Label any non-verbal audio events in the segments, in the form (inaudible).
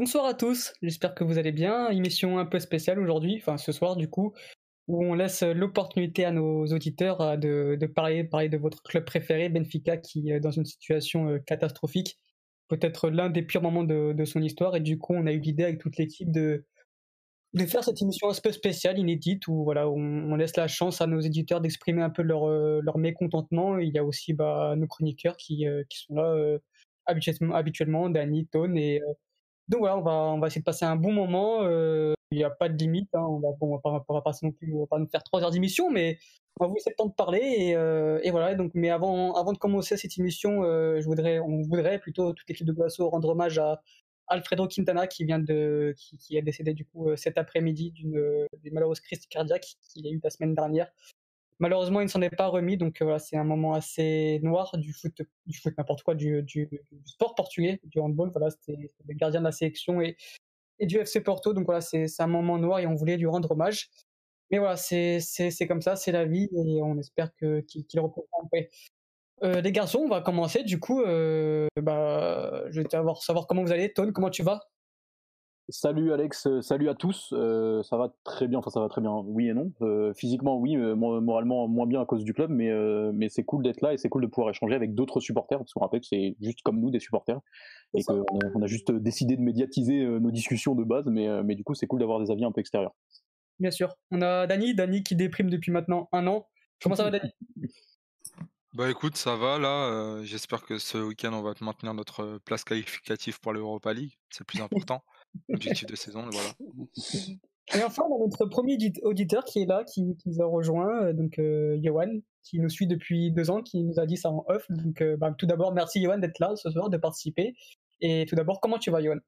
Bonsoir à tous, j'espère que vous allez bien. Émission un peu spéciale aujourd'hui, enfin ce soir du coup, où on laisse l'opportunité à nos auditeurs euh, de, parler, parler de votre club préféré, Benfica, qui est dans une situation euh, catastrophique, peut-être l'un des pires moments de, son histoire. Et du coup, on a eu l'idée avec toute l'équipe de, de faire cette émission un peu spéciale, inédite, où voilà, on, laisse la chance à nos éditeurs d'exprimer un peu leur, euh, leur mécontentement. il y a aussi bah, nos chroniqueurs qui, qui sont là habituellement, habituellement, Danny, Tone et donc voilà, on va, on va essayer de passer un bon moment. Euh, il n'y a pas de limite. Hein, on va, on va pas, va pas non plus, on va pas nous faire trois heures d'émission, mais on va vous laisser le temps de parler. Et, euh, voilà. Donc, mais avant, avant de commencer cette émission, euh, je voudrais, on voudrait plutôt toute l'équipe de Glasso rendre hommage à Alfredo Quintana qui vient de, qui, est décédé du coup cet après-midi d'une, d'une malheureuse crise cardiaque qu'il a eu la semaine dernière. Malheureusement, il ne s'en est pas remis, donc euh, voilà, c'est un moment assez noir du foot, du foot n'importe quoi, du, sport portugais, du handball. Voilà, c'était le gardien de la sélection et, du FC Porto, donc voilà, c'est un moment noir et on voulait lui rendre hommage. Mais voilà, c'est comme ça, c'est la vie et on espère qu'il qu reprendra en paix. Euh, les garçons, on va commencer. Du coup, euh, bah, je vais savoir, savoir comment vous allez. Tone, comment tu vas? Salut Alex, euh, salut à tous. Euh, ça va très bien, enfin ça va très bien, oui et non. Euh, physiquement, oui, moralement moins bien à cause du club, mais, mais c'est cool d'être là et c'est cool de pouvoir échanger avec d'autres supporters, parce qu'on rappelle que c'est juste comme nous des supporters et qu'on a, on a juste décidé de médiatiser nos discussions de base, mais, mais du coup c'est cool d'avoir des avis un peu extérieurs. Bien sûr. On a Dani, Dani qui déprime depuis maintenant un an. Comment ça va Dani? (laughs) Bah écoute, ça va là. J'espère que ce week-end on va maintenir notre place qualificative pour l'Europa League, c'est le plus important. Objectif de saison, voilà. (laughs) Et enfin, on a notre premier auditeur qui est là, qui, nous a rejoint, euh, donc euh, Yohan, qui nous suit depuis deux ans, qui nous a dit ça en off. Donc, euh, bah, tout d'abord, merci Yohan d'être là ce soir, de participer. Et tout d'abord, comment tu vas, Yohan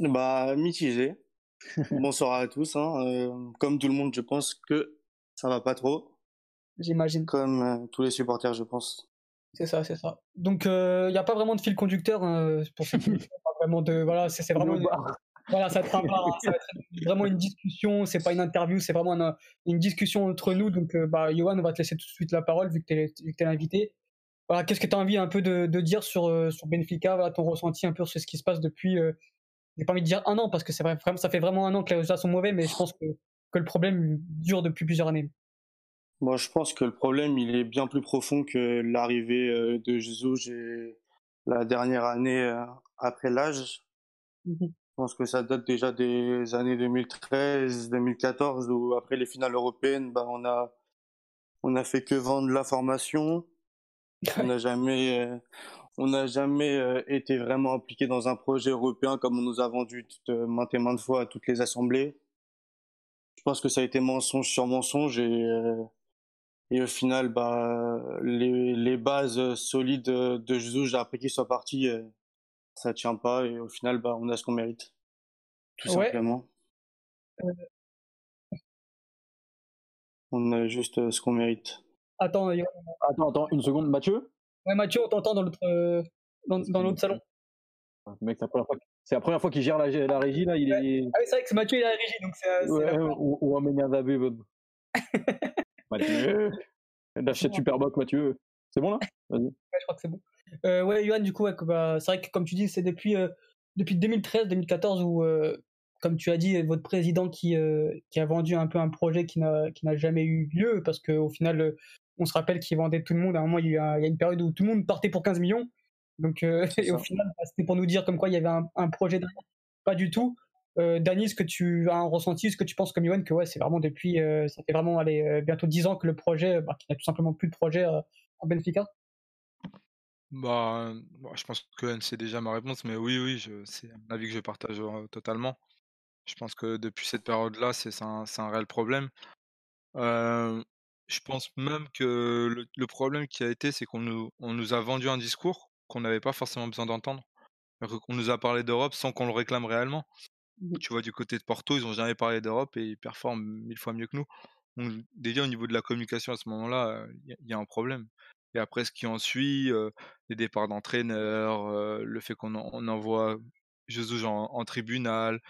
Bah, mitigé. (laughs) Bonsoir à tous. Hein. comme tout le monde, je pense que ça va pas trop. J'imagine. Comme tous les supporters, je pense. C'est ça, c'est ça. Donc, il n'y a pas vraiment de fil conducteur hein, pour cette (laughs) vraiment de voilà, c'est vraiment voilà, ça, va être vraiment une discussion, c'est pas une interview, c'est vraiment une, discussion entre nous. Donc, euh, bah, Johan, on va te laisser tout de suite la parole vu que tu es, l'invité. Voilà, qu'est-ce que tu as envie un peu de, dire sur, euh, sur Benfica, voilà, ton ressenti un peu sur ce qui se passe depuis, euh, j'ai pas envie de dire un an parce que c'est vrai, ça fait vraiment un an que les résultats sont mauvais, mais je pense que, que le problème dure depuis plusieurs années. Moi, je pense que le problème, il est bien plus profond que l'arrivée de Jesus la dernière année après l'âge. Mmh je pense que ça date déjà des années 2013, 2014, où après les finales européennes, bah, on a on a fait que vendre la formation. (laughs) on n'a jamais euh, on n'a jamais euh, été vraiment impliqué dans un projet européen comme on nous a vendu euh, maintes et maintes fois à toutes les assemblées. Je pense que ça a été mensonge sur mensonge et et au final bah les, les bases solides de Jesus après qu'il soit parti ça tient pas et au final bah on a ce qu'on mérite. Tout simplement. Euh. on a juste euh, ce qu'on mérite. Attends attends attends une seconde. Mathieu? Ouais Mathieu on t'entend dans l'autre euh, dans, dans l'autre salon. Mec c'est la première fois qu'il gère la, la, régie là il est ah oui c'est vrai que Mathieu il a la régie donc c'est ouais, ou, ou (laughs) Mathieu. Lâche Superboc Mathieu. C'est bon là? (laughs) Vas-y. Ouais, je crois que c'est bon euh, ouais, Yohan, du coup, bah, c'est vrai que comme tu dis, c'est depuis, euh, depuis 2013-2014 où, euh, comme tu as dit, votre président qui, qui a vendu un peu un projet qui n'a jamais eu lieu, parce qu'au final, on se rappelle qu'il vendait tout le monde. À un moment, il y, a, il y, a, une période où tout le monde partait pour 15 millions. Donc, (laughs) et au final, bah, c'était pour nous dire comme quoi il y avait un, un projet derrière. Pas du tout. Euh, Dani, ce que tu as un ressenti, ce que tu penses comme Yohan, que ouais, c'est vraiment depuis, ça fait vraiment allez, bientôt 10 ans que le projet, bah, qu'il n'y a tout simplement plus de projet en Benfica? Bah, bah, je pense que c'est déjà ma réponse, mais oui, oui, je c'est un avis que je partage, totalement. Je pense que depuis cette période-là, c'est un un réel problème. je pense même que le problème qui a été, c'est qu'on nous on nous a vendu un discours qu'on n'avait pas forcément besoin d'entendre. qu'on nous a parlé d'Europe sans qu'on le réclame réellement. Mmh tu vois, du côté de Porto, ils ont jamais parlé d'Europe et ils performent mille fois mieux que nous. Donc déjà au niveau de la communication à ce moment-là, il y a un problème. Et après, ce qui en suit, les départs d'entraîneurs, le fait qu'on envoie Jesus en, tribunal,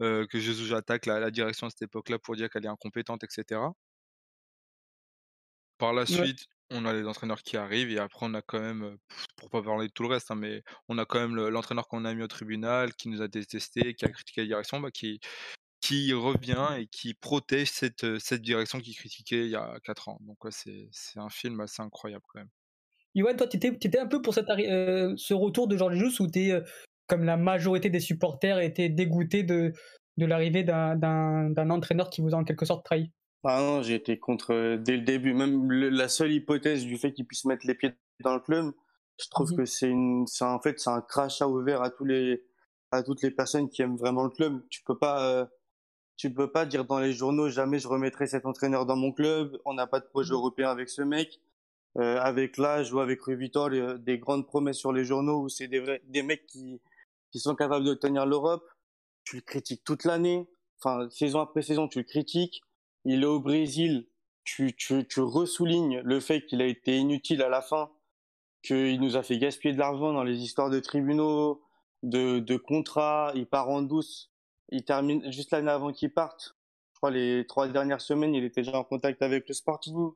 que Jesus attaque la, direction à cette époque-là pour dire qu'elle est incompétente, etc. Par la suite, on a les entraîneurs qui arrivent et après on a quand même, pour pas parler de tout le reste, hein, mais on a quand même l'entraîneur qu'on a mis au tribunal, qui nous a détesté, qui a critiqué la direction, bah, qui, qui revient et qui protège cette, cette direction qui critiquait il y a 4 ans. Donc c'est, un film assez incroyable quand même. Yoann, toi, tu étais, un peu pour cette, ce retour de Georges Jous où tu comme la majorité des supporters, étaient dégoûtés de, de l'arrivée d'un entraîneur qui vous a en quelque sorte trahi? Ah non, j'ai été contre dès le début. Même la seule hypothèse du fait qu'il puisse mettre les pieds dans le club, je trouve mmh que c'est une, en fait, c'est un crachat ouvert à tous les, à toutes les personnes qui aiment vraiment le club. Tu peux pas, euh, tu peux pas dire dans les journaux jamais je remettrai cet entraîneur dans mon club. On n'a pas de projet mmh européen avec ce mec. Euh, avec l'âge ou avec Rui Vitor, des grandes promesses sur les journaux où c'est des vrais, des mecs qui, qui sont capables de tenir l'Europe. Tu le critiques toute l'année. Enfin, saison après saison, tu le critiques il est au Brésil, tu, tu, tu ressoulignes le fait qu'il a été inutile à la fin, qu'il nous a fait gaspiller de l'argent dans les histoires de tribunaux, de, de contrats, il part en douce, il termine juste l'année avant qu'il parte. Je crois les trois dernières semaines, il était déjà en contact avec le Sporting.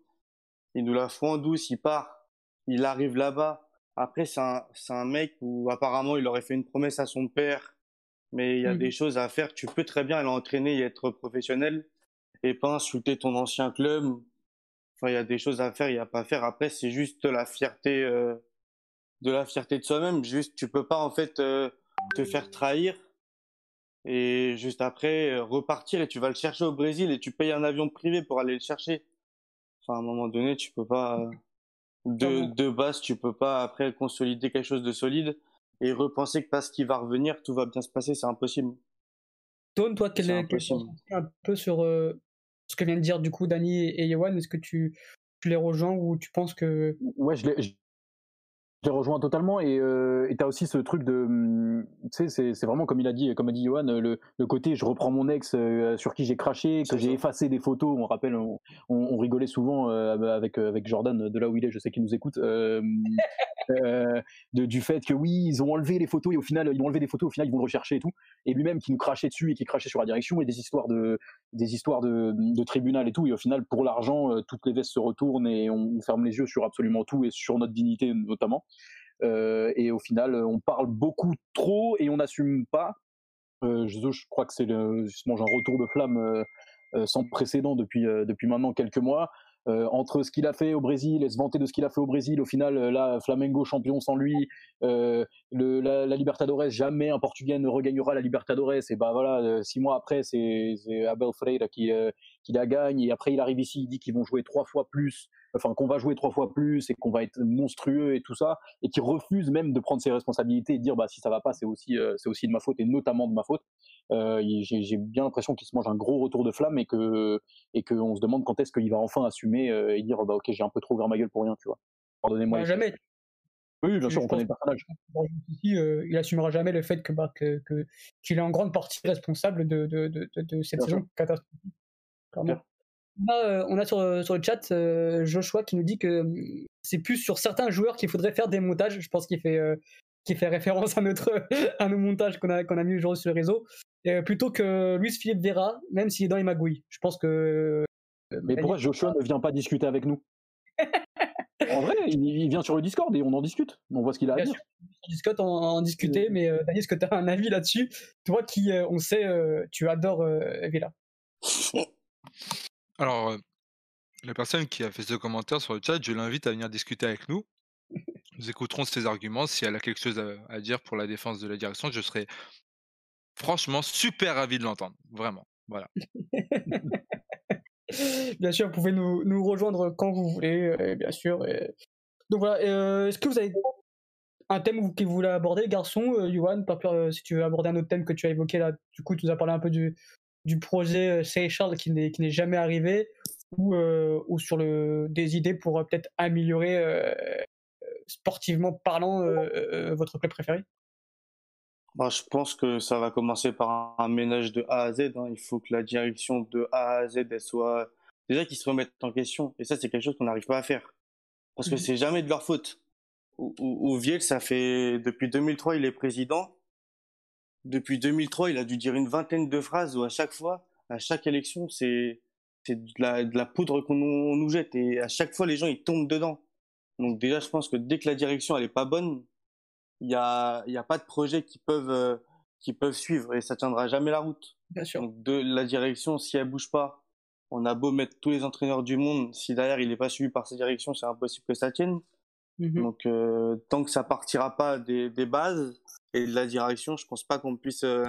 Il nous la fout en douce, il part, il arrive là-bas. Après, c'est un, un mec où apparemment il aurait fait une promesse à son père, mais il y a mmh des choses à faire. Tu peux très bien aller entraîner et être professionnel et pas insulter ton ancien club. Enfin, il y a des choses à faire, il y a pas à faire. Après, c'est juste la fierté, euh, de la fierté de soi-même. Juste, tu peux pas en fait euh, te faire trahir et juste après euh, repartir et tu vas le chercher au Brésil et tu payes un avion privé pour aller le chercher. Enfin, à un moment donné, tu peux pas de, de base, tu peux pas après consolider quelque chose de solide et repenser que parce qu'il va revenir, tout va bien se passer, c'est impossible. Tone, toi, quel est, un peu sur ce que vient de dire du coup Dani et Yohan, est-ce que tu, tu, les rejoins ou tu penses que... Ouais, je les, je rejoins totalement et euh, tu as aussi ce truc de hum, tu sais c'est vraiment comme il a dit comme a dit Johan le, le côté je reprends mon ex euh, sur qui j'ai craché que j'ai effacé des photos. On rappelle on, on, rigolait souvent euh, avec avec Jordan de là où il est je sais qu'il nous écoute (laughs) euh, de, du fait que oui ils ont enlevé les photos et au final ils ont enlevé des photos au final ils vont le rechercher et tout. Et lui-même qui nous crachait dessus et qui crachait sur la direction et des histoires de des histoires de, de tribunal et tout. Et au final pour l'argent toutes les vestes se retournent et on ferme les yeux sur absolument tout et sur notre dignité notamment. euh, et au final, on parle beaucoup trop et on n'assume pas. Euh, je, crois que c'est justement un retour de flamme euh, sans précédent depuis, depuis maintenant quelques mois. Euh, entre ce qu'il a fait au Brésil et se vanter de ce qu'il a fait au Brésil, au final, là, Flamengo champion sans lui, euh, la, Libertadores, jamais un Portugais ne regagnera la Libertadores. Et bah voilà, six mois après, c'est Abel Freire qui, qui la gagne. Et après, il arrive ici, il dit qu'ils vont jouer trois fois plus enfin qu'on va jouer trois fois plus et qu'on va être monstrueux et tout ça, et qui refuse même de prendre ses responsabilités et de dire bah si ça va pas, c'est aussi euh, c'est aussi de ma faute et notamment de ma faute. Euh, j'ai bien l'impression qu'il se mange un gros retour de flamme et que et qu'on se demande quand est-ce qu'il va enfin assumer euh, et dire bah ok j'ai un peu trop ouvert ma gueule pour rien, tu vois. Pardonnez-moi. Bah, jamais. Oui, bien sûr, on connaît le personnage. Ici, il assumera jamais le fait que bah, qu'il que, qu'il est en grande partie responsable de, de, de, de cette saison catastrophique. Euh, on a sur, euh, sur le chat euh, Joshua qui nous dit que hum, c'est plus sur certains joueurs qu'il faudrait faire des montages. Je pense qu'il fait, fait référence à, notre, (laughs) à nos montages qu'on a, qu'on a mis aujourd'hui sur le réseau. plutôt que Luis Philippe Vera, même s'il est dans les magouilles. Je pense que. Mais pourquoi Joshua ne vient pas discuter avec nous? (laughs) En vrai, il, vient sur le Discord et on en discute. On voit ce qu'il a à dire. Sur Discord, on en discuter, mais Daniel, est-ce que tu as un avis là-dessus? Toi qui, on sait, tu adores Villa. (laughs) Alors, la personne qui a fait ce commentaire sur le chat, je l'invite à venir discuter avec nous. Nous écouterons ses arguments. Si elle a quelque chose à, dire pour la défense de la direction, je serai franchement super ravi de l'entendre. Vraiment. Voilà. (laughs) bien sûr, vous pouvez nous, rejoindre quand vous voulez, bien sûr. Donc voilà, est-ce que vous avez un thème que vous voulez aborder, garçon, euh, par si tu veux aborder un autre thème que tu as évoqué là, du coup, tu nous as parlé un peu du, du projet Seychelles qui n'est, qui n'est jamais arrivé ou, euh, ou sur le, des idées pour euh, peut-être améliorer euh, sportivement parlant votre club préféré? Bah, Je pense que ça va commencer par un, ménage de A à Z. Hein. Il faut que la direction de A à Z elle soit déjà qu'ils se remettent en question. Et ça, c'est quelque chose qu'on n'arrive pas à faire. Parce que mmh c'est jamais de leur faute. Ou, ou, Viel, ça fait depuis 2003, il est président depuis 2003, il a dû dire une vingtaine de phrases où à chaque fois, à chaque élection, c'est de la, de la poudre qu'on nous jette et à chaque fois les gens ils tombent dedans. Donc déjà je pense que dès que la direction elle est pas bonne, il y a, y a pas de projet qui peuvent euh, qui peuvent suivre et ça tiendra jamais la route. Bien sûr. Donc de la direction si elle bouge pas, on a beau mettre tous les entraîneurs du monde, si derrière il est pas suivi par sa direction, c'est impossible que ça tienne. Mmh Donc euh, tant que ça partira pas des, bases et de la direction, je pense pas qu'on puisse euh,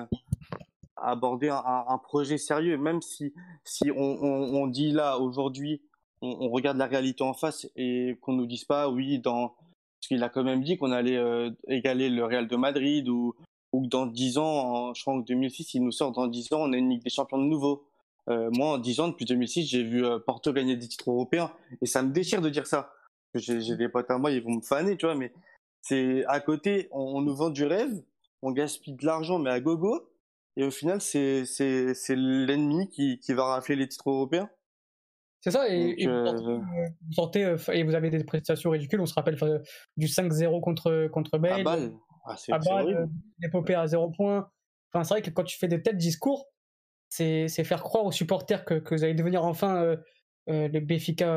aborder un, projet sérieux, même si, si on, dit là aujourd'hui, on, regarde la réalité en face et qu'on nous dise pas, oui, dans parce qu'il a quand même dit qu'on allait euh, égaler le Real de Madrid ou, que dans 10 ans, en, je crois en 2006, il nous sort dans 10 ans, on a une Ligue des Champions de nouveau. Moi, en 10 ans, depuis 2006, j'ai vu Porto gagner des titres européens et ça me déchire de dire ça. J'ai des potes à moi, ils vont me faner, tu vois, mais c'est à côté, on, on nous vend du rêve, on gaspille de l'argent, mais à gogo, et au final, c'est l'ennemi qui, qui va rafler les titres européens. C'est ça, et, et euh, vous, sortez, euh, et vous avez des prestations ridicules. On se rappelle du 5-0 contre, contre Bale. À balle. Ah, à balle, l'épopée à 0 points. Enfin, c'est vrai que quand tu fais de tels discours, c'est faire croire aux supporters que, que vous allez devenir enfin euh, euh, le Béfica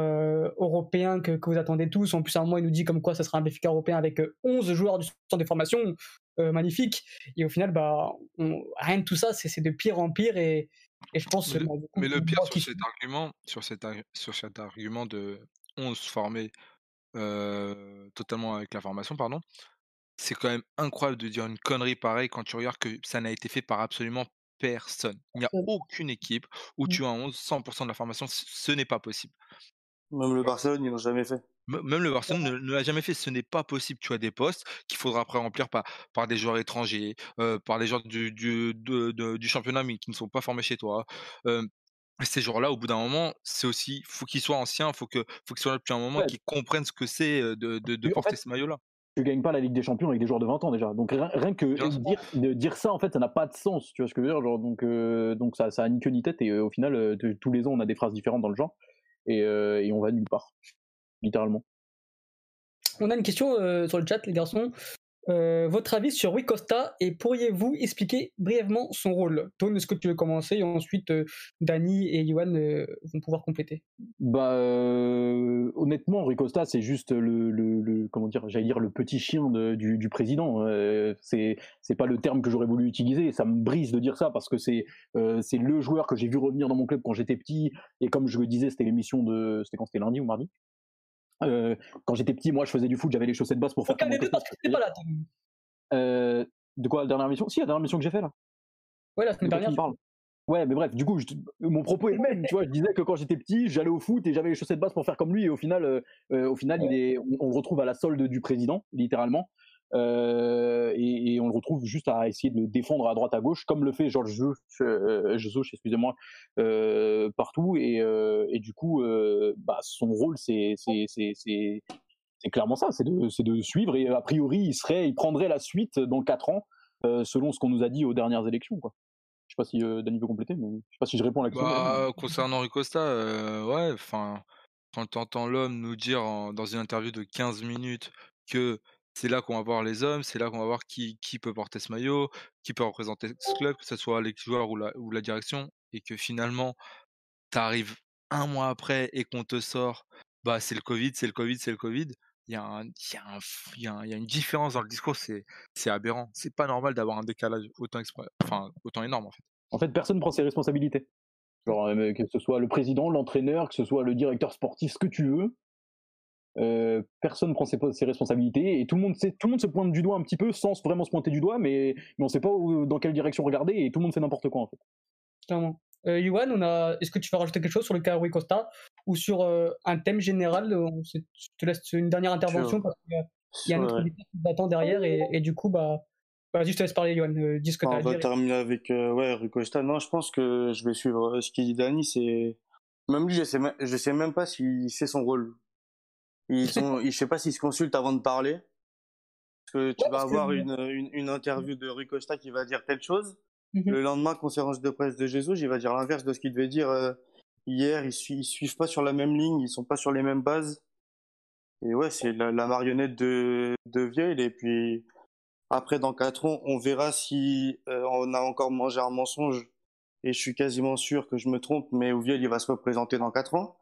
européen que, que, vous attendez tous. En plus, à un moment, il nous dit comme quoi ça sera un Béfica européen avec 11 joueurs du centre de formation. Euh, magnifique. Et au final, bah, rien de tout ça, c'est de pire en pire. Et, et je pense mais le, mais le pire sur cet, argument, sur, cet, sur cet argument de 11 formés euh, totalement avec la formation, pardon, c'est quand même incroyable de dire une connerie pareille quand tu regardes que ça n'a été fait par absolument personne. Il n'y a aucune équipe où mmh. tu as 11, 100% de la formation, ce n'est pas possible. Même le Barcelone, ils l'ont jamais fait. Même le Barcelone ne, l'a jamais fait. Ce n'est pas possible. Tu as des postes qu'il faudra après remplir par, par des joueurs étrangers, euh, par des joueurs du, du, du, championnat mais qui ne sont pas formés chez toi. Euh, ces joueurs-là, au bout d'un moment, c'est aussi, faut qu'ils soient anciens, faut que, faut qu'ils soient là depuis un moment, qu'ils comprennent ce que c'est de, de, de porter ce maillot-là. Tu gagnes pas la Ligue des Champions avec des joueurs de 20 ans déjà. Donc rien, que dire, de dire ça, en fait, ça n'a pas de sens. Tu vois ce que je veux dire genre, Donc, donc ça, ça a ni queue ni tête. Et au final, tous les ans, on a des phrases différentes dans le genre. Et, et on va nulle part littéralement. On a une question euh, sur le chat, les garçons. Euh, votre avis sur Rui Costa et pourriez-vous expliquer brièvement son rôle? Tone, est-ce que tu veux commencer et ensuite euh, Dani et Yohan vont pouvoir compléter? Bah honnêtement, Rui Costa c'est juste le, comment dire, j'allais dire le petit chien du, président. c'est c'est pas le terme que j'aurais voulu utiliser. Ça me brise de dire ça parce que c'est c'est le joueur que j'ai vu revenir dans mon club quand j'étais petit. Et comme je le disais, c'était l'émission de c'était quand? C'était lundi ou mardi? Euh, quand j'étais petit, moi, je faisais du foot, j'avais les chaussettes basses pour faire. Aucun des deux parce que pas là. Euh, de quoi la dernière mission Si, la dernière mission que j'ai fait là. Ouais, la semaine dernière. Ouais, mais bref, du coup, mon propos est le même. tu vois, je disais que quand j'étais petit, j'allais au foot et j'avais les chaussettes basses pour faire comme lui. Et au final, euh, au final, il est, on, on, le retrouve à la solde du président, littéralement. Euh, et, et, on le retrouve juste à essayer de le défendre à droite à gauche, comme le fait Georges Jesus, excusez-moi, euh, partout. Et, euh, et, du coup, euh, bah, son rôle, c'est clairement ça, c'est de, de suivre. Et a priori, il serait, il prendrait la suite dans 4 ans, euh, selon ce qu'on nous a dit aux dernières élections, quoi. Je sais pas si euh, Dani veut compléter, mais je sais pas si je réponds à la question. Bah, concernant Ricosta, ouais, enfin, quand t'entends l'homme nous dire dans une interview de 15 minutes que c'est là qu'on va voir les hommes, c'est là qu'on va voir qui, peut porter ce maillot, qui peut représenter ce club, que ce soit les joueurs ou la, direction, et que finalement, tu arrives un mois après et qu'on te sort, bah c'est le Covid, c'est le Covid, c'est le Covid. Il y, a une différence dans le discours, c'est, aberrant. C'est pas normal d'avoir un décalage autant, enfin, autant énorme en fait. En fait, personne ne prend ses responsabilités. Genre, que ce soit le président, l'entraîneur, que ce soit le directeur sportif, ce que tu veux, euh, personne prend ses, ses, responsabilités et tout le monde sait, tout le monde se pointe du doigt un petit peu sans vraiment se pointer du doigt, mais, mais on sait pas où, dans quelle direction regarder et tout le monde fait n'importe quoi en fait. Clairement. Euh, Yuan, on a... est-ce que tu veux rajouter quelque chose sur le cas Rui Costa ou sur euh, un thème général Je te laisse une dernière intervention parce qu'il y a, notre invité qui t'attend derrière et, et, du coup, bah, vas-y, je te laisse parler, Yuan. Euh, dis ce que On va terminer avec euh, ouais, Rui Costa. Non, je pense que je vais suivre ce qu'il dit Dani. C'est même lui, je sais, je sais même pas s'il sait son rôle. Ils sont, je sais pas s'ils se consultent avant de parler. Parce que tu vas avoir une, une, une, interview de Rui Costa qui va dire telle chose. Mhm. Le lendemain, conférence de presse de Jésus, il va dire l'inverse de ce qu'il devait dire euh, hier. Ils, su ils suivent pas sur la même ligne, ils sont pas sur les mêmes bases. Et ouais, c'est la, la, marionnette de, de Vieille. Et puis après, dans quatre ans, on verra si euh, on a encore mangé un mensonge et je suis quasiment sûr que je me trompe, mais Ouviel, il va se représenter dans 4 ans,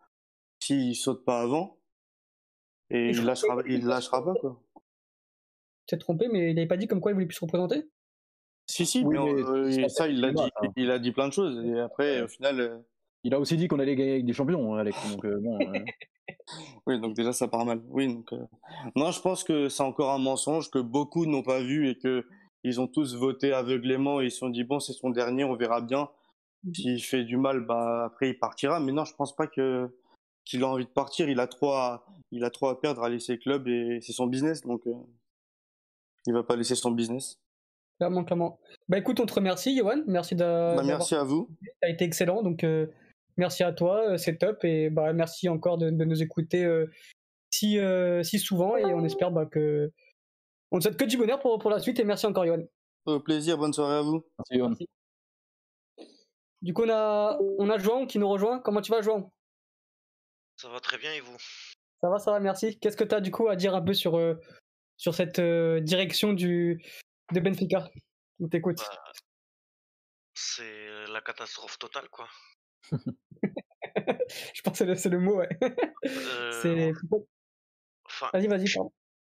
s'il saute pas avant, et, il lâchera, il lâchera pas, quoi. Tu t'es trompé, mais il n'avait pas dit comme quoi il voulait plus se représenter? Si, si, mais, euh, ça, il l'a dit, hein. il a dit plein de choses, et après, au final... Euh, il a aussi dit qu'on allait gagner avec des champions, hein, Alex, donc euh, bon... (laughs) oui, donc déjà, ça part mal. Oui, donc... Non, je pense que c'est encore un mensonge que beaucoup n'ont pas vu, et que ils ont tous voté aveuglément, et ils se sont dit, bon, c'est son dernier, on verra bien. S'il fait du mal, bah après il partira. Mais non, je pense pas que qu'il a envie de partir. Il a trop à, il a trop à perdre à laisser le club et c'est son business. Donc euh, il va pas laisser son business. Clairement, clairement. Bah écoute, on te remercie, Johan. Merci de. Bah, merci à vous. Ça a été excellent. Donc euh, merci à toi, euh, c'est top. Et bah merci encore de, nous écouter si, si souvent. Et on espère bah, que. On te souhaite que du bonheur pour, pour la suite. Et merci encore, Johan. Au plaisir. Bonne soirée à vous. Merci, Johan. Du coup, on a, on a Joan qui nous rejoint. Comment tu vas, Joan Ça va très bien et vous? Ça va, ça va, merci. Qu'est-ce que tu as du coup à dire un peu sur, euh, sur cette euh, direction du, de Benfica On t'écoute. Bah, c'est la catastrophe totale, quoi. (laughs) je pense que c'est le, mot, ouais. Euh, vas-y, vas-y. Je,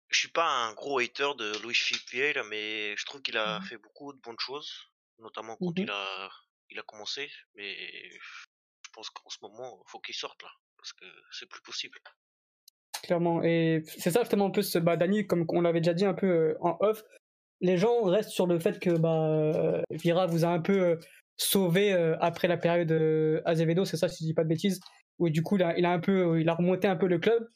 je suis pas un gros hater de Luis Philippe mais je trouve qu'il a mmh fait beaucoup de bonnes choses, notamment quand mmh il a il a commencé, mais je pense qu'en ce moment, il faut qu'il sorte là, parce que c'est plus possible. Clairement, et c'est ça justement un peu ce bah, Dani, comme on l'avait déjà dit un peu euh, en off, les gens restent sur le fait que bah, Vira vous a un peu euh, sauvé euh, après la période Azevedo, c'est ça si je dis pas de bêtises, où du coup il a, il a un peu, il a remonté un peu le club.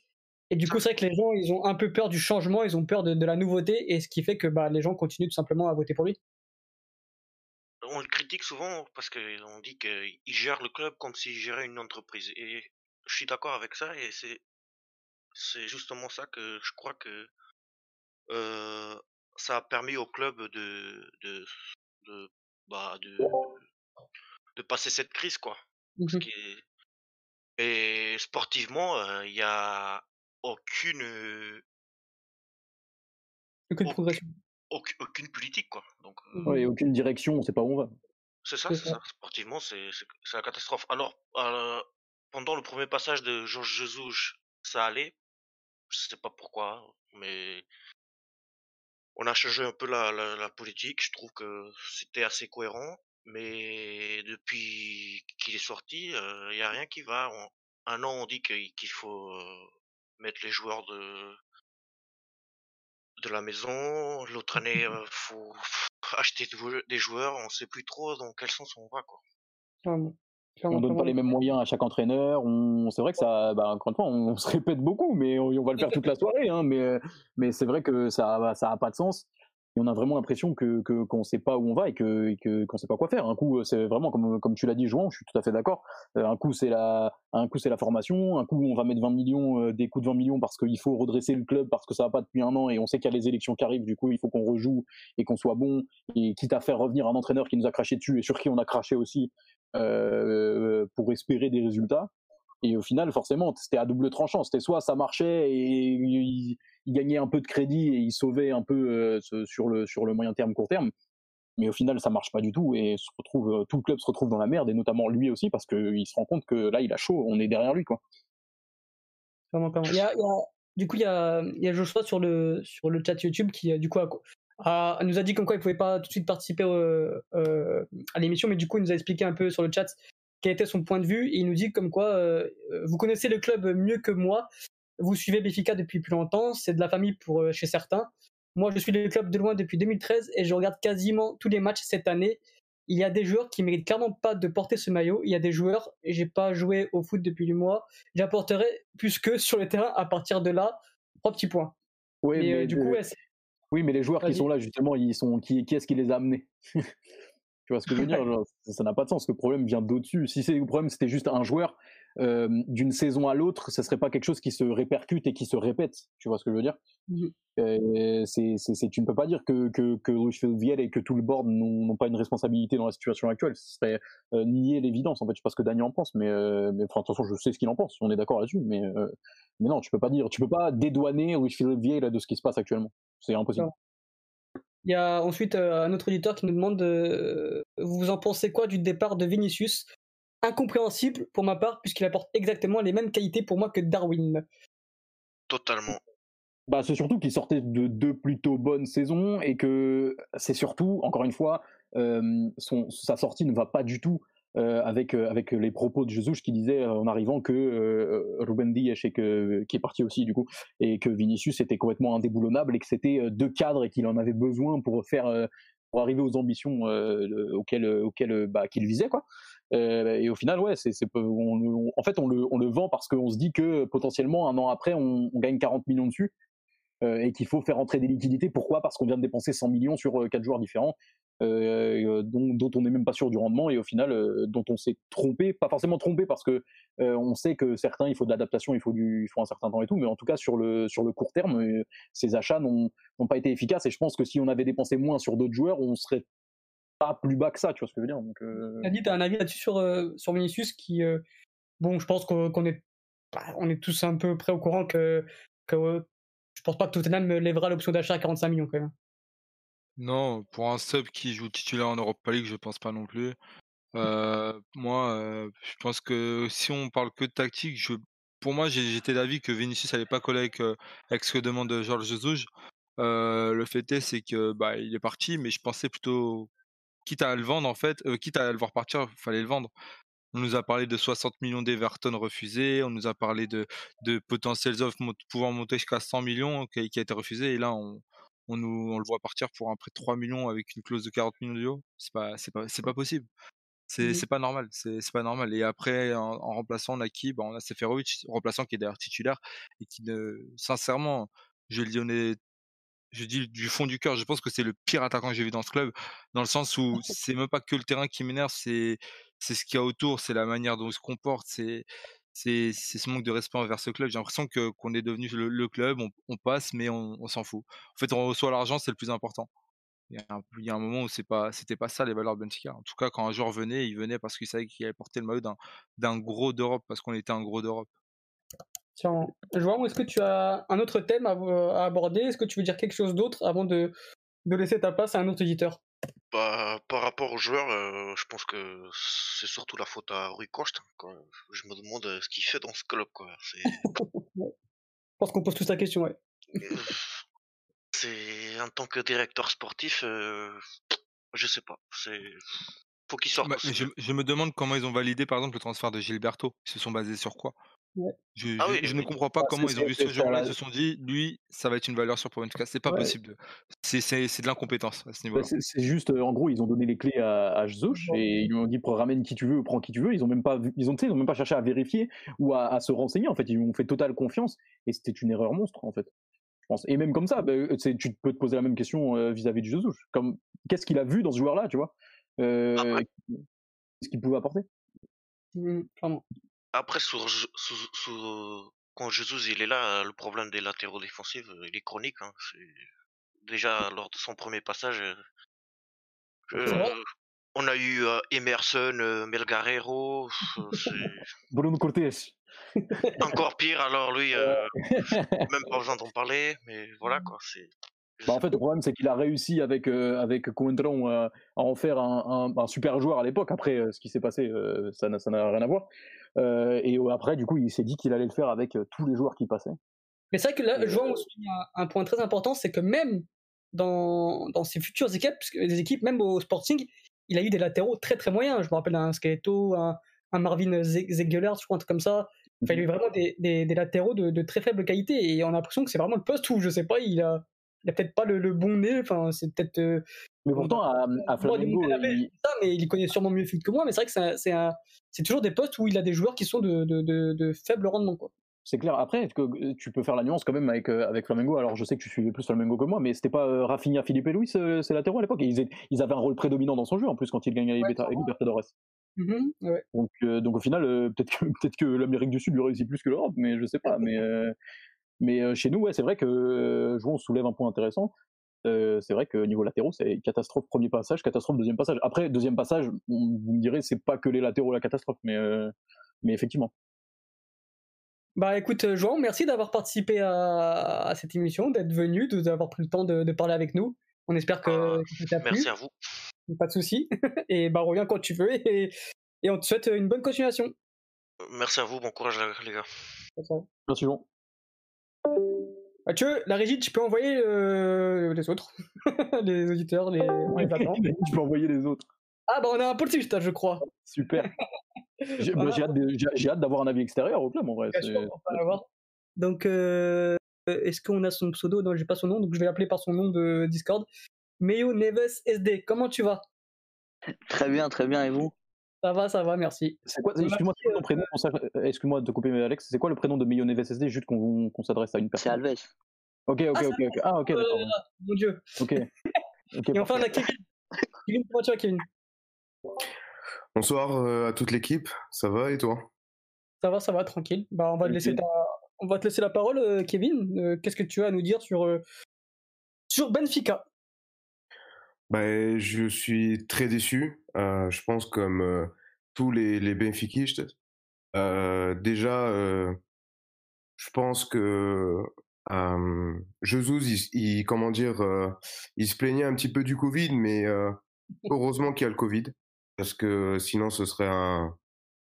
Et du coup, c'est vrai que les gens, ils ont un peu peur du changement, ils ont peur de, de la nouveauté, et ce qui fait que bah, les gens continuent tout simplement à voter pour lui on le critique souvent parce qu'on dit qu'il gère le club comme s'il gérait une entreprise. Et je suis d'accord avec ça et c'est c'est justement ça que je crois que euh, ça a permis au club de de de bah de, de passer cette crise quoi. Mmh et sportivement, euh, il n'y a aucune aucune progression aucune politique, quoi. Donc, euh aucune direction, on sait pas où on va. C'est ça, c'est ça. Sportivement, c'est la catastrophe. Alors, euh, pendant le premier passage de Georges Jesus, ça allait. Je sais pas pourquoi, mais on a changé un peu la, la, politique. Je trouve que c'était assez cohérent. Mais depuis qu'il est sorti, il euh, n'y a rien qui va. un an, on dit qu'il faut mettre les joueurs de, de la maison. L'autre année, il euh, (laughs) faut acheter des joueurs. On sait plus trop dans quel sens on va, quoi. On donne pas les mêmes moyens à chaque entraîneur. On... C'est vrai que ça, bah, encore une fois, on, se répète beaucoup, mais on, va le faire toute la soirée. Hein, mais mais c'est vrai que ça, ça a pas de sens et on a vraiment l'impression que qu'on ne sait pas où on va et que qu'on ne sait pas quoi faire. Un coup, c'est vraiment comme comme tu l'as dit, Jouan, je suis tout à fait d'accord. Euh, un coup, c'est la un coup c'est la formation, un coup on va mettre 20 millions, euh, des coups de 20 millions parce qu'il faut redresser le club parce que ça va pas depuis un an et on sait qu'il y a les élections qui arrivent. Du coup, il faut qu'on rejoue et qu'on soit bon et quitte à faire revenir un entraîneur qui nous a craché dessus et sur qui on a craché aussi pour espérer des résultats. Et au final, forcément, c'était à double tranchant. C'était soit ça marchait et il, gagnait un peu de crédit et il sauvait un peu euh, sur, le, sur le moyen terme, court terme. Mais au final, ça marche pas du tout et se retrouve, euh, tout le club se retrouve dans la merde et notamment lui aussi parce qu'il se rend compte que là, il a chaud. On est derrière lui, quoi. du coup, il y a, il y a Joshua sur le, sur le chat YouTube qui, euh, du coup, a, nous a dit comme quoi il pouvait pas tout de suite participer à l'émission, mais du coup, il nous a expliqué un peu sur le chat quel était son point de vue. il nous dit comme quoi euh, vous connaissez le club mieux que moi. Vous suivez Béfica depuis plus longtemps. C'est de la famille pour euh, chez certains. Moi, je suis le club de loin depuis 2013 et je regarde quasiment tous les matchs cette année. Il y a des joueurs qui méritent clairement pas de porter ce maillot. Il y a des joueurs, j'ai pas joué au foot depuis du mois. J'apporterai plus que sur le terrain à partir de là. Trois petits points. Oui, mais, euh, du coup, oui, mais les joueurs qui sont là, justement, ils sont qui, qui est-ce qui les a amenés? (laughs) Tu vois ce que je veux dire? Ça n'a pas de sens. Le problème vient d'au-dessus. Si le problème c'était juste un joueur d'une saison à l'autre, ce serait pas quelque chose qui se répercute et qui se répète. Tu vois ce que je veux dire? Mmh. c'est, Tu ne peux pas dire que que, que et que tout le board n'ont, pas une responsabilité dans la situation actuelle. Ce serait nier l'évidence. En fait, je sais pas ce que Daniel en pense, mais, mais enfin, de toute façon, je sais ce qu'il en pense. On est d'accord là-dessus, mais mais non, tu peux pas dire, tu peux pas dédouaner Philippe Vieira de ce qui se passe actuellement. C'est impossible. Il y a ensuite un autre auditeur qui nous demande Vous en pensez quoi du départ de Vinicius? Incompréhensible pour ma part, puisqu'il apporte exactement les mêmes qualités pour moi que Darwin. Totalement. Bah, c'est surtout qu'il sortait de deux plutôt bonnes saisons et que c'est surtout, encore une fois, son, sa sortie ne va pas du tout avec, avec les propos de Jesus qui disait en arrivant que Ruben Dias qui est parti aussi du coup et que Vinicius était complètement indéboulonnable et que c'était deux cadres et qu'il en avait besoin pour faire pour arriver aux ambitions auxquelles, auxquelles bah, qu'il visait quoi. et au final ouais c'est, en fait on le, on le vend parce qu'on se dit que potentiellement un an après on, gagne 40 millions dessus euh, et qu'il faut faire entrer des liquidités. Pourquoi? Parce qu'on vient de dépenser 100 millions sur euh, quatre joueurs différents, euh, dont, on n'est même pas sûr du rendement et au final dont on s'est trompé, pas forcément trompé parce que on sait que certains il faut de l'adaptation, il faut du, il faut un certain temps et tout, mais en tout cas sur le sur le court terme, ces achats n'ont pas été efficaces et je pense que si on avait dépensé moins sur d'autres joueurs, on serait pas plus bas que ça, tu vois ce que je veux dire. Donc, tu as un avis là-dessus sur, sur Vinicius qui, bon, je pense qu'on est, on est tous un peu près au courant que, que je pense pas que Tottenham lèvera l'option d'achat à 45 millions quand même. Non, pour un sub qui joue titulaire en Europa League, je pense pas non plus. Euh, moi, euh, je pense que si on parle que de tactique, je, pour moi, j'étais d'avis que Vinicius n'allait pas coller avec, euh, avec, ce que demande Georges Jesus. le fait est, c'est que bah, il est parti, mais je pensais plutôt, quitte à le vendre en fait, quitte à le voir partir, il fallait le vendre. On nous a parlé de 60 millions d'Everton refusés, on nous a parlé de, de potentielles offres pouvant monter jusqu'à 100 millions qui, qui, a été refusé. Et là, on, on, nous, on le voit partir pour un prêt de 3 millions avec une clause de 40 millions d'euros. C'est pas, c'est pas, c'est pas possible. C'est, c'est pas normal. C'est, pas normal. Et après, en, remplaçant, on a qui On a Seferovic, remplaçant qui est d'ailleurs titulaire et qui, ne, sincèrement, je le dis je dis du fond du cœur, je pense que c'est le pire attaquant que j'ai vu dans ce club, dans le sens où (laughs) c'est même pas que le terrain qui m'énerve, c'est c'est ce qu'il y a autour, c'est la manière dont il se comporte, c'est c'est ce manque de respect envers ce club. J'ai l'impression que qu'on est devenu le, club, on, passe, mais on, s'en fout. En fait, on reçoit l'argent, c'est le plus important. Il y, a un, moment où c'est pas, c'était pas ça les valeurs de Benfica. En tout cas, quand un joueur venait, il venait parce qu'il savait qu'il allait porter le maillot d'un, gros d'Europe, parce qu'on était un gros d'Europe. Tiens, João, est-ce que tu as un autre thème à, à aborder? Est-ce que tu veux dire quelque chose d'autre avant de, de laisser ta place à un autre éditeur bah, par rapport aux joueurs, euh, je pense que c'est surtout la faute à Rui Costa. Je me demande euh, ce qu'il fait dans ce club. Quoi. je pense qu'on pose tous la question, ouais. Euh, c'est en tant que directeur sportif, je sais pas. C'est faut qu'il sorte. Bah, je, je, me demande comment ils ont validé par exemple le transfert de Gilberto. Ils se sont basés sur quoi? Je, ah je, ne comprends pas comment ils ont vu ce joueur-là. Ils se sont dit, lui, ça va être une valeur sur Proventica. C'est pas possible. C'est de l'incompétence à ce bah, niveau-là. c'est juste, en gros, ils ont donné les clés à, à et ils lui ont dit ramène qui tu veux, prends qui tu veux. Ils ont même pas, ils ont, ils ont même pas cherché à vérifier ou à, se renseigner. En fait, ils lui ont fait totale confiance et c'était une erreur monstre en fait. Je pense. Et même comme ça, bah, tu peux te poser la même question vis-à-vis de Jesus. Comme qu'est-ce qu'il a vu dans ce joueur-là, tu vois euh, Qu'est-ce qu'il pouvait apporter? Mmh, après, quand Jesus il est là, le problème des latéraux défensifs, il est chronique. Hein. Déjà, lors de son premier passage, on a eu Emerson, Melgarero. (laughs) Bruno Cortés. (laughs) Encore pire, alors lui, même pas (laughs) besoin d'en parler, mais voilà quoi. C'est bah, en fait, le problème, c'est qu'il a réussi avec, euh, avec euh, à en faire un, un, super joueur à l'époque. Après, euh, ce qui s'est passé, ça n'a rien à voir. Et après, du coup, il s'est dit qu'il allait le faire avec tous les joueurs qui passaient. Mais c'est vrai que là, Jouan un, un point très important, c'est que même dans, dans ses futures équipes, des équipes, même au Sporting, il a eu des latéraux très très moyens. Je me rappelle un Skeleto, un, un Marvin Zegeler, je crois, un truc comme ça. Enfin, il a eu vraiment des, des, des latéraux de, de, très faible qualité et on a l'impression que c'est vraiment le poste où, je sais pas, il a, il a peut-être pas le, bon nez, enfin c'est peut-être. Euh, mais pourtant à, à Flamengo, il... Mais il connaît sûrement mieux le foot que moi. Mais c'est vrai que c'est c'est toujours des postes où il a des joueurs qui sont de, de, de, faible rendement quoi. C'est clair. Après, que euh, tu peux faire la nuance quand même avec, euh, avec Flamengo? Alors, je sais que tu suivais plus Flamengo que moi, mais c'était pas Rafinha, Philippe et Louis, c'est latéraux à l'époque? Ils, ils, avaient un rôle prédominant dans son jeu, en plus, quand il gagnait ouais, Libertadores. Ouais. donc, donc, au final, peut-être que, (laughs) peut que l'Amérique du Sud lui réussit plus que l'Europe, mais je sais pas. mais, mais chez nous, ouais, c'est vrai que on soulève un point intéressant. c'est vrai que niveau latéraux, c'est catastrophe premier passage, catastrophe deuxième passage. Après, deuxième passage, vous me direz, c'est pas que les latéraux la catastrophe, mais, mais effectivement. Bah écoute, João, merci d'avoir participé à, cette émission, d'être venu, d'avoir pris le temps de, parler avec nous. On espère que, Euh, ça t'a plu. Merci à vous. Pas de souci. (laughs) Et bah reviens quand tu veux et, et on te souhaite une bonne continuation. Merci à vous. Bon courage, les gars. Merci, Jean. Mathieu, la régie, tu peux envoyer euh, les autres, (laughs) les auditeurs, les... attend. (laughs) tu peux envoyer les autres. Ah bah on a un poltiste, je crois. Super. (laughs) J'ai bah, Voilà. j'ai hâte d'avoir un avis extérieur au club, en vrai. Bien c'est- sûr, on va l'avoir. Donc, euh, est-ce qu'on a son pseudo? Non, j'ai pas son nom, donc je vais l'appeler par son nom de Discord. Meyo Neves SD, comment tu vas? Très bien, très bien, et vous? Ça va, ça va, merci. C'est quoi, excuse-moi, c'est quoi ton prénom Excuse-moi de te couper, Alex. C'est quoi le prénom de Meillon SSD juste qu'on qu'on s'adresse à une C'est personne? Alves. Ok, ok, Ah, c'est ok, ok. Ah, ok, Oh d'accord. Mon dieu. (laughs) Ok. Et enfin, on a Kevin. Kevin, comment tu vas, Kevin? Bonsoir euh, à toute l'équipe, ça va et toi? Ça va, ça va, tranquille. Bah, on va te laisser, ta- on va te laisser la parole, euh, Kevin. Euh, Qu'est-ce que tu as à nous dire sur, sur Benfica? Ben, Je suis très déçu, euh, je pense comme euh, tous les, les Benfiquistes. Euh, déjà, je pense que euh, Jesus, il, il- comment dire, il se plaignait un petit peu du Covid, mais (laughs) heureusement qu'il y a le Covid, parce que sinon ce serait un,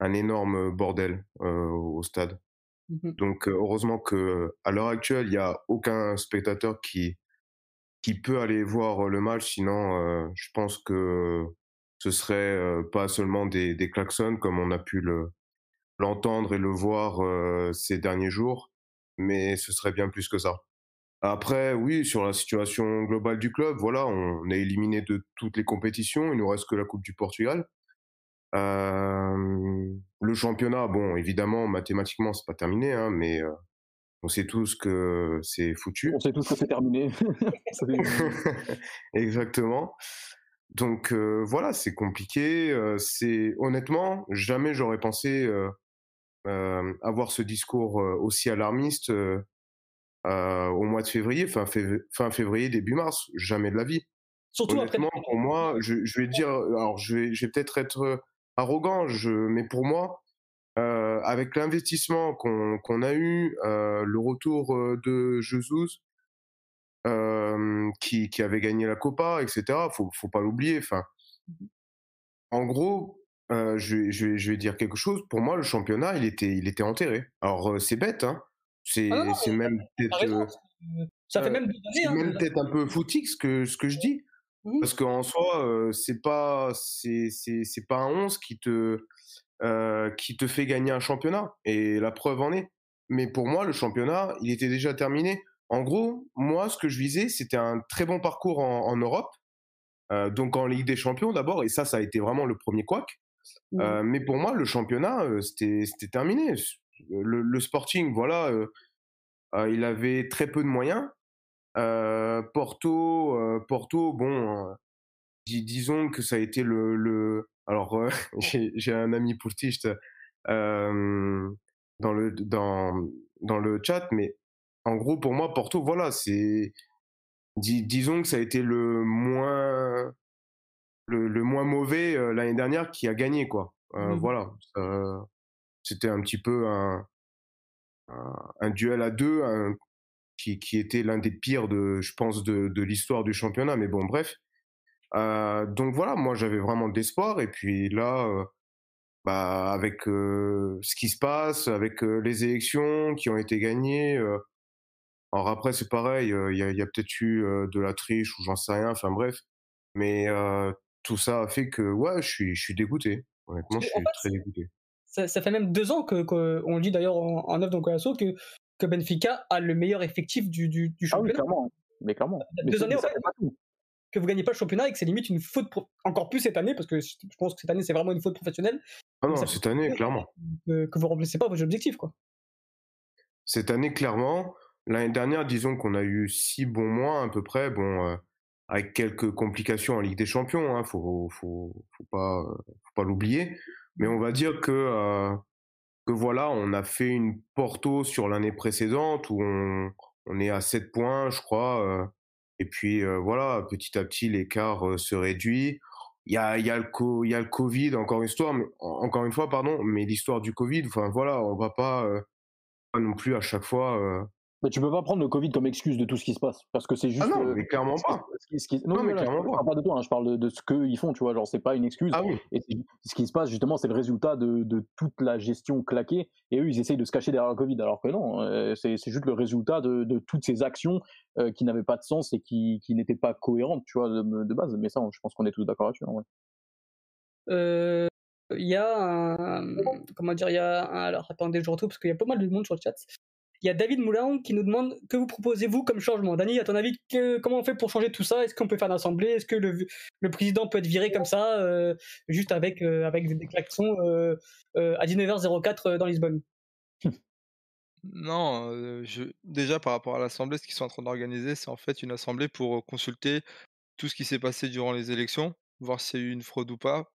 un énorme bordel au stade. Mhm. Donc heureusement que à l'heure actuelle, il n'y a aucun spectateur qui qui peut aller voir le match. Sinon, je pense que ce serait pas seulement des, des klaxons comme on a pu le l'entendre et le voir ces derniers jours, mais ce serait bien plus que ça. Après, oui, sur la situation globale du club, voilà, on est éliminé de toutes les compétitions. Il nous reste que la Coupe du Portugal. Euh, le championnat, bon, évidemment, mathématiquement, c'est pas terminé, hein, mais euh, on sait tous que c'est foutu. On sait tous que c'est terminé. (laughs) (laughs) Exactement. Donc euh, voilà, c'est compliqué. euh, c'est honnêtement, jamais j'aurais pensé euh, avoir ce discours aussi alarmiste au mois de février, fin, fév- fin février, début mars. Jamais de la vie. Surtout après. Honnêtement, pour moi, je, je vais dire, alors je vais, je vais peut-être être arrogant, je, mais pour moi, euh, avec l'investissement qu'on a eu, euh, le retour euh, de Jesus, euh, qui, qui avait gagné la Copa, etc. Faut, faut pas l'oublier. Enfin, en gros, je, vais- je, vais, je vais dire quelque chose. Pour moi, le championnat, il était, il était enterré. Alors, c'est bête, hein. C'est Ah même peut-être Ça fait même hein, un peu foutique ce que, ce que je dis. Mhm. Parce qu'en soi, euh, pas, c'est pas un 11 qui te, euh, qui te fait gagner un championnat. Et la preuve en est. Mais pour moi, le championnat, il était déjà terminé. En gros, moi, ce que je visais, c'était un très bon parcours en, en Europe. Euh, donc en Ligue des Champions d'abord. Et ça, ça a été vraiment le premier couac. Mhm. Euh, mais pour moi, le championnat, euh, c'était, c'était terminé. Le, le Sporting, voilà, il avait très peu de moyens. Porto, Porto, bon, dis- disons que ça a été le. le... Alors, euh, (laughs) j'ai j'ai un ami poutiste euh, dans le dans dans le chat, mais en gros, pour moi, Porto, voilà, c'est. dis- disons que ça a été le moins le, le moins mauvais euh, l'année dernière qui a gagné, quoi. Mhm. Voilà, c'était un petit peu un un, un duel à deux, un- qui, qui était l'un des pires, de, je pense, de, de l'histoire du championnat. Mais bon, bref. Euh, donc voilà, moi j'avais vraiment de l'espoir. Et puis là, euh, bah, avec euh, ce qui se passe, avec les élections qui ont été gagnées. alors après, c'est pareil, il y a, peut-être eu de la triche ou j'en sais rien. Enfin bref. Mais tout ça a fait que, ouais, je suis, je suis dégoûté. Honnêtement, je suis très dégoûté. ça, ça fait même deux ans que, que- on dit d'ailleurs en, en œuvre dans Colasso que, que Benfica a le meilleur effectif du, du, du Ah oui, championnat. clairement. Mais clairement. A Mais deux années, ça tout. Que vous gagnez pas le championnat et que c'est limite une faute, pro- encore plus cette année, parce que je pense que cette année c'est vraiment une faute professionnelle, Ah non, cette année, clairement. que, que vous remplissez pas vos objectifs. Quoi. Cette année, clairement, l'année dernière, disons qu'on a eu six bons mois à peu près, bon, euh, avec quelques complications en Ligue des Champions, hein, faut, faut, faut pas, faut pas l'oublier. Mais on va dire que, euh, que voilà, on a fait une Porto sur l'année précédente où on, on est à 7 points, je crois. euh, et puis euh, voilà, petit à petit, l'écart euh, se réduit. Il y a, le y a le Covid, encore une histoire, encore une fois, pardon, mais l'histoire du Covid, enfin voilà, on va pas, euh, non plus à chaque fois Mais tu peux pas prendre le Covid comme excuse de tout ce qui se passe, parce que c'est juste. Ah non, mais clairement pas. non, mais clairement je, pas. parle pas de toi, hein, je parle de, ce qu'ils font, tu vois, genre c'est pas une excuse. Ah oui. Et ce qui se passe justement, c'est le résultat de, de, toute la gestion claquée. Et eux, ils essayent de se cacher derrière le Covid, alors que non, euh, c'est juste le résultat de, de toutes ces actions euh, qui n'avaient pas de sens et qui, qui n'étaient pas cohérentes, tu vois, de, base. Mais ça, je pense qu'on est tous d'accord là-dessus. Ouais. Euh, il y a un, comment dire, il y a alors attendez, je retrouve parce qu'il y a pas mal de monde sur le chat. Il y a David Moulin qui nous demande que vous proposez-vous comme changement? Dani, à ton avis, comment on fait pour changer tout ça? Est-ce qu'on peut faire une assemblée Est-ce que le, président peut être viré comme ça, euh, juste avec, euh, avec des déclarations euh, à 19h04 dans Lisbonne? (laughs) Non, déjà par rapport à l'assemblée, ce qu'ils sont en train d'organiser, c'est en fait une assemblée pour consulter tout ce qui s'est passé durant les élections, voir s'il y a eu une fraude ou pas,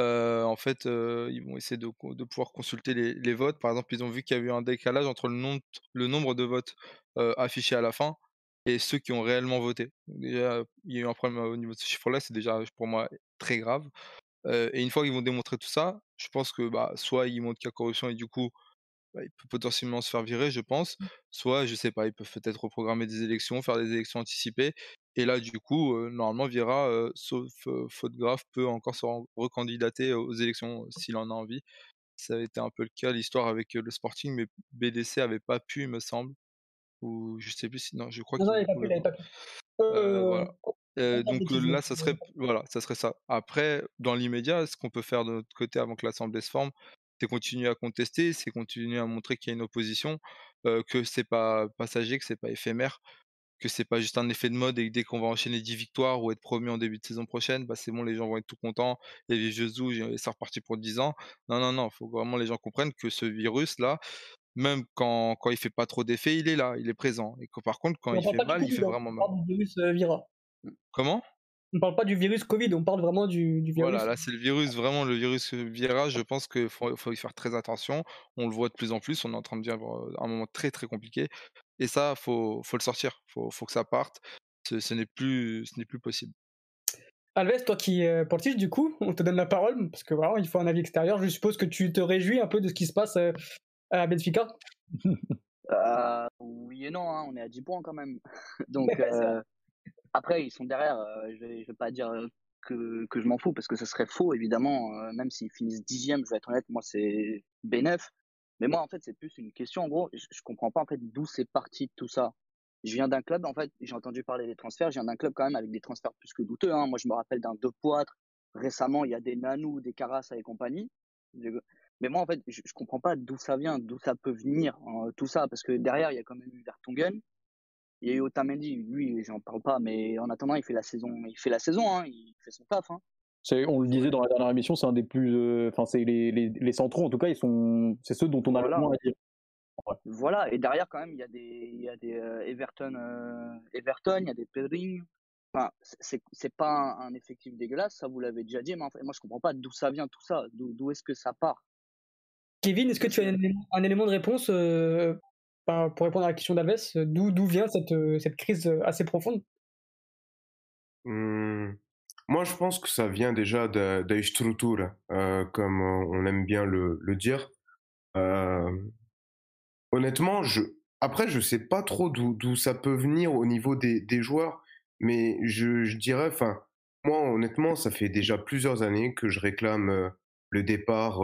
en fait, ils vont essayer de, de pouvoir consulter les, les, votes. Par exemple, ils ont vu qu'il y a eu un décalage entre le, nombre, le nombre de votes affichés à la fin et ceux qui ont réellement voté. déjà, il y a eu un problème au niveau de ce chiffre-là, c'est déjà pour moi très grave. et une fois qu'ils vont démontrer tout ça, je pense que bah, soit ils montrent qu'il y a corruption et du coup, bah, il peut potentiellement se faire virer, je pense. Mmh. Soit, je sais pas, ils peuvent peut-être reprogrammer des élections, faire des élections anticipées. Et là, du coup, normalement, Vira, sauf faute grave, peut encore se recandidater aux élections s'il en a envie. Ça a été un peu le cas, l'histoire avec le Sporting, mais BDC avait pas pu, il me semble. Ou je sais plus si. Non, je crois qu'il n'avait pas pu. voilà. donc là, ça serait, voilà, ça serait ça. Après, dans l'immédiat, ce qu'on peut faire de notre côté avant que l'Assemblée se forme, c'est continuer à contester, c'est continuer à montrer qu'il y a une opposition, que c'est pas passager, que c'est pas éphémère, que c'est pas juste un effet de mode et que dès qu'on va enchaîner 10 victoires ou être promu en début de saison prochaine, bah c'est bon, les gens vont être tout contents, et les jeux c'est reparti pour 10 ans. Non, non, non, il faut vraiment les gens comprennent que ce virus-là, même quand, quand il fait pas trop d'effet, il est là, il est présent. Et que par contre, quand il fait mal, il fait vraiment mal. Comment? On ne parle pas du virus Covid, on parle vraiment du, virus. Voilà, là c'est le virus, vraiment le virus virage. Je pense qu'il faut, faut, y faire très attention. On le voit de plus en plus. On est en train de vivre un moment très très compliqué. Et ça, faut, faut le sortir. Faut, faut que ça parte. Ce, n'est plus, ce n'est plus possible. Alves, toi qui es portiche, du coup, on te donne la parole parce que voilà, il faut un avis extérieur. Je suppose que tu te réjouis un peu de ce qui se passe à Benfica. (laughs) Euh, oui et non, hein, on est à 10 points quand même. (laughs) Donc, après, ils sont derrière. Euh, je vais, vais pas dire euh, que, que je m'en fous parce que ce serait faux, évidemment. Euh, même s'ils finissent dixième, je vais être honnête, moi, c'est B9. Mais moi, en fait, c'est plus une question. En gros, je, je comprends pas en fait d'où c'est parti tout ça. Je viens d'un club, en fait, j'ai entendu parler des transferts. Je viens d'un club quand même avec des transferts plus que douteux. Hein. Moi, je me rappelle d'un De Poitre. Récemment, il y a des Nanou, des Carras et compagnie. Mais moi, en fait, je, je comprends pas d'où ça vient, d'où ça peut venir, hein, tout ça, parce que derrière, il y a quand même eu Vertonghen, il y a eu Otamendi, lui, j'en parle pas, mais en attendant, il fait la saison, il fait la saison, hein, il fait son taf. Hein. On le disait dans la dernière émission, c'est un des plus, euh, enfin, c'est les, les, les, centraux en tout cas, ils sont, c'est ceux dont on a le moins à dire. Voilà, et derrière quand même, il y a des, il y a des euh, Everton, euh, Everton, il y a des Pedring. Enfin, c'est, c'est pas un, effectif dégueulasse, ça vous l'avez déjà dit, mais en fait, moi je comprends pas d'où ça vient tout ça, d'où, d'où est-ce que ça part? Kevin, est-ce que tu as un, élément de réponse pour répondre à la question d'Alves, d'où, d'où vient cette, cette crise assez profonde? Mmh. Moi, je pense que ça vient déjà de, de euh, comme on aime bien le, le dire. honnêtement, je, après, je sais pas trop d'où, ça peut venir au niveau des, des joueurs, mais je, je dirais, enfin, moi, honnêtement, ça fait déjà plusieurs années que je réclame le départ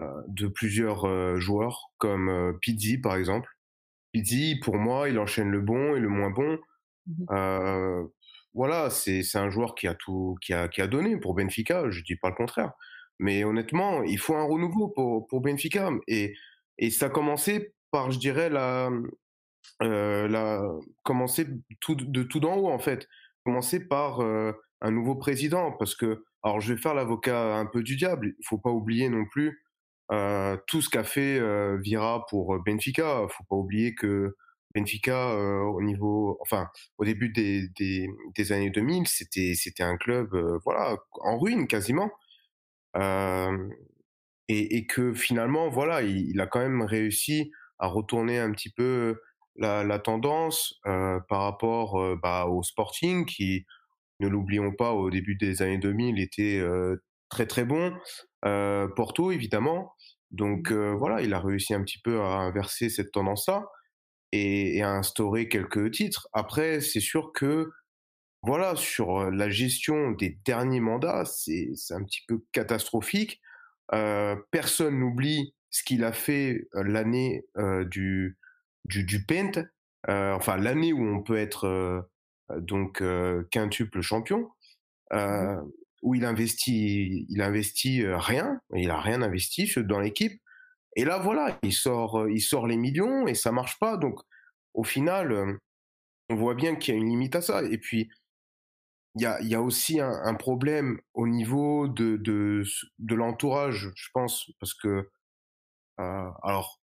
euh, de plusieurs euh, joueurs, comme euh, Pizzi par exemple. Pizzi, pour moi, il enchaîne le bon et le moins bon. Mmh voilà, c'est un joueur qui a tout, qui a, qui a donné pour Benfica. Je dis pas le contraire, mais honnêtement, il faut un renouveau pour, pour Benfica. Et, et ça a commencé par, je dirais, la, euh, la commencer tout, de tout d'en haut en fait. Commencer par un nouveau président, parce que, alors je vais faire l'avocat un peu du diable. Il faut pas oublier non plus euh, tout ce qu'a fait euh, Vira pour euh, Benfica. Faut pas oublier que Benfica, au niveau, enfin, au début des, des, des années 2000, c'était c'était un club, voilà, en ruine quasiment. Et, et, que finalement, voilà, il, il, a quand même réussi à retourner un petit peu la, la tendance par rapport bah, au Sporting, qui, ne l'oublions pas, au début des années 2000, était très très bon. Euh, Porto, évidemment. Donc mmh. euh, voilà, il a réussi un petit peu à inverser cette tendance-là. Et, à instaurer quelques titres. Après, c'est sûr que voilà, sur la gestion des derniers mandats, c'est un petit peu catastrophique. Euh, personne n'oublie ce qu'il a fait l'année euh, du, du, du Paint, euh, enfin l'année où on peut être donc quintuple champion, mmh où il investit, il investit rien, il a rien investi dans l'équipe. Et là, voilà, il sort, il sort les millions et ça marche pas. Donc, au final, on voit bien qu'il y a une limite à ça. Et puis, il y a, aussi un, problème au niveau de, de, l'entourage, je pense, parce que, euh, alors,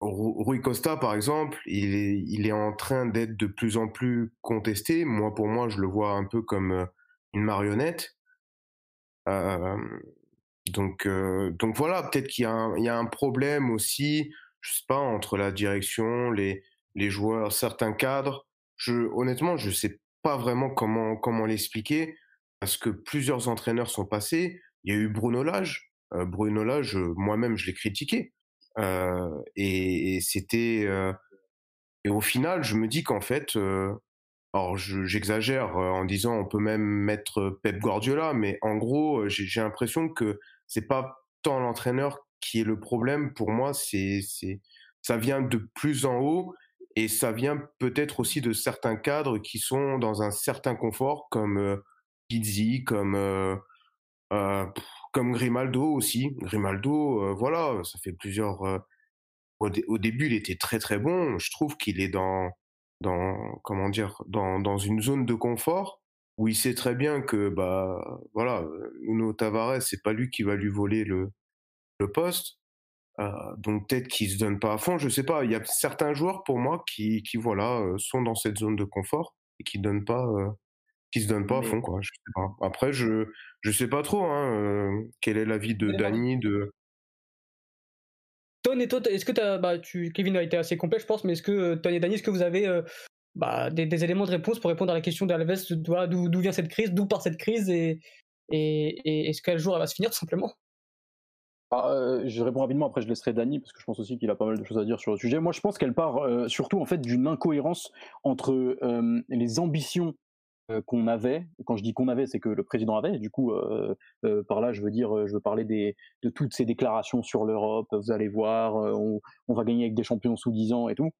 Rui Costa, par exemple, il est, il est en train d'être de plus en plus contesté. Moi, pour moi, je le vois un peu comme euh, une marionnette. Euh, donc, euh, donc voilà, peut-être qu'il y, a un problème aussi, je sais pas, entre la direction, les, joueurs, certains cadres. Honnêtement, je sais pas vraiment comment, l'expliquer, parce que plusieurs entraîneurs sont passés. Il y a eu Bruno Lage. Euh, Bruno Lage, moi-même, je l'ai critiqué. Euh, et, c'était. Euh, et au final, je me dis qu'en fait, euh, alors j'exagère en disant on peut même mettre Pep Guardiola, mais en gros, j'ai l'impression que c'est pas tant l'entraîneur qui est le problème. Pour moi, c'est ça vient de plus en haut et ça vient peut-être aussi de certains cadres qui sont dans un certain confort, comme euh, Pizzi, comme euh, euh, comme Grimaldo aussi. Grimaldo, euh, voilà, ça fait plusieurs. Au, au, début, il était très très bon. Je trouve qu'il est dans dans comment dire dans dans une zone de confort où il sait très bien que bah voilà, Nuno Tavares, c'est pas lui qui va lui voler le le poste. Euh, donc peut-être qu'ils se donnent pas à fond, je sais pas. Il y a certains joueurs pour moi qui, qui voilà euh, sont dans cette zone de confort et qui donnent pas, euh, qui se donnent pas à fond quoi. Je sais pas. Après je je sais pas trop hein, quel est l'avis de Dany de. Ton et toi, est-ce que as, bah, tu, Kevin a été assez complet, je pense, mais est-ce que Ton et Dany, est-ce que vous avez bah, des, éléments de réponse pour répondre à la question d'Alves, d'où vient cette crise, d'où part cette crise et, est-ce qu'un jour elle va se finir simplement? Ah, euh, je réponds rapidement, après je laisserai Dany, parce que je pense aussi qu'il a pas mal de choses à dire sur le sujet. Moi, je pense qu'elle part euh, surtout en fait d'une incohérence entre euh, les ambitions qu'on avait. Quand je dis qu'on avait, c'est que le président avait. Du coup, par là, je veux dire, je veux parler de toutes ces déclarations sur l'Europe. Vous allez voir, on, on, va gagner avec des champions sous 10 ans et tout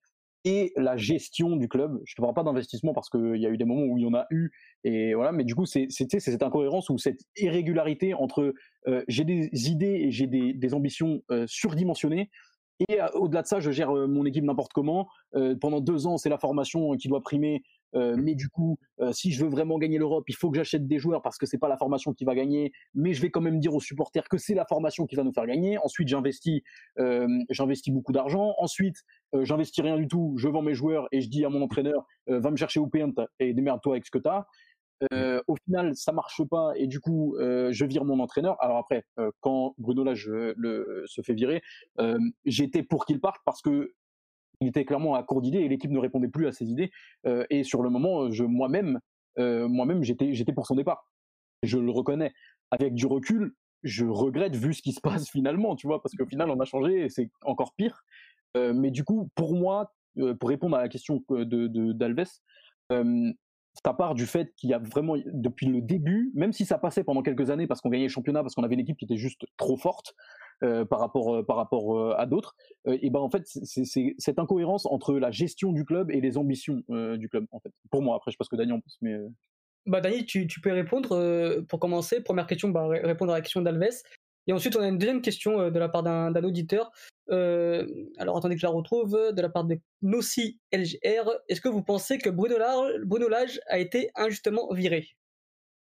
et la gestion du club. Je ne te parle pas d'investissement parce qu'il y a eu des moments où il y en a eu, et voilà. Mais du coup, c'est cette incohérence ou cette irrégularité entre euh, j'ai des idées et j'ai des, ambitions euh, surdimensionnées. Et euh, au-delà de ça, je gère mon équipe n'importe comment. Pendant deux ans, c'est la formation qui doit primer. Mais du coup, si je veux vraiment gagner l'Europe, il faut que j'achète des joueurs parce que c'est pas la formation qui va gagner. Mais je vais quand même dire aux supporters que c'est la formation qui va nous faire gagner. Ensuite, j'investis, j'investis beaucoup d'argent. Ensuite, j'investis rien du tout. Je vends mes joueurs et je dis à mon entraîneur, va me chercher au paint et démerde-toi avec ce que t'as. Euh, au final, ça marche pas et du coup, euh, je vire mon entraîneur. Alors après, euh, quand Bruno là je, le, se fait virer, j'étais pour qu'il parte parce que il était clairement à court d'idées et l'équipe ne répondait plus à ses idées. et sur le moment, je moi-même, moi-même, j'étais, j'étais pour son départ. Je le reconnais. Avec du recul, je regrette vu ce qui se passe finalement, tu vois, parce qu'au final, on a changé et c'est encore pire. mais du coup, pour moi, pour répondre à la question de d'Alves, ça part du fait qu'il y a vraiment, depuis le début, même si ça passait pendant quelques années parce qu'on gagnait le championnat, parce qu'on avait une équipe qui était juste trop forte euh, par rapport, euh, par rapport euh, à d'autres, et ben en fait, c'est cette incohérence entre la gestion du club et les ambitions du club, en fait. Pour moi, après, je pense que Daniel en plus, mais. Bah, Daniel, tu, tu peux répondre pour commencer. Première question, bah, répondre à la question d'Alves. Et ensuite, on a une deuxième question de la part d'un auditeur alors attendez que je la retrouve, de la part de Nossi LGR. Est-ce que vous pensez que Bruno, Bruno Lage a été injustement viré?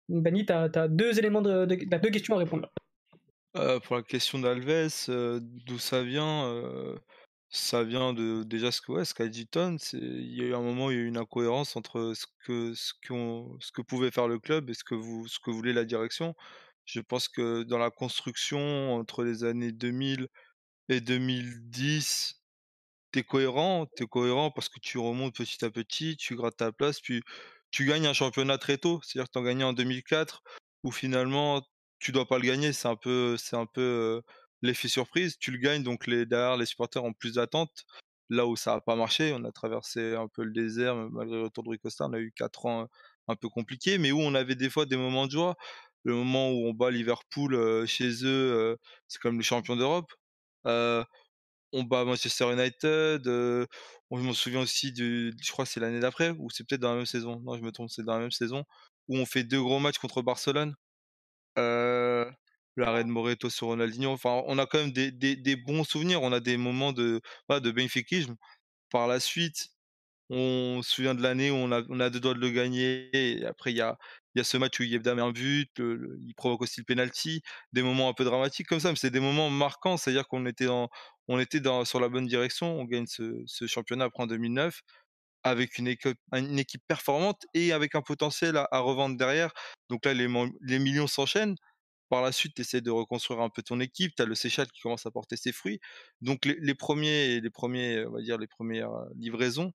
Bani, tu as, deux éléments de, deux questions à répondre. Pour la question d'Alves, d'où ça vient Ça vient de déjà ce que ouais, qu'a dit Ton. Il y a eu un moment où il y a eu une incohérence entre ce que ce, ce que pouvait faire le club et ce que vous ce que voulait la direction. Je pense que dans la construction entre les années 2000 et 2010, t'es cohérent, t'es cohérent parce que tu remontes petit à petit, tu grattes ta place, puis tu gagnes un championnat très tôt. C'est-à-dire que t'en gagné en 2004, où finalement tu dois pas le gagner. C'est un peu, c'est un peu l'effet surprise. Tu le gagnes, donc les derrière les supporters ont plus d'attentes. là où ça n'a pas marché. On a traversé un peu le désert, malgré le retour de Ricosta. On a eu quatre ans un peu compliqués, mais où on avait des fois des moments de joie. Le moment où on bat Liverpool chez eux, c'est comme le champion d'Europe. on bat Manchester United. on, je me souviens aussi de, je crois que c'est l'année d'après, ou c'est peut-être dans la même saison. Non, je me trompe, c'est dans la même saison où on fait deux gros matchs contre Barcelone. L'arrêt de Moreto sur Ronaldinho. Enfin, on a quand même des, des, bons souvenirs. On a des moments de, voilà, de bénéficisme. Par la suite, on se souvient de l'année où on a, on a deux doigts de le gagner. Après, il y a, y a ce match où Yebda met un but, il provoque aussi le penalty, des moments un peu dramatiques comme ça, mais c'est des moments marquants. C'est-à-dire qu'on était, on était dans, sur la bonne direction. On gagne ce, ce championnat après en 2009 avec une équipe, une équipe performante et avec un potentiel à, revendre derrière. Donc là, les, les millions s'enchaînent. Par la suite, tu essaies de reconstruire un peu ton équipe. Tu as le Seychelles qui commence à porter ses fruits. Donc les, les, premiers, les premiers, on va dire les premières livraisons,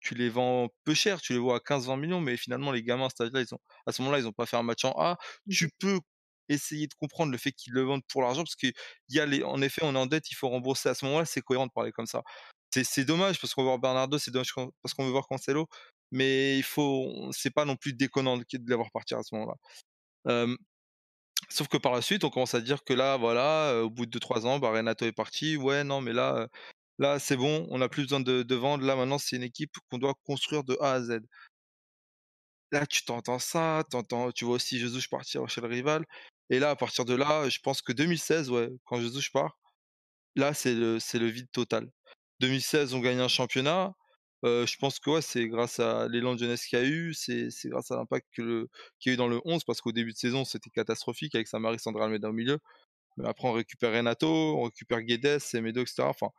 tu les vends peu cher, tu les vois à 15-20 millions, mais finalement, les gamins à, ce là ils ont, à ce moment-là, ils n'ont pas fait un match en A. Mmh tu peux essayer de comprendre le fait qu'ils le vendent pour l'argent, parce qu'il y a les, en effet, on est en dette, il faut rembourser. À ce moment-là, c'est cohérent de parler comme ça. C'est dommage parce qu'on veut voir Bernardo, c'est dommage parce qu'on veut voir Cancelo, mais il faut, c'est pas non plus déconnant de, l'avoir partir à ce moment-là. sauf que par la suite, on commence à dire que là, voilà, au bout de 2-3 ans, bah, Renato est parti. Ouais, non, mais là, Là, c'est bon, on n'a plus besoin de, vendre. Là, maintenant, c'est une équipe qu'on doit construire de A à Z. Là, tu t'entends ça, tu vois aussi Jesus partir chez le rival. Et là, à partir de là, je pense que 2016, ouais, quand Jesus part, là, c'est le vide total. 2016, on gagne un championnat. je pense que ouais, c'est grâce à l'élan de jeunesse qu'il y a eu, c'est, grâce à l'impact qu'il y a eu dans le 11, parce qu'au début de saison, c'était catastrophique avec Samaris Sandra Almeida au milieu. Mais après, on récupère Renato, on récupère Guedes, Semedo, etc. Enfin,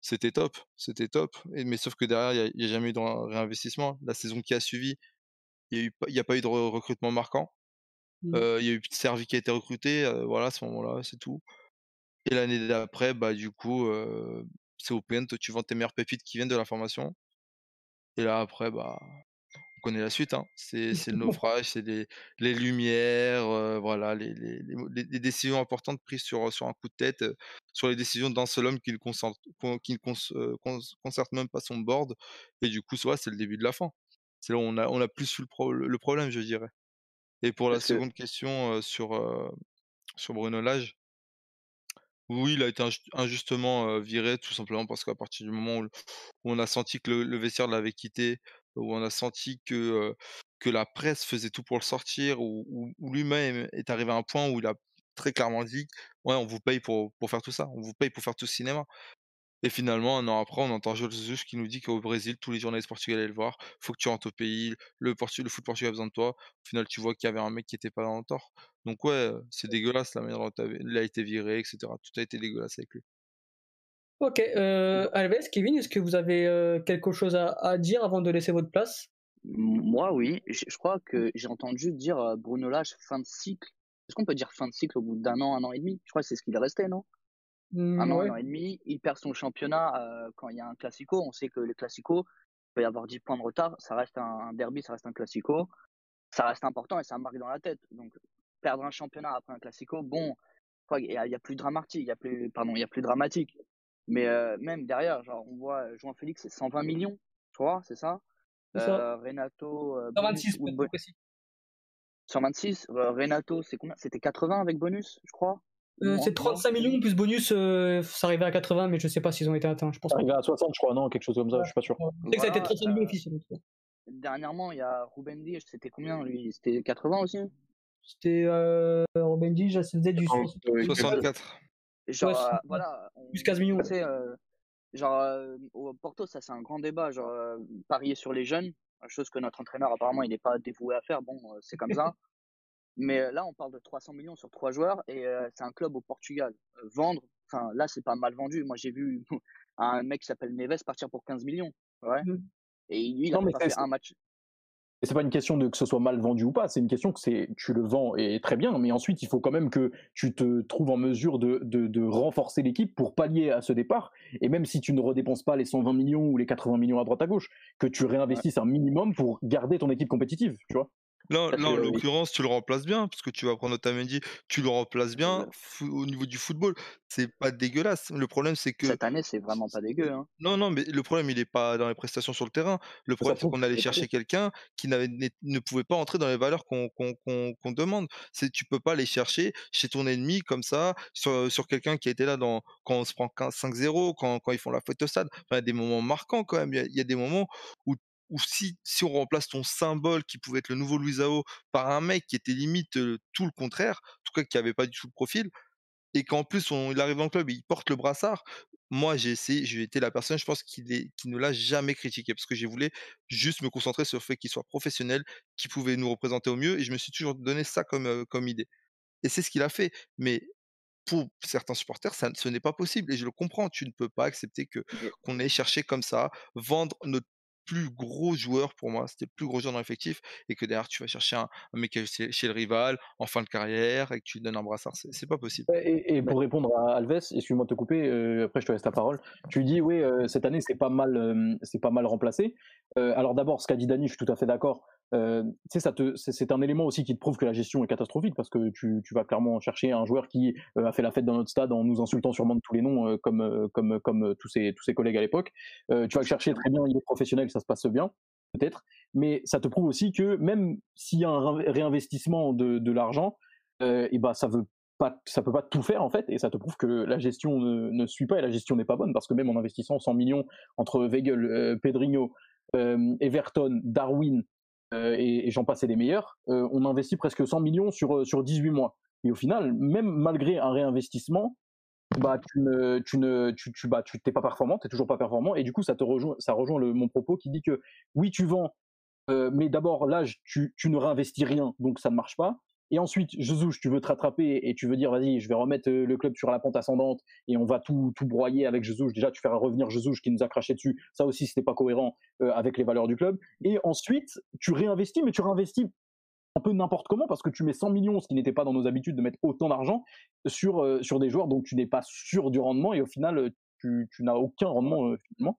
c'était top, c'était top. Et, mais sauf que derrière, il n'y a, jamais eu de réinvestissement. La saison qui a suivi, il n'y a, pas eu de recrutement marquant. Mmh. Il y a eu Servi qui a été recruté, voilà, à ce moment-là, c'est tout. Et l'année d'après, bah, du coup, c'est Open, tu vends tes meilleures pépites qui viennent de la formation. Et là, après, bah, on connaît la suite. Hein. C'est, le naufrage, c'est les, lumières, euh, voilà, les, les, décisions importantes prises sur, sur un coup de tête, euh, sur les décisions d'un seul homme qui ne concerte, qui ne euh, concerte même pas son board. Et du coup, c'est le début de la fin. C'est là où on a, on a plus vu le, problème, je dirais. Et pour la seconde question sur, sur Bruno Lage, oui, il a été injustement viré, tout simplement parce qu'à partir du moment où, on a senti que le vestiaire l'avait quitté, où on a senti que, que la presse faisait tout pour le sortir, où, lui-même est arrivé à un point où il a très clairement dit Ouais, on vous paye pour, pour faire tout ça, on vous paye pour faire tout ce cinéma. Et finalement, un an après, on entend Jules Jesus qui nous dit qu'au Brésil, tous les journalistes portugais allaient le voir, faut que tu rentres au pays, le, le foot portugais a besoin de toi. Au final, tu vois qu'il y avait un mec qui était pas dans le tort. Donc ouais, c'est dégueulasse la manière dont il a été viré, etc. Tout a été dégueulasse avec lui. Ok, euh, Alves, Kevin, est-ce que vous avez euh, quelque chose à, dire avant de laisser votre place? Moi, oui. Je, crois que j'ai entendu dire euh, Bruno Lage fin de cycle. Est-ce qu'on peut dire fin de cycle au bout d'un an, un an et demi? Je crois que c'est ce qu'il est resté, non? Mmh, Un an, un an et demi. Il perd son championnat euh, quand il y a un classico. On sait que les classicos, il peut y avoir 10 points de retard. Ça reste un, derby, ça reste un classico. Ça reste important et ça marque dans la tête. Donc, perdre un championnat après un classico, bon, il y, a plus dramatique. Il y a plus, pardon, il y a plus dramatique. Mais euh, même derrière, genre, on voit João Félix, c'est 120 millions, tu vois, c'est ça, euh, Renato. 126, 126. Renato, c'est combien? C'était 80 avec bonus, je crois? C'est 35 millions plus bonus, ça arrivait à 80, mais je sais pas s'ils ont été atteints. Je pense ça arrivait à 60, je crois, non, quelque chose comme ça, je suis pas sûr. C'est que ça a été 35 millions officiellement. Dernièrement, il y a Ruben Dias, c'était combien lui? C'était 80 aussi? C'était euh, Ruben Dias, ça faisait du 64. Genre, euh, voilà. plus 15 millions. Euh, genre, euh, au Porto, ça, c'est un grand débat. Genre, parier sur les jeunes, chose que notre entraîneur, apparemment, il n'est pas dévoué à faire. Bon, c'est comme ça. Mais là, on parle de 300 millions sur trois joueurs et c'est un club au Portugal. vendre, enfin, là, c'est pas mal vendu. Moi, j'ai vu (laughs) un mec qui s'appelle Neves partir pour 15 millions. Ouais. Mmh. Et lui, il a pas fait un match. Et c'est pas une question de que ce soit mal vendu ou pas, c'est une question que c'est tu le vends et très bien, mais ensuite il faut quand même que tu te trouves en mesure de, de, de renforcer l'équipe pour pallier à ce départ. Et même si tu ne redépenses pas les 120 millions ou les 80 millions à droite à gauche, que tu réinvestisses un minimum pour garder ton équipe compétitive, tu vois. Là, là en l'occurrence, tu le remplaces bien, parce que tu vas prendre Otamendi, tu le remplaces bien. Au niveau du football, c'est pas dégueulasse. Le problème, c'est que. Cette année, c'est vraiment pas dégueu. Hein. Non, non, mais le problème, il est pas dans les prestations sur le terrain. Le problème, c'est qu'on allait chercher quelqu'un qui ne pouvait pas entrer dans les valeurs qu'on demande. C'est tu peux pas aller chercher chez ton ennemi comme ça, sur, sur quelqu'un qui a été là dans, quand on se prend 5-0, quand, quand ils font la fête au stade. Enfin, il y a des moments marquants quand même. Il y a, des moments où ou si, si on remplace ton symbole qui pouvait être le nouveau Luisao par un mec qui était limite tout le contraire, en tout cas qui avait pas du tout le profil, et qu'en plus on, il arrive dans le club et il porte le brassard, moi j'ai essayé, j'ai été la personne, je pense, qui, qui ne l'a jamais critiqué parce que j'ai voulu juste me concentrer sur le fait qu'il soit professionnel, qu'il pouvait nous représenter au mieux, et je me suis toujours donné ça comme, comme idée. Et c'est ce qu'il a fait. Mais pour certains supporters, ça, ce n'est pas possible. Et je le comprends. Tu ne peux pas accepter que qu'on ait cherché comme ça, vendre notre plus gros joueur pour moi, c'était le plus gros joueur dans l'effectif, et que derrière tu vas chercher un, mec chez, le rival en fin de carrière et que tu lui donnes un brassard, c'est pas possible. Et, pour répondre à Alves, excuse-moi de te couper, euh, après je te laisse la parole. Tu dis oui, euh, cette année c'est pas mal, euh, c'est pas mal remplacé. alors d'abord, ce qu'a dit Dani, je suis tout à fait d'accord. Euh, c'est un élément aussi qui te prouve que la gestion est catastrophique parce que tu, vas clairement chercher un joueur qui euh, a fait la fête dans notre stade en nous insultant sûrement de tous les noms euh, comme, tous, ses, collègues à l'époque. tu vas le chercher très bien, il est professionnel, ça se passe bien, peut-être, mais ça te prouve aussi que même s'il y a un réinvestissement de, l'argent, ben ça veut pas, ça peut pas tout faire en fait, et ça te prouve que la gestion ne, ne suit pas et la gestion n'est pas bonne parce que même en investissant 100 millions entre Weigel, Pedrinho, Everton, Darwin, euh, et, j'en passais des meilleurs, euh, on investit presque 100 millions sur, euh, sur 18 mois. Et au final, même malgré un réinvestissement, bah tu ne tu ne tu, tu bah tu t'es pas t'es toujours pas performant. Et du coup ça te rejoint ça rejoint le, mon propos qui dit que oui tu vends mais d'abord là tu, tu ne réinvestis rien donc ça ne marche pas et ensuite, Jesus, tu veux te rattraper et tu veux dire, vas-y, je vais remettre euh, le club sur la pente ascendante et on va tout, tout broyer avec Jesus. Déjà, tu feras revenir Jesus qui nous a craché dessus. Ça aussi, c'était pas cohérent euh, avec les valeurs du club. Et ensuite, tu réinvestis, mais tu réinvestis un peu n'importe comment parce que tu mets 100 millions, ce qui n'était pas dans nos habitudes de mettre autant d'argent sur, euh, sur des joueurs dont tu n'es pas sûr du rendement et au final, tu, tu n'as aucun rendement finalement.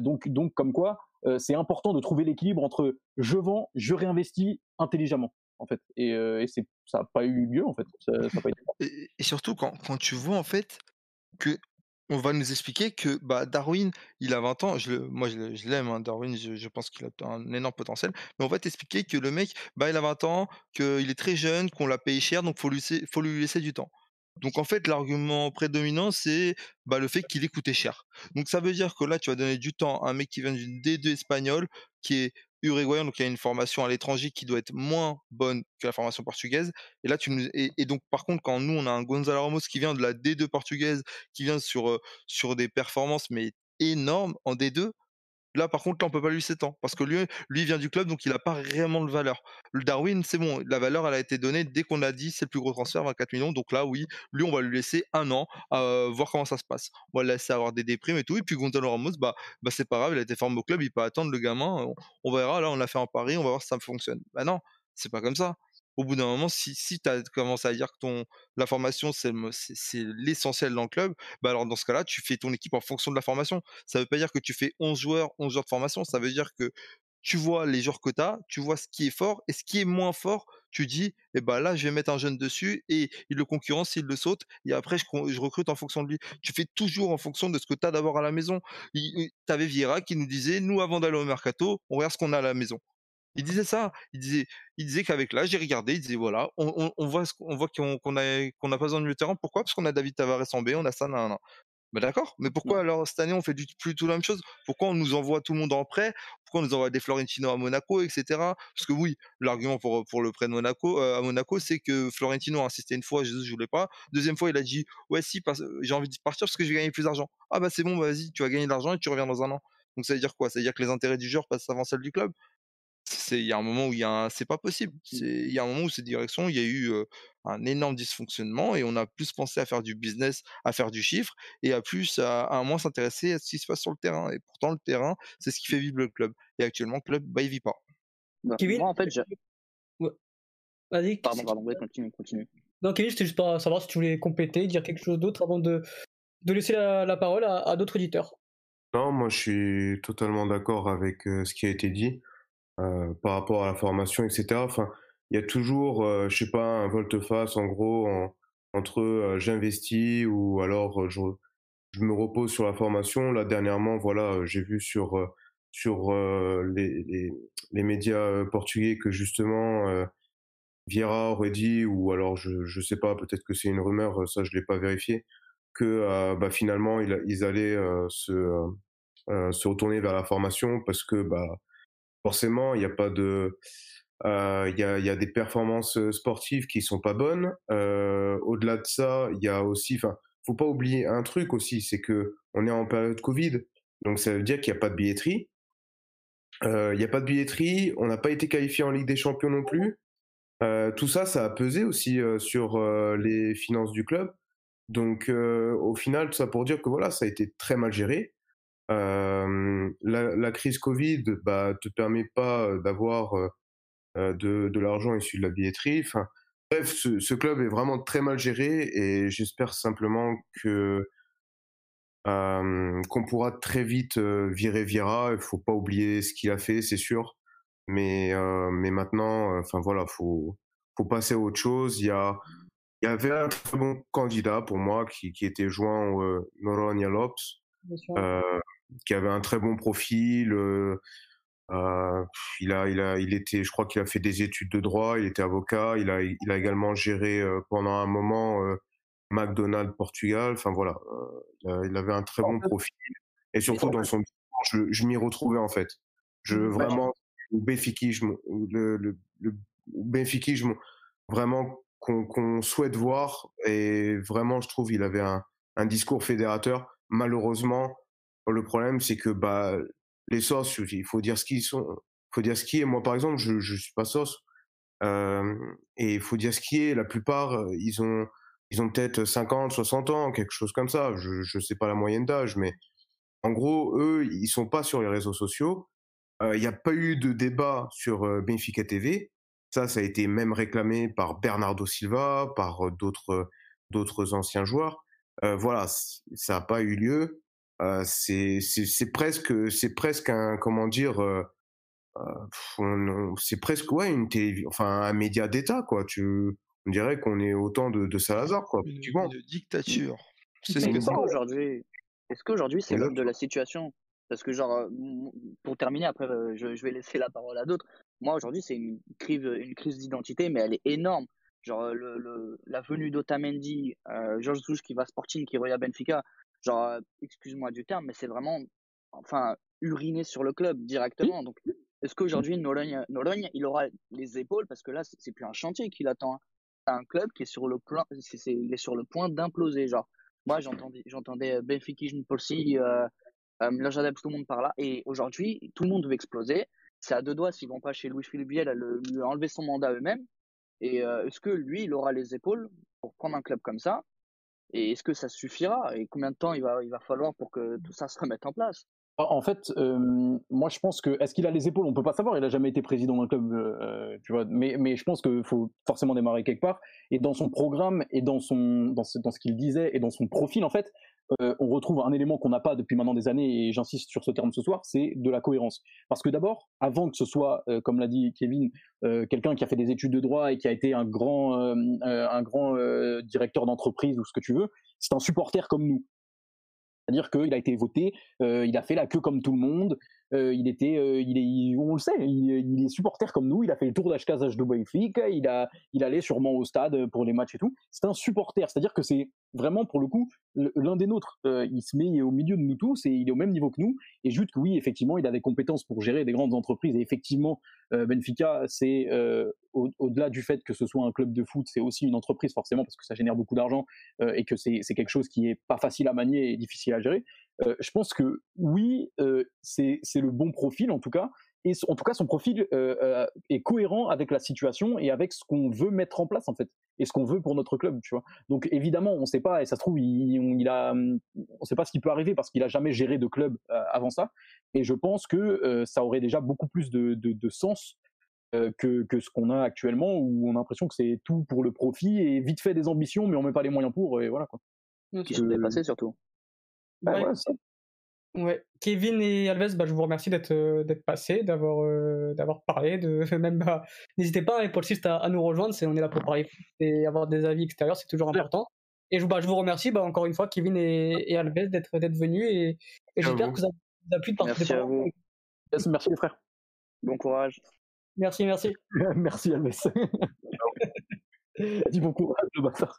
donc, donc, comme quoi, c'est important de trouver l'équilibre entre je vends, je réinvestis intelligemment en fait. Et, ça n'a pas eu lieu, en fait. Et, surtout, quand, tu vois, en fait, que on va nous expliquer que bah, Darwin, il a 20 ans, moi je, l'aime, hein, Darwin, je, pense qu'il a un énorme potentiel, mais on va t'expliquer que le mec, bah, il a 20 ans, qu'il est très jeune, qu'on l'a payé cher, donc faut lui faut lui laisser du temps. Donc en fait, l'argument prédominant, c'est bah, le fait qu'il ait coûté cher. Donc ça veut dire que là, tu vas donner du temps à un mec qui vient d'une D2 espagnole, qui est uruguayen, donc il y a une formation à l'étranger qui doit être moins bonne que la formation portugaise. Et là, tu et, donc par contre, quand nous on a un Gonzalo Ramos qui vient de la D2 portugaise, qui vient sur sur des performances mais énormes en D2, Là, par contre, là, on peut pas lui s'étendre parce que lui, lui vient du club, donc il n'a pas réellement de valeur. Le Darwin, c'est bon, la valeur, elle a été donnée dès qu'on a dit c'est le plus gros transfert, 24 millions. Donc là, oui, lui, on va lui laisser un an euh, voir comment ça se passe. On va le laisser avoir des déprimes et tout. Et puis Gonzalo Ramos, bah, bah c'est pas grave, il a été formé au club, il peut attendre le gamin. On, verra. Là, on l'a fait en Paris, on va voir si ça fonctionne. Bah non, c'est pas comme ça au bout d'un moment, si, tu as à dire que la formation, c'est l'essentiel dans le club, bah alors dans ce cas-là, tu fais ton équipe en fonction de la formation. Ça veut pas dire que tu fais 11 joueurs, 11 joueurs de formation. Ça veut dire que tu vois les joueurs que tu as, tu vois ce qui est fort et ce qui est moins fort, tu dis, eh ben là, je vais mettre un jeune dessus et il le concurrence, il le saute et après, je, je, recrute en fonction de lui. Tu fais toujours en fonction de ce que tu as d'abord à la maison. Tu avais Vieira qui nous disait, nous, avant d'aller au mercato, on regarde ce qu'on a à la maison. Il disait ça. Il disait, il disait qu'avec l'âge, j'ai regardé, il disait voilà, on, on, voit, on voit qu'on qu'on a, qu'on a pas besoin de milieu terrain. Pourquoi? Parce qu'on a David Tavares en B, on a ça, nan, nan. Mais d'accord, mais pourquoi alors cette année on fait du, plus tout la même chose? Pourquoi on nous envoie tout le monde en prêt? Pourquoi on nous envoie des Florentino à Monaco, etc. Parce que oui, l'argument pour, pour le prêt de Monaco euh, à Monaco, c'est que Florentino a insisté une fois, Jésus je voulais pas. Deuxième fois, il a dit ouais si, j'ai envie de partir parce que je vais gagner plus d'argent. Ah bah c'est bon, vas-y, tu vas gagner de l'argent et tu reviens dans un an. Donc ça veut dire quoi? Ça veut dire que les intérêts du joueur passent avant celles du club? Il y a un moment où il y a c'est pas possible. Mmh. Il y a un moment où cette direction, il y a eu un énorme dysfonctionnement et on a plus pensé à faire du business, à faire du chiffre et à plus à, à moins s'intéresser à ce qui se passe sur le terrain. Et pourtant, le terrain, c'est ce qui fait vivre le club. Et actuellement, le club, bah, il vit pas. Bah, moi, en fait, Vas-y. Pardon, pardon, continue, continue. Non, Kevin, c'était juste pour savoir si tu voulais compléter, dire quelque chose d'autre avant de, de laisser la, parole à, à d'autres éditeurs. Non, moi je suis totalement d'accord avec ce qui a été dit. Euh, par rapport à la formation, etc. Enfin, il y a toujours, je sais pas, un volte-face en gros entre j'investis ou alors je, je me repose sur la formation. Là dernièrement, voilà, j'ai vu sur sur les, les, les, médias portugais que justement Vieira aurait dit, ou alors je ne sais pas, peut-être que c'est une rumeur, ça je l'ai pas vérifié, que bah, finalement ils, ils allaient se, se retourner vers la formation parce que bah, forcément il n'y a pas de il y, a, des performances sportives qui sont pas bonnes. Au-delà de ça, il y a aussi, faut pas oublier un truc aussi, c'est que on est en période Covid, donc ça veut dire qu'il n'y a pas de billetterie. Il n'y a pas de billetterie, on n'a pas été qualifié en Ligue des Champions non plus. Euh, tout ça, ça a pesé aussi euh, sur euh, les finances du club. Donc, au final, tout ça pour dire que voilà, ça a été très mal géré. La, la, crise Covid, bah, te permet pas d'avoir de, de l'argent issu de la billetterie. Enfin, bref, ce, ce, club est vraiment très mal géré et j'espère simplement que qu'on pourra très vite virer Vira. Il faut pas oublier ce qu'il a fait, c'est sûr. Mais, mais maintenant, enfin voilà, faut, faut passer à autre chose. Il y, a, il y avait un très bon candidat pour moi qui, qui était João euh, Noronha Lopes, euh, qui avait un très bon profil. Euh, euh, il a, il a, il était, je crois qu'il a fait des études de droit. Il était avocat. Il a, il a également géré pendant un moment McDonald's Portugal. Enfin voilà, il avait un très bon profil. Et surtout dans son, je, je m'y retrouvais en fait. Je mmh, vraiment, le béfikisme, le, le, vraiment qu'on souhaite voir. Et vraiment, je trouve, il avait un, un discours fédérateur. Malheureusement, le problème, c'est que bah, les sauces, il faut dire ce qu'ils sont. Faut dire ce qui est. Moi, par exemple, je je suis pas sauce. Euh, et il faut dire ce qui est. La plupart, ils ont, ils ont peut-être 50, 60 ans, quelque chose comme ça. Je ne sais pas la moyenne d'âge, mais en gros, eux, ils sont pas sur les réseaux sociaux. Il n'y a pas eu de débat sur Benfica TV. Ça, ça a été même réclamé par Bernardo Silva, par d'autres d'autres anciens joueurs. voilà, ça n'a pas eu lieu. C'est c'est presque c'est presque un comment dire c'est presque ouais une télévision enfin un média d'État quoi. Tu on dirait qu'on est au temps de, de Salazar quoi. Une, une dictature. C'est ce que aujourd'hui. Est-ce qu'aujourd'hui c'est l'homme de la situation? Parce que, genre, euh, pour terminer, après, euh, je, vais laisser la parole à d'autres. Moi, aujourd'hui, c'est une crise, une crise d'identité, mais elle est énorme. Genre, euh, le, la venue d'Otamendi, euh, Georges Zouche qui va Sporting, qui revient à Benfica, genre, excuse-moi du terme, mais c'est vraiment, enfin, uriner sur le club directement. Donc, est-ce qu'aujourd'hui, Nologne, Nologne, il aura les épaules, parce que là, c'est plus un chantier qu'il attend. Hein. C'est un club qui est sur le plan, il est sur le point d'imploser. Genre, moi, j'entendais, j'entendais Benfica, Polsi, euh, euh, là, tout le monde par là. Et aujourd'hui, tout le monde veut exploser. C'est à deux doigts s'ils vont pas chez Louis-Philippe Biel à lui enlever son mandat eux-mêmes. Et euh, est-ce que lui, il aura les épaules pour prendre un club comme ça? Et est-ce que ça suffira? Et combien de temps il va, il va falloir pour que tout ça se remette en place? En fait, moi je pense que est-ce qu'il a les épaules? On peut pas savoir. Il a jamais été président d'un club, euh, tu vois. Mais, mais je pense qu'il faut forcément démarrer quelque part. Et dans son programme et dans son dans ce, dans ce qu'il disait et dans son profil, en fait, euh, on retrouve un élément qu'on n'a pas depuis maintenant des années, et j'insiste sur ce terme ce soir, c'est de la cohérence. Parce que d'abord, avant que ce soit, euh, comme l'a dit Kevin, euh, quelqu'un qui a fait des études de droit et qui a été un grand, un grand directeur d'entreprise ou ce que tu veux, c'est un supporter comme nous. C'est-à-dire qu'il a été voté, il a fait la queue comme tout le monde, euh, il était, euh, on le sait, il, est supporter comme nous. Il a fait le tour d'HKSH de Benfica. Il il allait sûrement au stade pour les matchs et tout. C'est un supporter, c'est-à-dire que c'est vraiment pour le coup l'un des nôtres. Euh, il se met au milieu de nous tous et il est au même niveau que nous. Et juste que oui, effectivement, il a des compétences pour gérer des grandes entreprises. Et effectivement, Benfica, c'est au-delà du fait que ce soit un club de foot, c'est aussi une entreprise forcément parce que ça génère beaucoup d'argent et que c'est quelque chose qui est pas facile à manier et difficile à gérer. Euh, je pense que oui, euh, c'est le bon profil en tout cas. Et en tout cas, son profil euh, est cohérent avec la situation et avec ce qu'on veut mettre en place en fait, et ce qu'on veut pour notre club, tu vois. Donc évidemment, on ne sait pas, et ça se trouve, il, il a, on sait pas ce qui peut arriver parce qu'il a jamais géré de club avant ça. Et je pense que ça aurait déjà beaucoup plus de, de, de sens que, que, ce qu'on a actuellement, où on a l'impression que c'est tout pour le profit et vite fait des ambitions, mais on met pas les moyens pour, et voilà quoi. Qui se passé surtout. Bah Ouais, Kevin et Alves, bah, je vous remercie d'être euh, d'être passés, d'avoir euh, d'avoir parlé, de (laughs) même bah, n'hésitez pas hein, site à, à, nous rejoindre, c'est on est là pour parler et avoir des avis extérieurs, c'est toujours important. Et je, bah, je vous remercie bah, encore une fois Kevin et, et Alves d'être d'être venus et, et j'espère que vous avez, pu de Merci à vous. Merci les frères. Bon courage. Merci, merci. (laughs) merci Alves. (laughs) Dis bon courage le bâtard.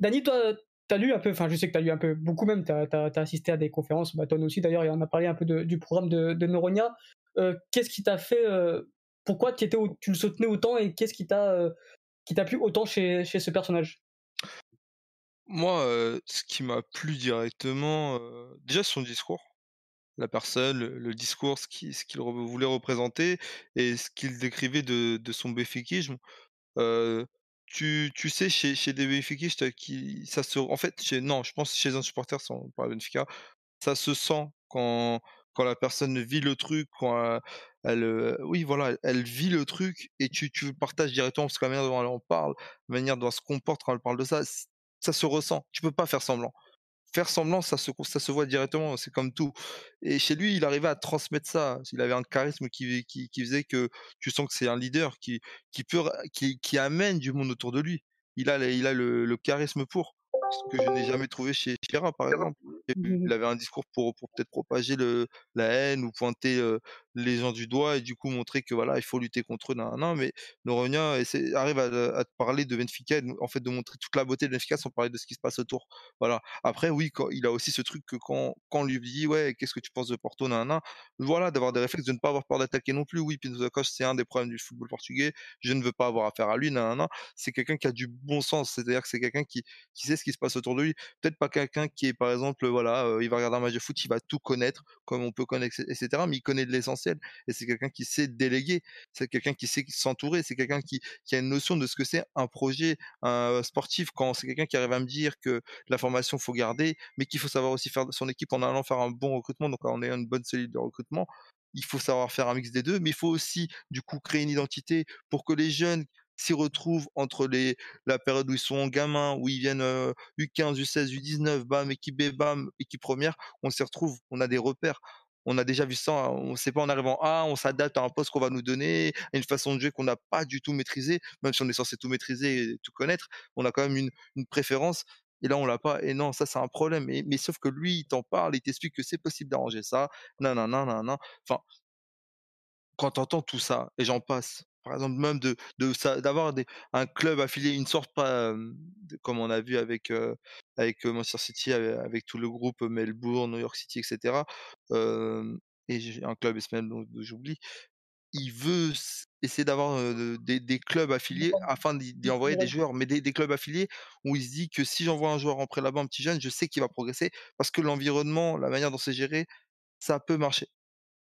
Dani, toi, t'as lu un peu, enfin je sais que t'as lu un peu, beaucoup même, t'as as, assisté à des conférences, bah, toi aussi d'ailleurs, et on a parlé un peu du programme de, de Neuronia. Euh, qu'est-ce qui t'a fait, euh, pourquoi tu le soutenais autant et qu'est-ce qui t'a euh, plu autant chez, ce personnage? Moi, ce qui m'a plu directement, déjà son discours, la personne, le, discours, ce qu'il voulait représenter et ce qu'il décrivait de, de son béfiquisme. Tu tu sais, chez chez des Benfiquistes qui ça se en fait, chez non, je pense chez un supporter sans parler Benfica, ça se sent quand quand la personne vit le truc, quand elle, oui voilà, elle vit le truc et tu tu partages directement parce que la manière dont elle en parle, la manière dont elle se comporte quand elle parle de ça, ça se ressent. Tu peux pas faire semblant faire semblant, ça se, ça se voit directement, c'est comme tout. Et chez lui, il arrivait à transmettre ça. Il avait un charisme qui, qui, qui faisait que tu sens que c'est un leader qui, qui, peut, qui, qui amène du monde autour de lui. Il a, il a le, le charisme pour ce que je n'ai jamais trouvé chez Chira, par exemple. Mmh il avait un discours pour, pour peut-être propager le, la haine ou pointer les gens du doigt et du coup montrer que voilà, il faut lutter contre eux. Non, non mais Noronha arrive à, à, parler de Benfica, en fait de montrer toute la beauté de Benfica sans parler de ce qui se passe autour. Voilà. Après, oui, quand, il a aussi ce truc que quand, quand lui dit ouais, qu'est-ce que tu penses de Porto, non, voilà, d'avoir des réflexes, de ne pas avoir peur d'attaquer non plus. Oui, Pinto c'est un des problèmes du football portugais. Je ne veux pas avoir affaire à lui, non. C'est quelqu'un qui a du bon sens, c'est-à-dire que c'est quelqu'un qui, qui sait ce qui se passe autour de lui. Peut-être pas quelqu'un qui est, par exemple, voilà, euh, il va regarder un match de foot, il va tout connaître, comme on peut connaître, etc. Mais il connaît de Et c'est quelqu'un qui sait déléguer. C'est quelqu'un qui sait s'entourer. C'est quelqu'un qui, a une notion de ce que c'est un projet sportif. Quand c'est quelqu'un qui arrive à me dire que la formation faut garder, mais qu'il faut savoir aussi faire son équipe en allant faire un bon recrutement. Donc, on est une bonne cellule de recrutement il faut savoir faire un mix des deux, mais il faut aussi du coup créer une identité pour que les jeunes s'y retrouvent entre les, la période où ils sont gamins, où ils viennent U15, U16, U19, bam, équipe B, bam, équipe première, on s'y retrouve, on a des repères. On a déjà vu ça, hein, on ne sait pas en arrivant à, on s'adapte à un poste qu'on va nous donner, à une façon de jouer qu'on n'a pas du tout maîtrisé, même si on est censé tout maîtriser et tout connaître, on a quand même une, une préférence. Et là, on l'a pas. Et non, ça, c'est un problème. Mais, mais sauf que lui, il t'en parle, il t'explique que c'est possible d'arranger ça. Non, non, non, non, non. Enfin, quand t'entends tout ça, et j'en passe, par exemple même de de d'avoir un club affilié, une sorte pas comme on a vu avec avec Manchester City, avec, tout le groupe Melbourne, New York City, etc. et j'ai un club espagnol dont j'oublie. Il veut essayer d'avoir des, des, clubs affiliés afin d'y envoyer des joueurs, mais des, des, clubs affiliés où il se dit que si j'envoie un joueur rentrer là-bas, un petit jeune, je sais qu'il va progresser parce que l'environnement, la manière dont c'est géré, ça peut marcher.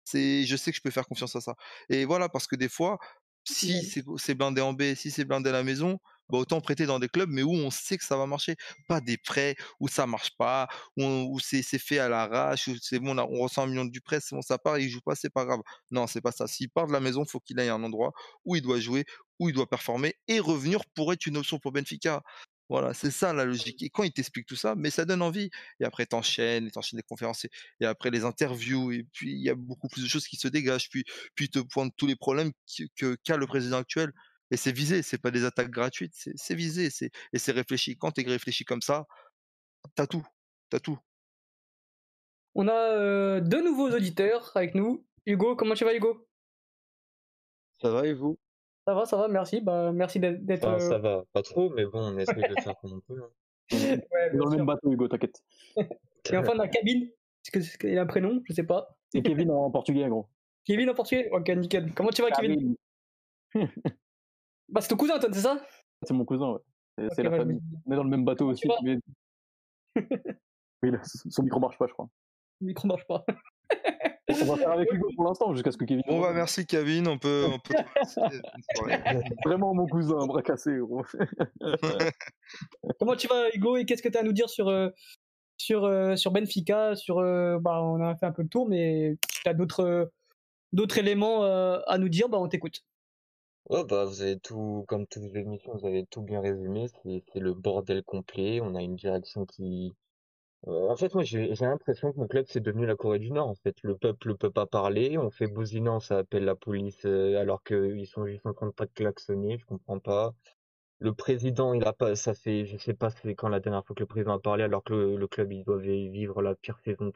C'est, je sais que je peux faire confiance à ça. Et voilà, parce que des fois, si c'est blindé en B, si c'est blindé à la maison, bah autant prêter dans des clubs, mais où on sait que ça va marcher. Pas des prêts où ça marche pas, où, c'est fait à l'arrache, où c'est bon, on, ressent un million du prêt, c'est bon, ça part, il joue pas, c'est pas grave. Non, c'est pas ça. S'il part de la maison, faut qu'il ait un endroit où il doit jouer, où il doit performer et revenir pour être une option pour Benfica. Voilà, c'est ça la logique. Et quand il t'explique tout ça, mais ça donne envie. Et après, t'enchaînes, t'enchaînes des conférences, et, après les interviews, et puis il y a beaucoup plus de choses qui se dégagent, puis, puis te pointe tous les problèmes que qu'a le président actuel. Et c'est visé, c'est pas des attaques gratuites, c'est visé, c'est et c'est réfléchi. Quand t'es réfléchi comme ça, t'as tout, t'as tout. On a deux nouveaux auditeurs avec nous. Hugo, comment tu vas, Hugo? Ça va et vous? Ça va, ça va, merci. Bah, merci d'être. Enfin, ça va, pas trop, mais bon, on essaie de faire comme on peut. Hein. Ouais, dans le même bateau, Hugo, t'inquiète. Et enfin, on a Kevin. Est-ce qu'il a un prénom? Je sais pas. C'est Kevin en portugais, gros. Kevin en portugais? Ok, nickel. Comment tu vas, Kevin? Bah, c'est ton cousin, toi, c'est ça? C'est mon cousin, ouais. C'est la famille. On est dans le même bateau aussi. Mais... (laughs) oui, son micro marche pas, je crois. Le micro marche pas. On va faire avec Hugo pour l'instant jusqu'à ce que Kevin. Bon bah merci Kevin, on peut, on peut (laughs) Vraiment mon cousin, un bras cassé. (laughs) Comment tu vas Hugo et qu'est-ce que tu as à nous dire sur euh, sur euh, sur Benfica, sur euh, bah on a fait un peu le tour, mais tu as d'autres d'autres éléments à nous dire, bah on t'écoute. Ouais, bah, vous avez tout, comme toutes les émissions, vous avez tout bien résumé. C'est, c'est le bordel complet. On a une direction qui, Euh, en fait, moi, j'ai l'impression que mon club, c'est devenu la Corée du Nord. En fait, le peuple ne peut pas parler. On fait bousinant, ça appelle la police, euh, alors qu'ils sont juste en train de pas klaxonner. Je comprends pas. Le président, il a pas, ça fait, je sais pas, c'est quand la dernière fois que le président a parlé, alors que le, club, il doit vivre la pire saison,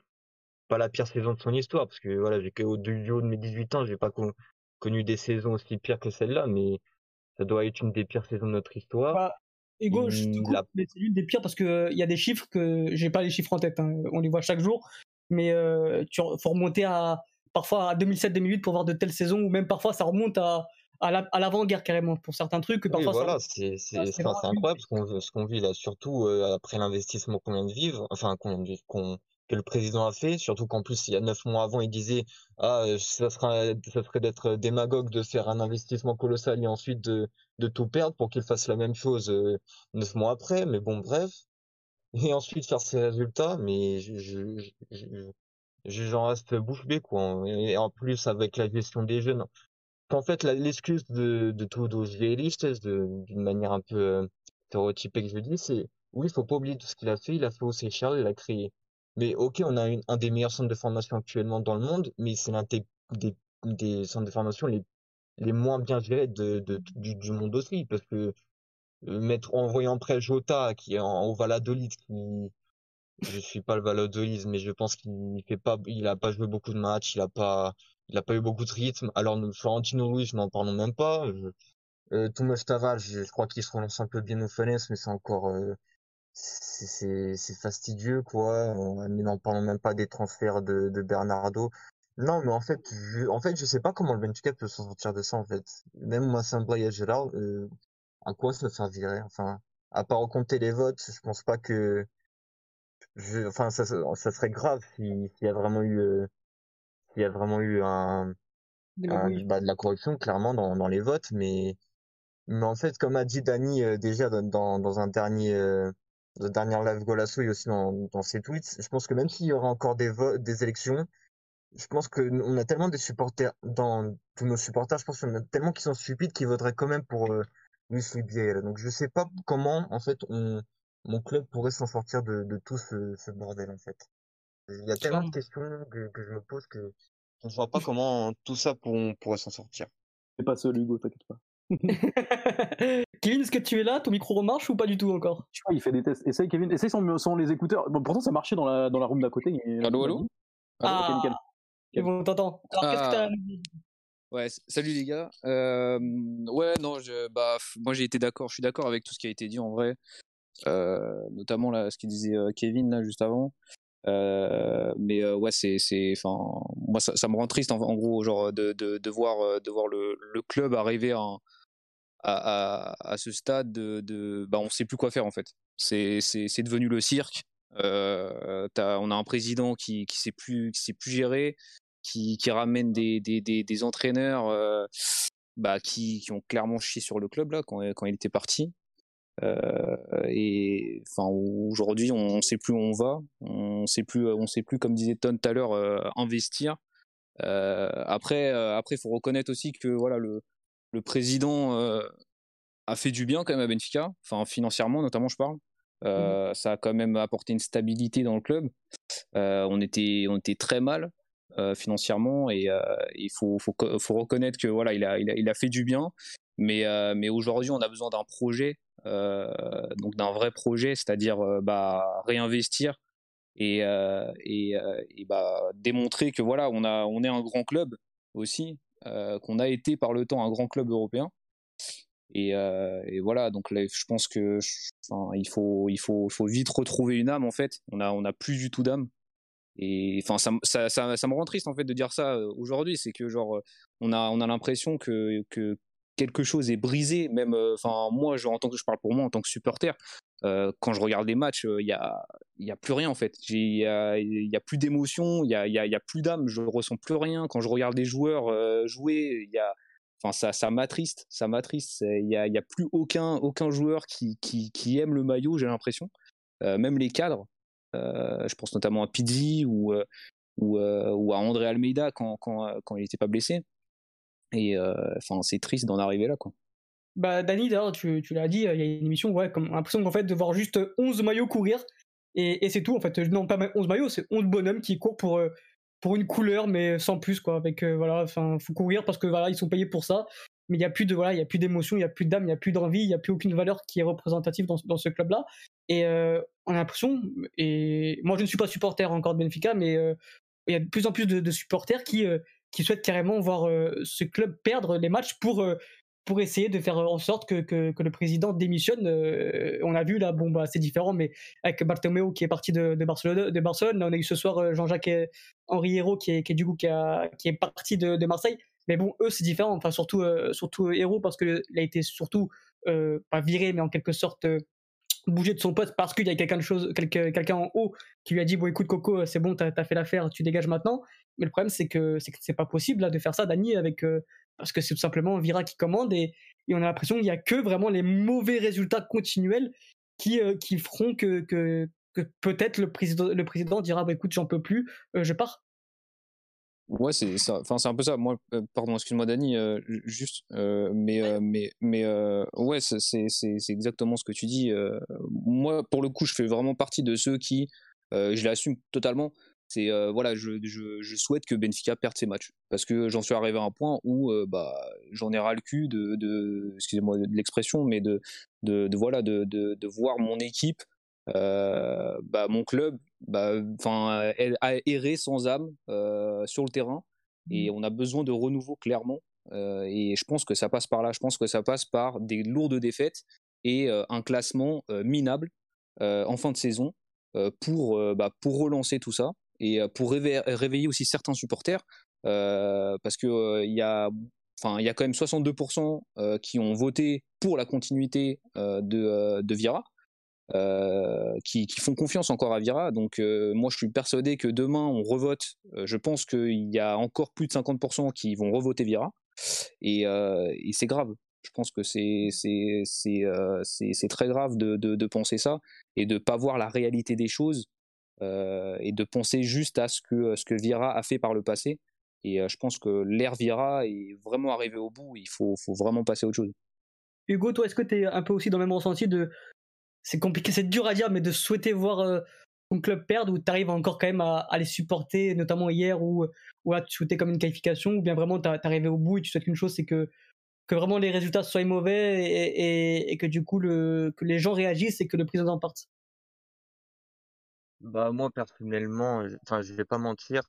pas la pire saison de son histoire, parce que voilà, j'ai qu'au du haut de mes 18 ans, j'ai pas connu des saisons aussi pires que celle-là, mais ça doit être une des pires saisons de notre histoire. Ego, je te coupe, c'est l'une des pires parce qu'il y a des chiffres que j'ai pas les chiffres en tête, hein, on les voit chaque jour, mais euh, tu faut remonter à parfois à 2007-2008 pour voir de telles saisons, ou même parfois ça remonte à, à l'avant-guerre carrément pour certains trucs. Que parfois voilà, c'est incroyable ce qu'on vit là, surtout euh, après l'investissement qu'on vient de vivre, enfin qu'on que le président a fait, surtout qu'en plus il y a neuf mois avant il disait ah ça sera ça serait d'être démagogue de faire un investissement colossal et ensuite de de tout perdre pour qu'il fasse la même chose euh, neuf mois après, mais bon bref. Et ensuite faire ses résultats, mais je je, je, j'en reste bouche bée quoi. Et en plus avec la gestion des jeunes. En fait l'excuse de de vieillistes d'une manière un peu euh, stéréotypée que je dis c'est oui il faut pas oublier tout ce qu'il a fait. Il a fait aussi Charles il a créé mais ok, on a un des meilleurs centres de formation actuellement dans le monde, mais c'est l'un des, centres de formation les, moins bien gérés de, du, monde aussi, parce que euh, mettre envoyant près Jota qui est en, au Valladolid, qui je suis pas le Valladolid, mais je pense qu'il fait pas, il a pas joué beaucoup de matchs, il a pas, il a pas eu beaucoup de rythme. Alors Florentino Luis, n'en parlons même pas. Euh, Thomas Tavares, je, crois qu'il se relance un peu bien au Fennes, mais c'est encore euh, c'est fastidieux quoi. Mais n'en parlons même pas des transferts de, de Bernardo. Non, mais en fait, je, en fait, je sais pas comment le Benfica peut s'en sortir de ça en fait. Même moi, Saint-Brieuc Gérard, euh, à quoi ça servirait? Enfin, à part compter les votes, je pense pas que, je, enfin, ça, ça serait grave s'il y a vraiment eu, euh, s'il y a vraiment eu un, bah, de la corruption clairement dans, dans les votes, mais mais en fait, comme a dit Dani euh, déjà dans, dans, dans un dernier euh, la dernière live Golasso et aussi dans, dans ses tweets, je pense que même s'il y aura encore des, des élections, je pense qu'on a tellement des supporters dans tous nos supporters, je pense qu'on a tellement qui sont stupides qu'ils voteraient quand même pour euh, Luis Donc je sais pas comment en fait on, mon club pourrait s'en sortir de, de tout ce, ce, bordel en fait. Il y a tellement de questions que, que je me pose que je ne vois pas comment tout ça pourrait s'en sortir. C'est pas seul Hugo, t'inquiète pas. (laughs) Kevin, est-ce que tu es là? Ton micro remarche ou pas du tout encore? Je crois qu'il fait des tests. Essaye, Kevin. Essaye sans, sans les écouteurs. Bon, pourtant, ça marchait dans la, dans la room d'à côté. Allô, allô? Ah, c'est bon, t'entends. Alors, qu'est-ce que t'as Ouais, salut les gars. Euh, ouais, non, je, bah, moi j'ai été d'accord, je suis d'accord avec tout ce qui a été dit en vrai, euh, notamment là, ce qu'il disait euh, Kevin là juste avant. Euh, mais euh, ouais, c'est, c'est, enfin, moi ça, ça, me rend triste en, en, gros, genre de, de, de voir, de voir le, le club arriver à, à, ce stade de, bah, on sait plus quoi faire en fait. C'est, devenu le cirque. Euh, on a un président qui, qui sait plus, gérer, qui, ramène des, entraîneurs euh, bah, qui, ont clairement chié sur le club là quand, quand il était parti. Euh, et aujourd'hui on sait plus où on va, on sait plus, on sait plus comme disait Ton tout à l'heure investir. Après, après faut reconnaître aussi que voilà le le président euh, a fait du bien quand même à Benfica, enfin financièrement notamment je parle. Euh, mmh. Ça a quand même apporté une stabilité dans le club. Euh, on était on était très mal financièrement et il faut, faut, faut reconnaître que voilà il a, il a, il a fait du bien. Mais mais aujourd'hui on a besoin d'un projet donc d'un vrai projet, c'est-à-dire bah, réinvestir et, et, et bah, démontrer que voilà, on, a, on est un grand club aussi, qu'on a été par le temps un grand club européen. Et, euh, voilà, donc je pense que il faut, il faut, faut vite retrouver une âme en fait. On a, on a plus du tout d'âme. Et enfin, ça, ça, ça, ça, me rend triste en fait de dire ça euh, aujourd'hui. C'est que genre, on a, on a l'impression que, que quelque chose est brisé. Même, enfin, moi, je, en tant que je parle pour moi en tant que supporter, euh, quand je regarde les matchs, il y a, y a plus rien en fait. Il y a, plus d'émotion, il y a, y, a, plus d'âme, je ressens plus rien. Quand je regarde les joueurs euh, jouer, y a, ça, ça m'attriste, ça. Il y a, y a plus aucun, aucun joueur qui, qui, aime le maillot, j'ai l'impression. Euh, même les cadres, je pense notamment à Pizzi ou, ou, ou, à André Almeida quand, quand, quand il n'était pas blessé. Et enfin, c'est triste d'en arriver là, quoi. Bah, Dani, d'ailleurs, tu, l'as dit, il y a une émission, ouais, comme l'impression qu'en fait, de voir juste 11 maillots courir Et, c'est tout, en fait. Non, pas 11 maillots, c'est 11 bonhommes qui courent pour, pour une couleur, mais sans plus, quoi. Avec, voilà, enfin, faut courir parce que voilà, ils sont payés pour ça. Mais il n'y a plus de, voilà, il y a plus d'émotion, il n'y a plus d'âme, il n'y a plus d'envie, il n'y a plus aucune valeur qui est représentative dans, ce club-là. Et on a l'impression, et moi je ne suis pas supporter encore de Benfica, mais il y a de plus en plus de supporters qui, qui souhaitent carrément voir ce club perdre les matchs pour pour essayer de faire en sorte que, que, le président démissionne. Euh, on a vu là, bon, bah, c'est différent, mais avec Bartomeu qui est parti de, Barcelone, de Barcelone, on a eu ce soir euh, Jean-Jacques Henri Hérault qui est, qui est, du coup qui, a, qui est parti de, Marseille. Mais bon, eux, c'est différent, enfin, surtout, euh, surtout Hérault parce qu'il a été surtout, pas viré, mais en quelque sorte bougé de son poste parce qu'il y a quelqu'un chose, quelqu'un en haut qui lui a dit bon écoute Coco c'est bon t'as as fait l'affaire tu dégages maintenant mais le problème c'est que c'est pas possible là de faire ça Dani avec parce que c'est tout simplement Vira qui commande et, on a l'impression qu'il n'y a que vraiment les mauvais résultats continuels qui, euh, qui feront que, que, peut-être le président, le président dira bah, écoute, j'en peux plus, euh, je pars. Ouais, c'est. Enfin, c'est un peu ça. Moi, euh, pardon, excuse-moi, Dani, juste, mais, mais, mais, ouais, c'est, c'est, exactement ce que tu dis. moi, pour le coup, je fais vraiment partie de ceux qui, je l'assume totalement, c'est voilà, je, je, je, souhaite que Benfica perde ses matchs parce que j'en suis arrivé à un point où bah j'en ai ras le cul de, de excusez-moi de, l'expression, mais de, de, de voilà de, voir mon équipe, bah mon club, bah enfin errer sans âme sur le terrain et mmh. on a besoin de renouveau clairement. et je pense que ça passe par là. Je pense que ça passe par des lourdes défaites et un classement minable en fin de saison pour, bah, pour relancer tout ça et pour réveiller, aussi certains supporters, parce que il y a enfin il y a quand même 62% qui ont voté pour la continuité de, de Vira. qui, font confiance encore à Vira. Donc moi je suis persuadé que demain on revote. je pense qu'il y a encore plus de 50% qui vont revoter Vira. Et, c'est grave. Je pense que c'est très grave de, de, de, penser ça et de pas voir la réalité des choses et de penser juste à ce que, ce que Vira a fait par le passé. Et euh, je pense que l'ère Vira est vraiment arrivé au bout. Il faut, faut vraiment passer à autre chose. Hugo, toi, est-ce que tu es un peu aussi dans le même ressenti de. C'est compliqué, c'est dur à dire, mais de souhaiter voir euh, ton club perdre ou tu arrives encore quand même à, les supporter, notamment hier où, où là, tu souhaitais comme une qualification, ou bien vraiment tu arrivé au bout et tu souhaites qu'une chose, c'est que, que vraiment les résultats soient mauvais et, et, que du coup le, que les gens réagissent et que le président parte? Bah moi personnellement, enfin je vais pas mentir,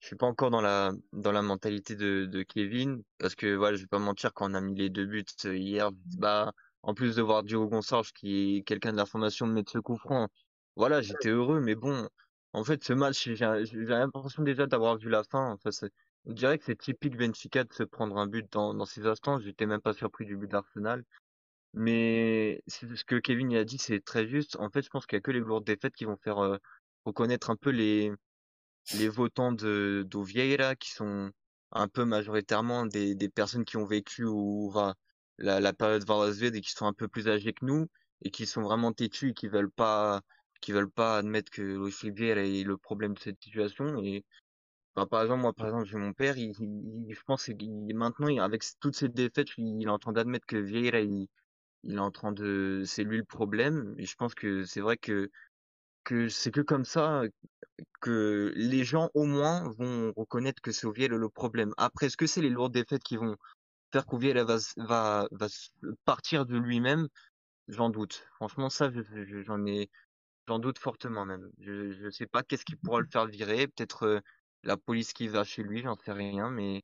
je suis pas encore dans la dans la mentalité de, de Kevin parce que voilà, je vais pas mentir quand on a mis les deux buts euh, hier, bah en plus de voir Diogo Gonçalves qui est quelqu'un de la formation de mettre ce coup franc, voilà, j'étais heureux mais bon, en fait ce match j'ai j'ai l'impression déjà d'avoir vu la fin, enfin c'est on dirait que c'est typique Benfica de se prendre un but dans dans ces instants, j'étais même pas surpris du but d'Arsenal. Mais ce que Kevin a dit, c'est très juste. En fait, je pense qu'il y a que les lourdes défaites qui vont faire euh, reconnaître un peu les, les votants de d'Ovieira, qui sont un peu majoritairement des, des personnes qui ont vécu ou la, la période Varazved et qui sont un peu plus âgés que nous et qui sont vraiment têtus et qui veulent pas qui veulent pas admettre que Luis Vieira est le problème de cette situation et par exemple moi par exemple j'ai mon père il, je pense qu'il maintenant avec toutes ces défaites il est en train d'admettre que Vieira il, il est en train de c'est lui le problème et je pense que c'est vrai que que c'est que comme ça que les gens au moins vont reconnaître que c'est Oviel le problème. Après, est-ce que c'est les lourdes défaites qui vont faire qu'Oviel va, va, va partir de lui-même? J'en doute. Franchement, ça, j'en ai, j'en doute fortement même. Je, je sais pas qu'est-ce qui pourra le faire virer. Peut-être euh, la police qui va chez lui, j'en sais rien. Mais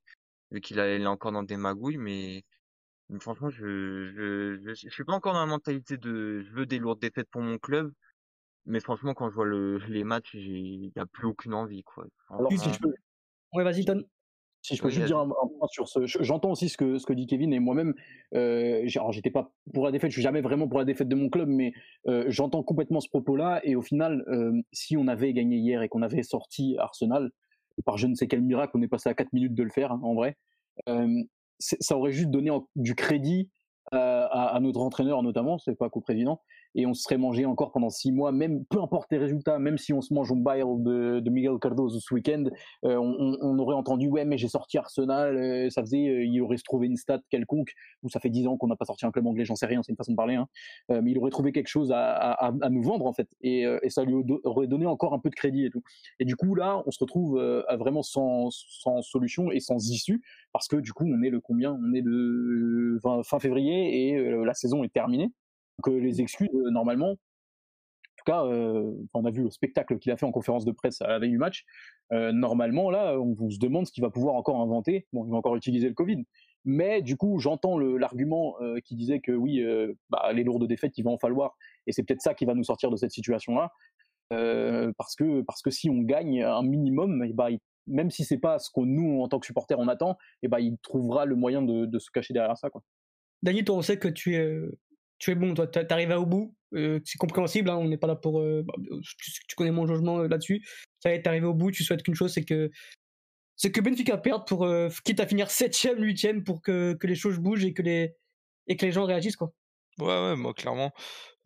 vu qu'il est encore dans des magouilles, mais franchement, je, je, je, suis pas encore dans la mentalité de je veux des lourdes défaites pour mon club. Mais franchement, quand je vois le, les matchs, il n'y a plus aucune envie, quoi. Alors, si je peux... Ouais, vas-y, Ton. Si je peux juste dire un, point sur ce, j'entends aussi ce que ce que dit Kevin et moi-même. Euh, j'étais pas pour la défaite, je suis jamais vraiment pour la défaite de mon club, mais euh, j'entends complètement ce propos-là. Et au final, euh, si on avait gagné hier et qu'on avait sorti Arsenal par je ne sais quel miracle, on est passé à 4 minutes de le faire, hein, en vrai. Euh, ça aurait juste donné du crédit à, à, notre entraîneur notamment, c'est pas qu'au président, et on se serait mangé encore pendant six mois, même peu importe les résultats, même si on se mange au bail de, de Miguel Cardoso ce week-end, euh, on, on, aurait entendu ouais mais j'ai sorti Arsenal, euh, ça faisait, euh, il aurait trouvé une stat quelconque, ou ça fait dix ans qu'on n'a pas sorti un club anglais, j'en sais rien, c'est une façon de parler, hein, mais il aurait trouvé quelque chose à, à, à nous vendre en fait, et, et, ça lui aurait donné encore un peu de crédit et tout. Et du coup là, on se retrouve vraiment sans, sans solution et sans issue, parce que du coup on est le combien? On est le fin février et la saison est terminée. Donc les excuses, normalement, en tout cas, on a vu le spectacle qu'il a fait en conférence de presse à la veille du match. normalement, là, on vous se demande ce qu'il va pouvoir encore inventer. Bon, il va encore utiliser le Covid. Mais du coup, j'entends l'argument qui disait que oui, bah, les lourdes défaites, il va en falloir. Et c'est peut-être ça qui va nous sortir de cette situation-là. parce, que, parce que si on gagne un minimum, bah, même si c'est pas ce que nous, en tant que supporters, on attend, et bah, il trouvera le moyen de, se cacher derrière ça. Quoi. Toi, on sait que tu es, tu es bon, toi, tu arrives au bout. Euh, c'est compréhensible, hein, on n'est pas là pour. Euh, bah, tu, connais mon jugement euh, là-dessus. Ça y est, arrivé au bout, tu souhaites qu'une chose, c'est que. C'est que Benfica perde pour. quitte à finir 7ème, 8ème, pour que, que les choses bougent et que les, et que les gens réagissent, quoi. Ouais, ouais, moi, clairement,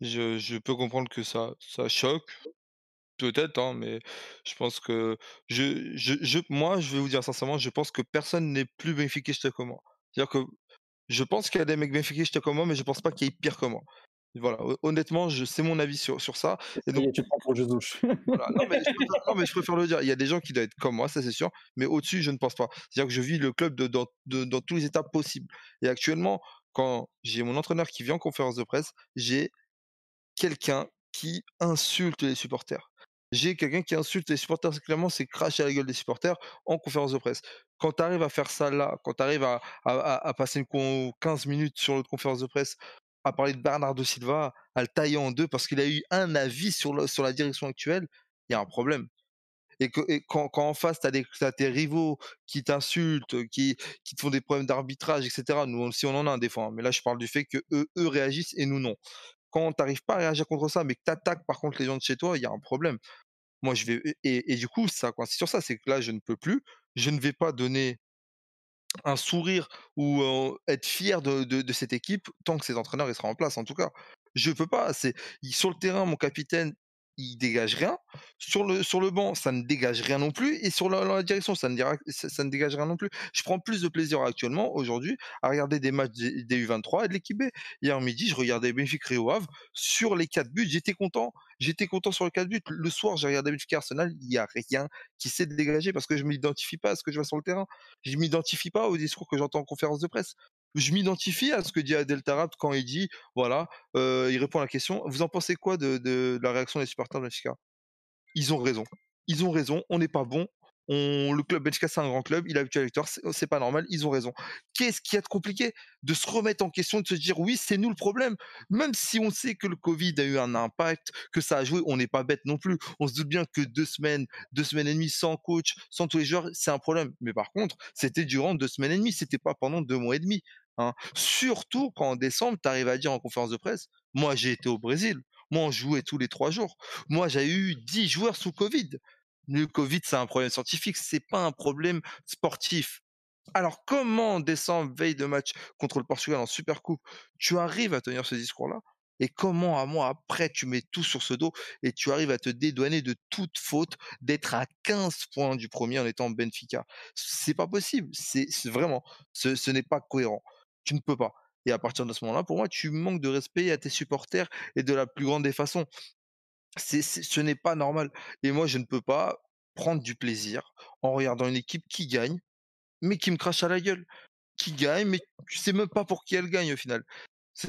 je, je peux comprendre que ça, ça choque. Peut-être, hein, mais je pense que. Je, je, je, moi, je vais vous dire sincèrement, je pense que personne n'est plus bénéfique que moi. C'est-à-dire que je pense qu'il y a des mecs bénéfiques comme moi, mais je pense pas qu'il y ait pire que moi. Voilà, honnêtement, c'est mon avis sur, sur ça. Et donc, tu prends pour (laughs) Non, mais je préfère, le dire. Il y a des gens qui doivent être comme moi, ça c'est sûr, mais au-dessus, je ne pense pas. C'est-à-dire que je vis le club de, dans, dans tous les étapes possibles. Et actuellement, quand j'ai mon entraîneur qui vient en conférence de presse, j'ai quelqu'un qui insulte les supporters j'ai quelqu'un qui insulte les supporters, clairement, c'est cracher à la gueule des supporters en conférence de presse. Quand tu arrives à faire ça là, quand tu arrives à, passer une 15 minutes sur notre conférence de presse à parler de Bernardo Silva, à le tailler en deux parce qu'il a eu un avis sur, la direction actuelle, il y a un problème. Et, quand, en face, tu as, tes rivaux qui t'insultent, qui, qui te font des problèmes d'arbitrage, etc. Nous aussi, on en a un des fois. Hein, mais là, je parle du fait que eux, eux réagissent et nous non quand tu n'arrives pas à réagir contre ça, mais que tu attaques par contre les gens de chez toi, il y a un problème. Moi, je vais. Et, du coup, ça coïncide sur ça, c'est que là, je ne peux plus. Je ne vais pas donner un sourire ou être fier de, cette équipe tant que cet entraîneur il sera en place, en tout cas. Je peux pas. C'est sur le terrain, mon capitaine, il dégage rien. Sur le, sur le banc, ça ne dégage rien non plus. Et sur la, direction, ça ne, dégage rien non plus. Je prends plus de plaisir actuellement, aujourd'hui, à regarder des matchs des, U23 et de l'équipe B. Hier midi, je regardais Benfica Rio Ave. Sur les quatre buts, j'étais content. J'étais content sur les quatre buts. Le soir, j'ai regardé Benfica Arsenal. Il n'y a rien qui s'est dégagé parce que je m'identifie pas à ce que je vois sur le terrain. Je ne m'identifie pas au discours que j'entends en conférence de presse je m'identifie à ce que dit Adel Tarat quand il dit, voilà, euh, il répond à la question, vous en pensez quoi de, la réaction des supporters de Benfica? Ils ont raison. Ils ont raison, on n'est pas bon, le club Benfica, c'est un grand club, il a habitué à la victoire, c'est pas normal, ils ont raison. Qu'est-ce qui a de compliqué? De se remettre en question, de se dire oui, c'est nous le problème. Même si on sait que le Covid a eu un impact, que ça a joué, on n'est pas bête non plus. On se doute bien que deux semaines, deux semaines et demie sans coach, sans tous les joueurs, c'est un problème. Mais par contre, c'était durant deux semaines et demie, c'était pas pendant deux mois et demi. Hein. Surtout quand en décembre, tu arrives à dire en conférence de presse, moi j'ai été au Brésil, moi on jouait tous les trois jours, moi j'ai eu dix joueurs sous Covid. Le Covid, c'est un problème scientifique, c'est pas un problème sportif. Alors, comment en décembre, veille de match contre le Portugal en Super Coupe, tu arrives à tenir ce discours-là? Et comment, un mois après, tu mets tout sur ce dos et tu arrives à te dédouaner de toute faute d'être à 15 points du premier en étant Benfica? C'est pas possible. C'est vraiment, ce, n'est pas cohérent. Tu ne peux pas. Et à partir de ce moment-là, pour moi, tu manques de respect à tes supporters et de la plus grande des façons ce n'est pas normal. Et moi, je ne peux pas prendre du plaisir en regardant une équipe qui gagne, mais qui me crache à la gueule. Qui gagne, mais tu sais même pas pour qui elle gagne au final. Ça,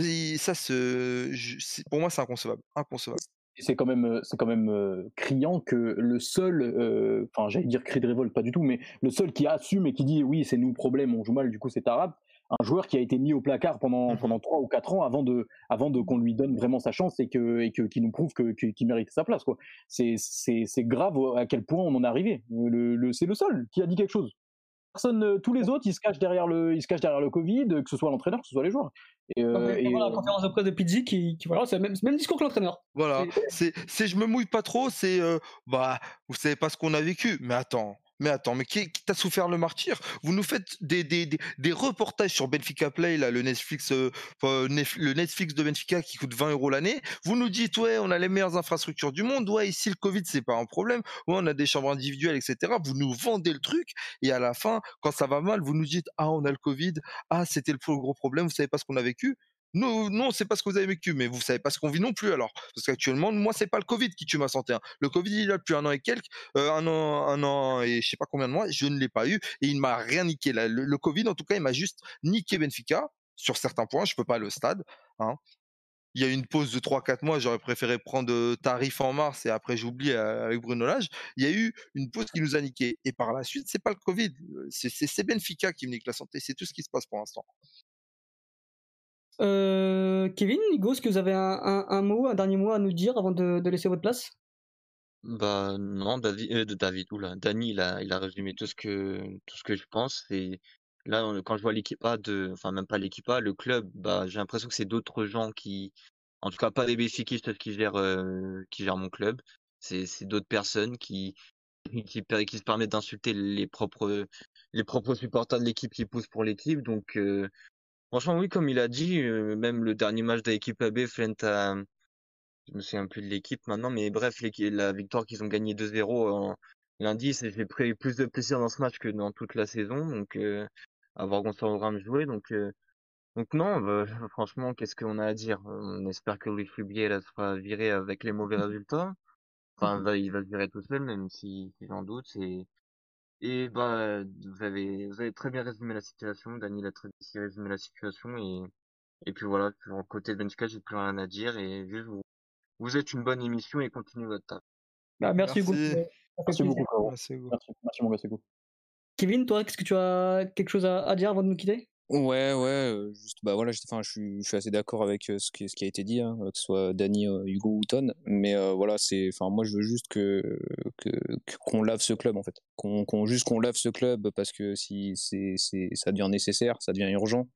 pour moi, c'est inconcevable. inconcevable. C'est quand même, c'est quand même criant que le seul, enfin, j'allais dire cri de révolte, pas du tout, mais le seul qui assume et qui dit oui, c'est nous le problème, on joue mal, du coup, c'est arabe un joueur qui a été mis au placard pendant mmh pendant trois ou quatre ans avant de avant de qu'on lui donne vraiment sa chance et que et que qui nous prouve que qu'il mérite sa place quoi. C'est c'est c'est grave à quel point on en est arrivé. Le, c'est le seul qui a dit quelque chose. Personne, euh, tous les autres, ils se cachent derrière le, ils se cachent derrière le Covid, que ce soit l'entraîneur, que ce soit les joueurs. Et, euh, et la conférence de presse de Pizzi qui, qui voilà, c'est le même, même, discours que l'entraîneur. Voilà, c'est, c'est, je me mouille pas trop, c'est, euh, bah, vous savez pas ce qu'on a vécu, mais attends, Mais attends, mais qui, qui t'a souffert le martyr? Vous nous faites des, des, des, des, reportages sur Benfica Play, là, le Netflix, euh, le Netflix de Benfica qui coûte 20 euros l'année. Vous nous dites, ouais, on a les meilleures infrastructures du monde. Ouais, ici, le Covid, c'est pas un problème. Ouais, on a des chambres individuelles, etc. Vous nous vendez le truc. Et à la fin, quand ça va mal, vous nous dites, ah, on a le Covid. Ah, c'était le plus gros problème. Vous savez pas ce qu'on a vécu. Non, non, c'est pas ce que vous avez vécu, mais vous savez pas ce qu'on vit non plus alors. Parce qu'actuellement, moi, c'est pas le Covid qui tue ma santé. Hein. Le Covid, il a depuis un an et quelques, euh, un an, un an et je sais pas combien de mois, je ne l'ai pas eu et il m'a rien niqué. Le, le, Covid, en tout cas, il m'a juste niqué Benfica sur certains points. Je peux pas au stade. Hein. Il y a eu une pause de 3-4 mois, j'aurais préféré prendre tarif en mars et après j'oublie euh, avec Bruno Lage. Il y a eu une pause qui nous a niqué. Et par la suite, c'est pas le Covid, c'est Benfica qui me nique la santé. C'est tout ce qui se passe pour l'instant. Euh, Kevin, Nigo, est-ce que vous avez un, mot, un dernier mot à nous dire avant de, laisser votre place? Bah non, David, euh, David, oula, Dani, il a, résumé tout ce que, tout ce que je pense. Et là, quand je vois l'équipe A de, enfin même pas l'équipe A, le club, bah j'ai l'impression que c'est d'autres gens qui, en tout cas pas les béfiquistes qui gèrent, euh, qui gèrent mon club. C'est, d'autres personnes qui, (laughs) qui, se permettent d'insulter les propres, les propres supporters de l'équipe qui poussent pour l'équipe. Donc Franchement, oui, comme il a dit, euh, même le dernier match de l'équipe AB, Flint a, je me souviens plus de l'équipe maintenant, mais bref, la victoire qu'ils ont gagné 2-0 en lundi, j'ai pris plus de plaisir dans ce match que dans toute la saison, donc euh, avoir Gonzalo Ramos jouer, donc euh, donc non, bah, (laughs) franchement, qu'est-ce qu'on a à dire? On espère que Louis Fubier sera viré avec les mauvais résultats. Enfin, (laughs) il va se virer tout seul, même si, si j'en doute. C'est et bah, vous avez, vous avez très bien résumé la situation. Daniel a très bien résumé la situation et, et puis voilà, sur côté de Benfica, j'ai plus rien à dire et juste vous, vous êtes une bonne émission et continuez votre table. Bah, merci, beaucoup. Merci beaucoup. Merci, merci, gars, c'est cool. Kevin, toi, est-ce que tu as quelque chose à, à dire avant de nous quitter? Ouais, ouais, juste, bah voilà, enfin, je suis, je suis assez d'accord avec ce qui, ce qui a été dit, hein, que ce soit Danny, Hugo ou Ton, mais voilà, c'est, enfin, moi, je veux juste que, que, qu'on lave ce club, en fait, qu'on, qu'on juste qu'on lave ce club parce que si c'est, c'est, ça devient nécessaire, ça devient urgent.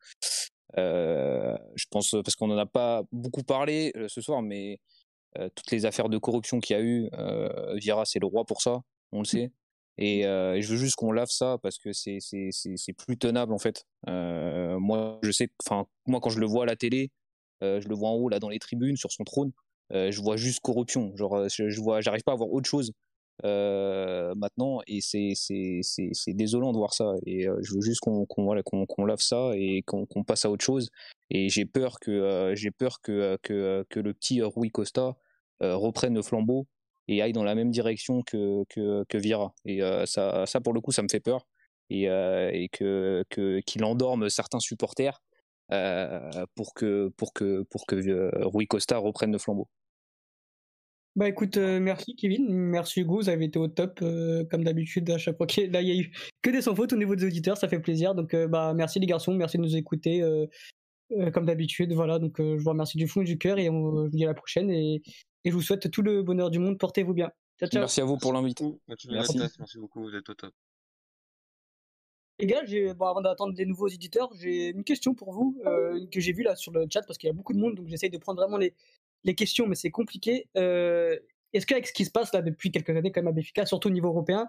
Euh, je pense parce qu'on en a pas beaucoup parlé ce soir, mais toutes les affaires de corruption qu'il y a eu, euh, Vira, c'est le roi pour ça, on le sait. Et, euh, je veux juste qu'on lave ça parce que c'est c'est plus tenable en fait. Euh, moi je sais, enfin moi quand je le vois à la télé, euh, je le vois en haut là dans les tribunes sur son trône, je vois juste corruption. Genre je, je vois, j'arrive pas à voir autre chose maintenant et c'est c'est désolant de voir ça. Et je veux juste qu'on qu'on voilà, qu'on qu'on lave ça et qu'on qu'on passe à autre chose. Et j'ai peur que j'ai peur que que que le petit Rui Costa reprenne le flambeau et aille dans la même direction que, que, que Vira. Et euh, ça, ça, pour le coup, ça me fait peur. Et, euh, et que, qu'il endorme certains supporters euh, pour que, pour que, pour que Rui Costa reprenne le flambeau. Bah écoute, merci Kevin, merci Hugo, vous avez été au top comme d'habitude à chaque fois. Là, il y a eu que des sans fautes au niveau des auditeurs, ça fait plaisir. Donc bah merci les garçons, merci de nous écouter comme d'habitude. Voilà, donc je vous remercie du fond du cœur et on, je vous dis à la prochaine et et je vous souhaite tout le bonheur du monde. Portez-vous bien. Ciao, ciao. Merci à vous pour l'invite. Merci. Merci. Merci beaucoup, vous êtes au top. Les gars, bon, avant d'attendre des nouveaux éditeurs, j'ai une question pour vous euh, que j'ai vue là sur le chat parce qu'il y a beaucoup de monde, donc j'essaye de prendre vraiment les, les questions, mais c'est compliqué. Euh, est-ce qu'avec ce qui se passe là depuis quelques années quand même à Béfica, surtout au niveau européen,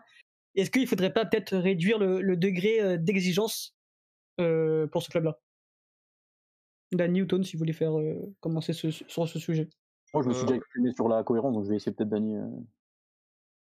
est-ce qu'il faudrait pas peut-être réduire le, le degré euh, d'exigence euh, pour ce club-là? Dan Newton, si vous voulez faire euh, commencer ce, sur ce sujet. Moi, je me suis déjà exprimé sur la cohérence, donc je vais essayer peut-être Dany.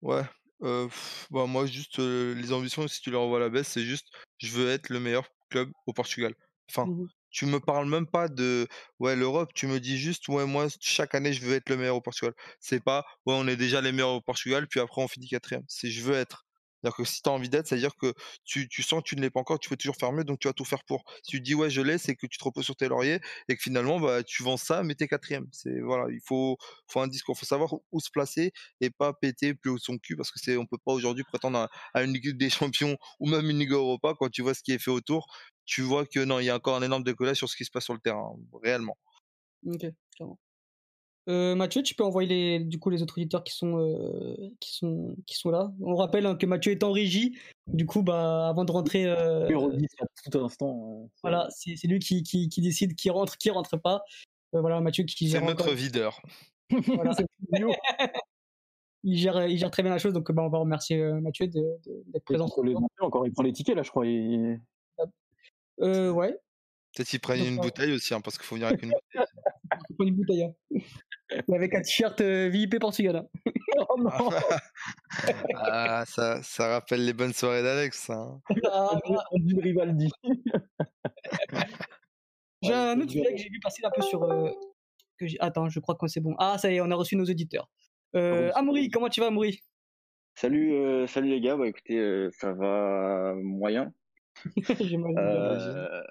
Ouais. bah moi juste les ambitions si tu les revois à la baisse c'est juste je veux être le meilleur club au Portugal. Enfin, Mmh tu me parles même pas de ouais l'Europe, tu me dis juste ouais moi chaque année je veux être le meilleur au Portugal. C'est pas ouais on est déjà les meilleurs au Portugal puis après on finit quatrième. C'est je veux être. C'est-à-dire que si tu as envie d'être, c'est-à-dire que tu, sens que tu ne l'es pas encore, tu peux toujours faire mieux, donc tu vas tout faire pour. Si tu dis ouais je l'ai, c'est que tu te reposes sur tes lauriers et que finalement bah tu vends ça, mais t'es quatrième. C'est voilà, il faut un discours, faut savoir où se placer et pas péter plus haut son cul parce que c'est on peut pas aujourd'hui prétendre à, une Ligue des Champions (laughs) ou même une Ligue Europa quand tu vois ce qui est fait autour, tu vois que non il y a encore un énorme décollage sur ce qui se passe sur le terrain réellement. Ok, clairement. Euh, Mathieu, tu peux envoyer les, du coup les autres auditeurs qui sont, euh, qui sont, qui sont là. On rappelle hein, que Mathieu est en régie. Du coup, bah, avant de rentrer, euh, tout instant. voilà, c'est c'est lui qui, qui, qui décide qui rentre, qui rentre pas. Euh, voilà, Mathieu qui C'est notre encore. videur. (laughs) (laughs) Voilà. il, gère, il gère très bien la chose, donc bah, on va remercier Mathieu d'être présent. Il encore, il prend les tickets là, je crois. Euh, ouais. Peut-être qu'ils prennent une bouteille aussi, hein, parce qu'il faut venir avec une (laughs) bouteille. il faut une bouteille. Hein. Avec un t-shirt VIP Portugal. Hein. (laughs) oh non (laughs) ah, ça, ça rappelle les bonnes soirées d'Alex. Hein. Ah, on dit Rivaldi. (laughs) j'ai un autre sujet que j'ai vu passer un peu sur. Euh, que Attends, je crois que c'est bon. Ah, ça y est, on a reçu nos auditeurs. Euh, Amoury, comment tu vas, Amoury Salut, euh, salut les gars. Bah écoutez, euh, ça va moyen. (laughs) euh,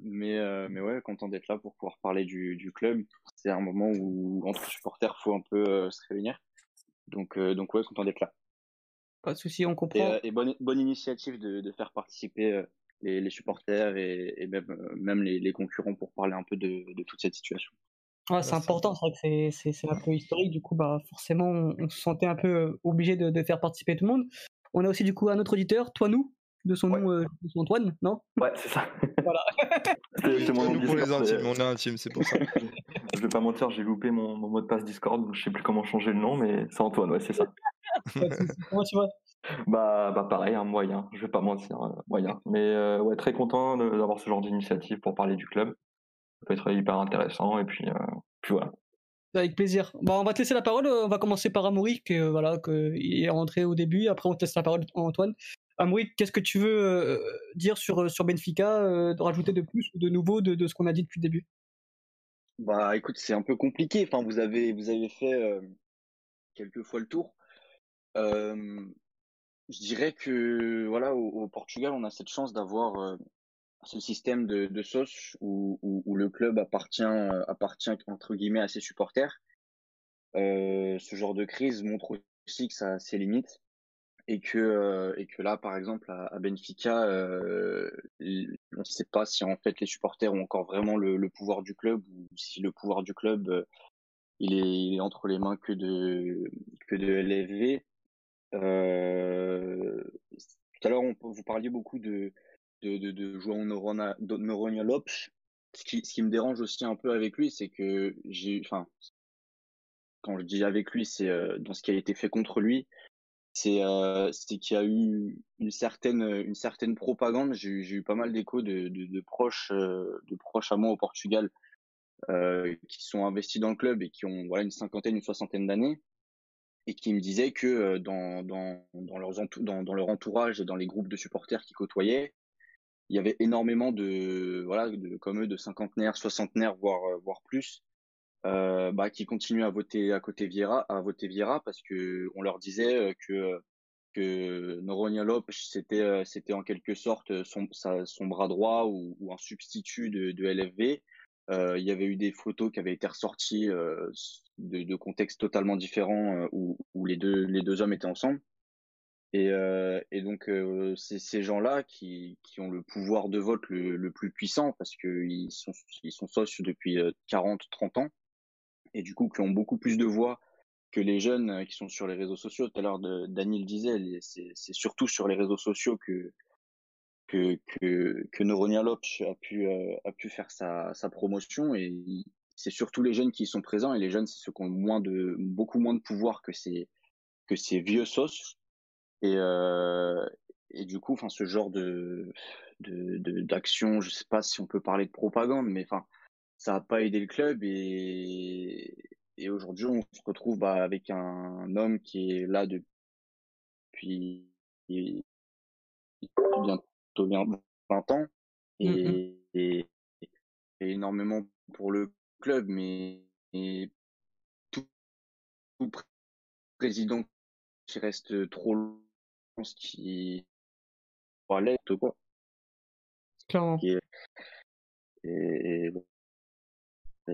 mais, euh, mais ouais, content d'être là pour pouvoir parler du, du club. C'est un moment où, entre supporters, faut un peu euh, se réunir. Donc, euh, donc ouais, content d'être là. Pas de souci, on comprend. Et, bonne, bonne initiative de, de faire participer les, les, supporters et, et même, même les, les, concurrents pour parler un peu de, de toute cette situation. Ouais, c'est important, c'est vrai que c'est un peu historique, du coup, bah, forcément, on, on se sentait un peu obligé de, de, faire participer tout le monde. On a aussi, du coup, un autre auditeur, toi, nous, de son nom, euh, Antoine, non? Ouais, c'est ça. Voilà. (laughs) c'est mon pour les intimes, on est intime, c'est pour ça. (laughs) je vais pas mentir, j'ai loupé mon, mon, mot de passe Discord, donc je sais plus comment changer le nom, mais c'est Antoine, ouais, c'est ça. (laughs) comment tu vas? Bah, bah pareil, un hein, moyen, je vais pas mentir, euh, moyen. Mais euh, ouais, très content d'avoir ce genre d'initiative pour parler du club. Ça peut être hyper intéressant, et puis, euh, puis voilà. Avec plaisir. Bon, on va te laisser la parole. On va commencer par Amaury, qui voilà, que est rentré au début. Après, on te laisse la parole à Antoine. Amoury, qu'est-ce que tu veux euh, dire sur, euh, Benfica, euh, rajouter de plus ou de nouveau de, ce qu'on a dit depuis le début? Bah écoute, c'est un peu compliqué. Enfin, vous avez, fait quelques fois le tour. Je dirais que voilà, au, Portugal, on a cette chance d'avoir ce système de, de sauce où, le club appartient, appartient entre guillemets à ses supporters. ce genre de crise montre aussi que ça a ses limites et que euh, et que là par exemple à, à Benfica euh, on ne sait pas si en fait les supporters ont encore vraiment le, le pouvoir du club ou si le pouvoir du club euh, il, est, il est entre les mains que de que de LFV euh, tout à l'heure vous parliez beaucoup de de de, de João Noronha Lopes. Ce qui ce qui me dérange aussi un peu avec lui c'est que j'ai enfin quand je dis avec lui c'est euh, dans ce qui a été fait contre lui c'est euh, qu'il y a eu une certaine une certaine propagande. J'ai eu pas mal d'échos de, de, proches euh, de proches à moi au Portugal euh, qui sont investis dans le club et qui ont voilà une cinquantaine une soixantaine d'années et qui me disaient que euh, dans dans dans leurs dans, dans leur entourage et dans les groupes de supporters qui côtoyaient il y avait énormément de voilà de comme eux de cinquantenaires soixantenaires voire voire plus euh, bah, qui continuent à voter à côté Vieira, à voter Vieira parce que on leur disait euh, que que Noronha Lopes c'était euh, c'était en quelque sorte son bras droit ou, un substitut de, de LFV. Euh, il y avait eu des photos qui avaient été ressorties de, contextes totalement différents où, où les deux les deux hommes étaient ensemble. Et, et donc c'est ces gens-là qui, qui ont le pouvoir de vote le, le plus puissant parce qu'ils sont ils sont sociaux depuis 40 30 ans et du coup qui ont beaucoup plus de voix que les jeunes euh, qui sont sur les réseaux sociaux. Tout à l'heure, Daniel disait, c'est surtout sur les réseaux sociaux que que que, que Noronia Lopes a pu euh, a pu faire sa, sa promotion. Et c'est surtout les jeunes qui sont présents. Et les jeunes c'est ceux qui ont moins de beaucoup moins de pouvoir que ces que ces vieux sauces. Et euh, et du coup enfin ce genre de de d'action je sais pas si on peut parler de propagande mais enfin ça n'a pas aidé le club et, et aujourd'hui on se retrouve bah, avec un homme qui est là depuis, depuis bientôt 20 ans et, mmh et, et, énormément pour le club mais tout, tout, président qui reste trop long ce qui l'aide quoi. Clairement. Et, et,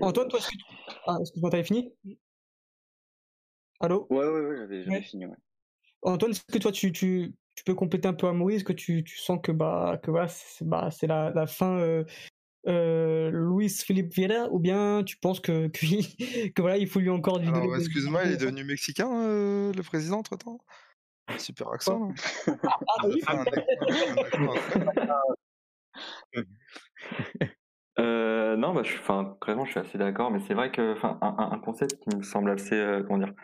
Antoine, toi, est-ce que tu... Ah, excuse-moi, t'avais fini? Allô? Ouais, ouais, ouais, j'avais ouais. fini, ouais. Antoine, est-ce que toi, tu, tu, tu, peux compléter un peu à Maurice Est-ce que tu, tu sens que, bah, que voilà, c'est bah, la, la fin euh, euh, Luis Philippe Vieira? Ou bien tu penses que, (laughs) que, que voilà, il faut lui encore du Alors, excuse-moi, il est devenu mexicain, euh, le président, entre-temps? Super accent, non ah, oui (laughs) Euh, non, bah, je, enfin, je suis assez d'accord, mais c'est vrai que, un, concept qui me semble assez, euh, comment dire,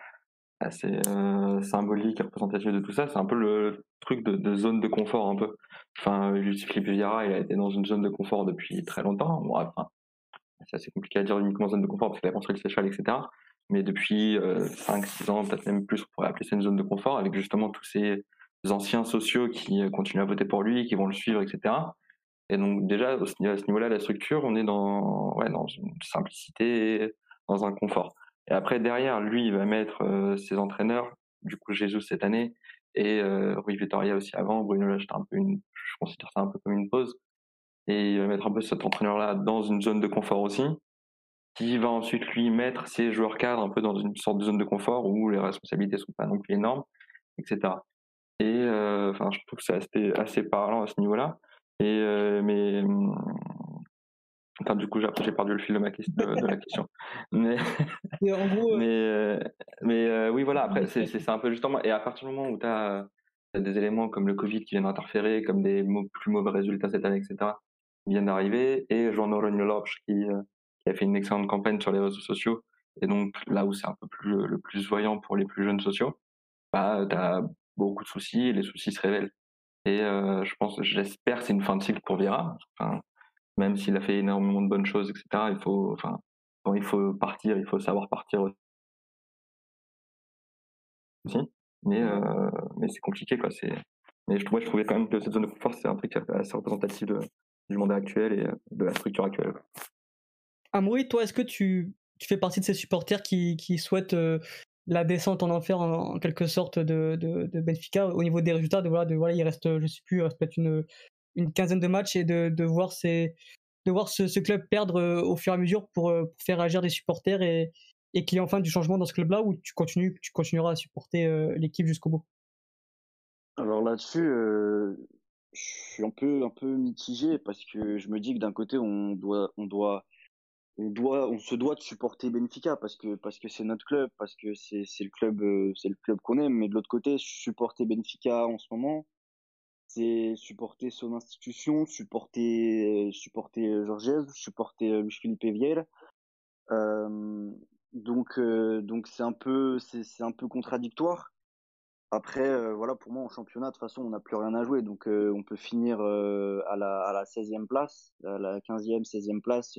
assez symbolique et représentatif de tout ça. C'est un peu le truc de, zone de confort un peu. Enfin, Philippe Vieira, il a été dans une zone de confort depuis très longtemps. Bon, c'est assez compliqué à dire uniquement zone de confort parce qu'il a construit le Seychelles, etc. Mais depuis 5-6 ans, peut-être même plus, on pourrait appeler ça une zone de confort avec justement tous ces anciens sociaux qui continuent à voter pour lui, qui vont le suivre, etc. Et donc déjà, à ce niveau-là, la structure, on est dans, ouais, dans une simplicité, dans un confort. Et après, derrière, lui, il va mettre euh, ses entraîneurs, du coup, Jésus cette année, et euh, Rui Vittoria aussi avant. Bruno, là, un peu une, je considère ça un peu comme une pause. Et il va mettre un peu cet entraîneur-là dans une zone de confort aussi, qui va ensuite, lui, mettre ses joueurs cadres un peu dans une sorte de zone de confort où les responsabilités sont pas non plus énormes, etc. Et euh, enfin, je trouve que c'est assez parlant à ce niveau-là. Et euh, mais Enfin, du coup, j'ai perdu le fil de, ma question, de, la question. (laughs) Mais, en gros, euh, mais, euh, mais oui, voilà, après, c'est un peu justement. Et à partir du moment où tu as, des éléments comme le Covid qui viennent interférer, comme des plus mauvais résultats cette année, etc., qui viennent d'arriver, et Jean Noronio qui, qui a fait une excellente campagne sur les réseaux sociaux, et donc là où c'est un peu plus le plus voyant pour les plus jeunes sociaux, bah, tu as beaucoup de soucis, et les soucis se révèlent. Et je pense, j'espère, c'est une fin de cycle pour Vira. Même s'il a fait énormément de bonnes choses, etc. Il faut, enfin, il faut partir, il faut savoir partir aussi. Mais, mais c'est compliqué, quoi. Mais je, je trouvais quand même que cette zone de confort, c'est un truc assez représentatif du monde actuel et de la structure actuelle. Amoury, toi, est-ce que tu, fais partie de ces supporters qui, qui souhaitent la descente en enfer en, quelque sorte de, de, Benfica au niveau des résultats de voilà de voilà il reste je sais plus peut-être une une quinzaine de matchs et de, de voir de voir ce, club perdre euh, au fur et à mesure pour, euh, pour faire agir des supporters et, et qu'il y ait enfin du changement dans ce club là ou tu continues tu continueras à supporter euh, l'équipe jusqu'au bout? Alors là-dessus je suis un peu un peu mitigé parce que je me dis que d'un côté on doit on doit on doit, on se doit de supporter Benfica parce que parce que c'est notre club, parce que c'est c'est le club euh, c'est le club qu'on aime. Mais de l'autre côté, supporter Benfica en ce moment, c'est supporter son institution, supporter supporter Jorge supporter Luis Felipe Vieira. Euh, donc donc c'est un peu c'est c'est un peu contradictoire. Après, voilà, pour moi, en championnat, de toute façon, on n'a plus rien à jouer. Donc, on peut finir à, la, à la 16e place, à la 15e, 16e place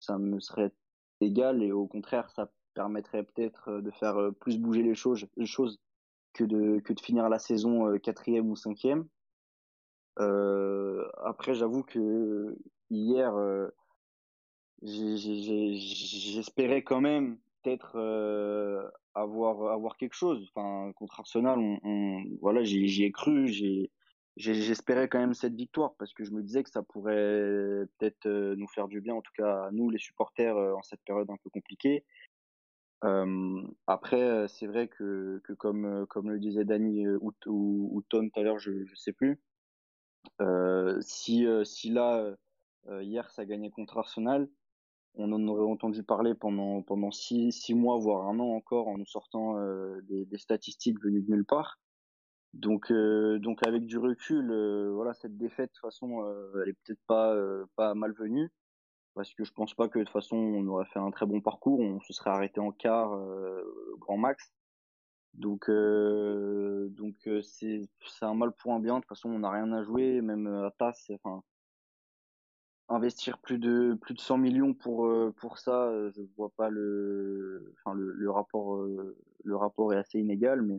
ça me serait égal et au contraire, ça permettrait peut-être euh, de faire euh, plus bouger les choses, choses que de que de finir la saison euh, quatrième ou cinquième. Après, j'avoue que hier, j'espérais quand même peut-être avoir avoir quelque chose. Enfin, contre Arsenal, voilà, j'y ai cru, j'ai j'espérais quand même cette victoire parce que je me disais que ça pourrait peut-être euh, nous faire du bien, en tout cas nous les supporters euh, en cette période un peu compliquée. Euh, après, c'est vrai que, que comme, comme le disait Dani ou, Tom tout à l'heure, je ne sais plus, si, si là, hier, ça gagnait contre Arsenal, on en aurait entendu parler pendant, pendant six, six mois, voire un an encore, en nous sortant des, des statistiques venues de nulle part. Donc, euh, donc avec du recul, euh, voilà, cette défaite, de toute façon, euh, elle est peut-être pas pas malvenue, parce que je pense pas que de toute façon on aurait fait un très bon parcours, on se serait arrêté en quart, grand max. Donc, donc c'est c'est un mal pour un bien. De toute façon, on n'a rien à jouer, même à TAS, enfin investir plus de plus de 100 millions pour pour ça, je vois pas le enfin le, le rapport le rapport est assez inégal, mais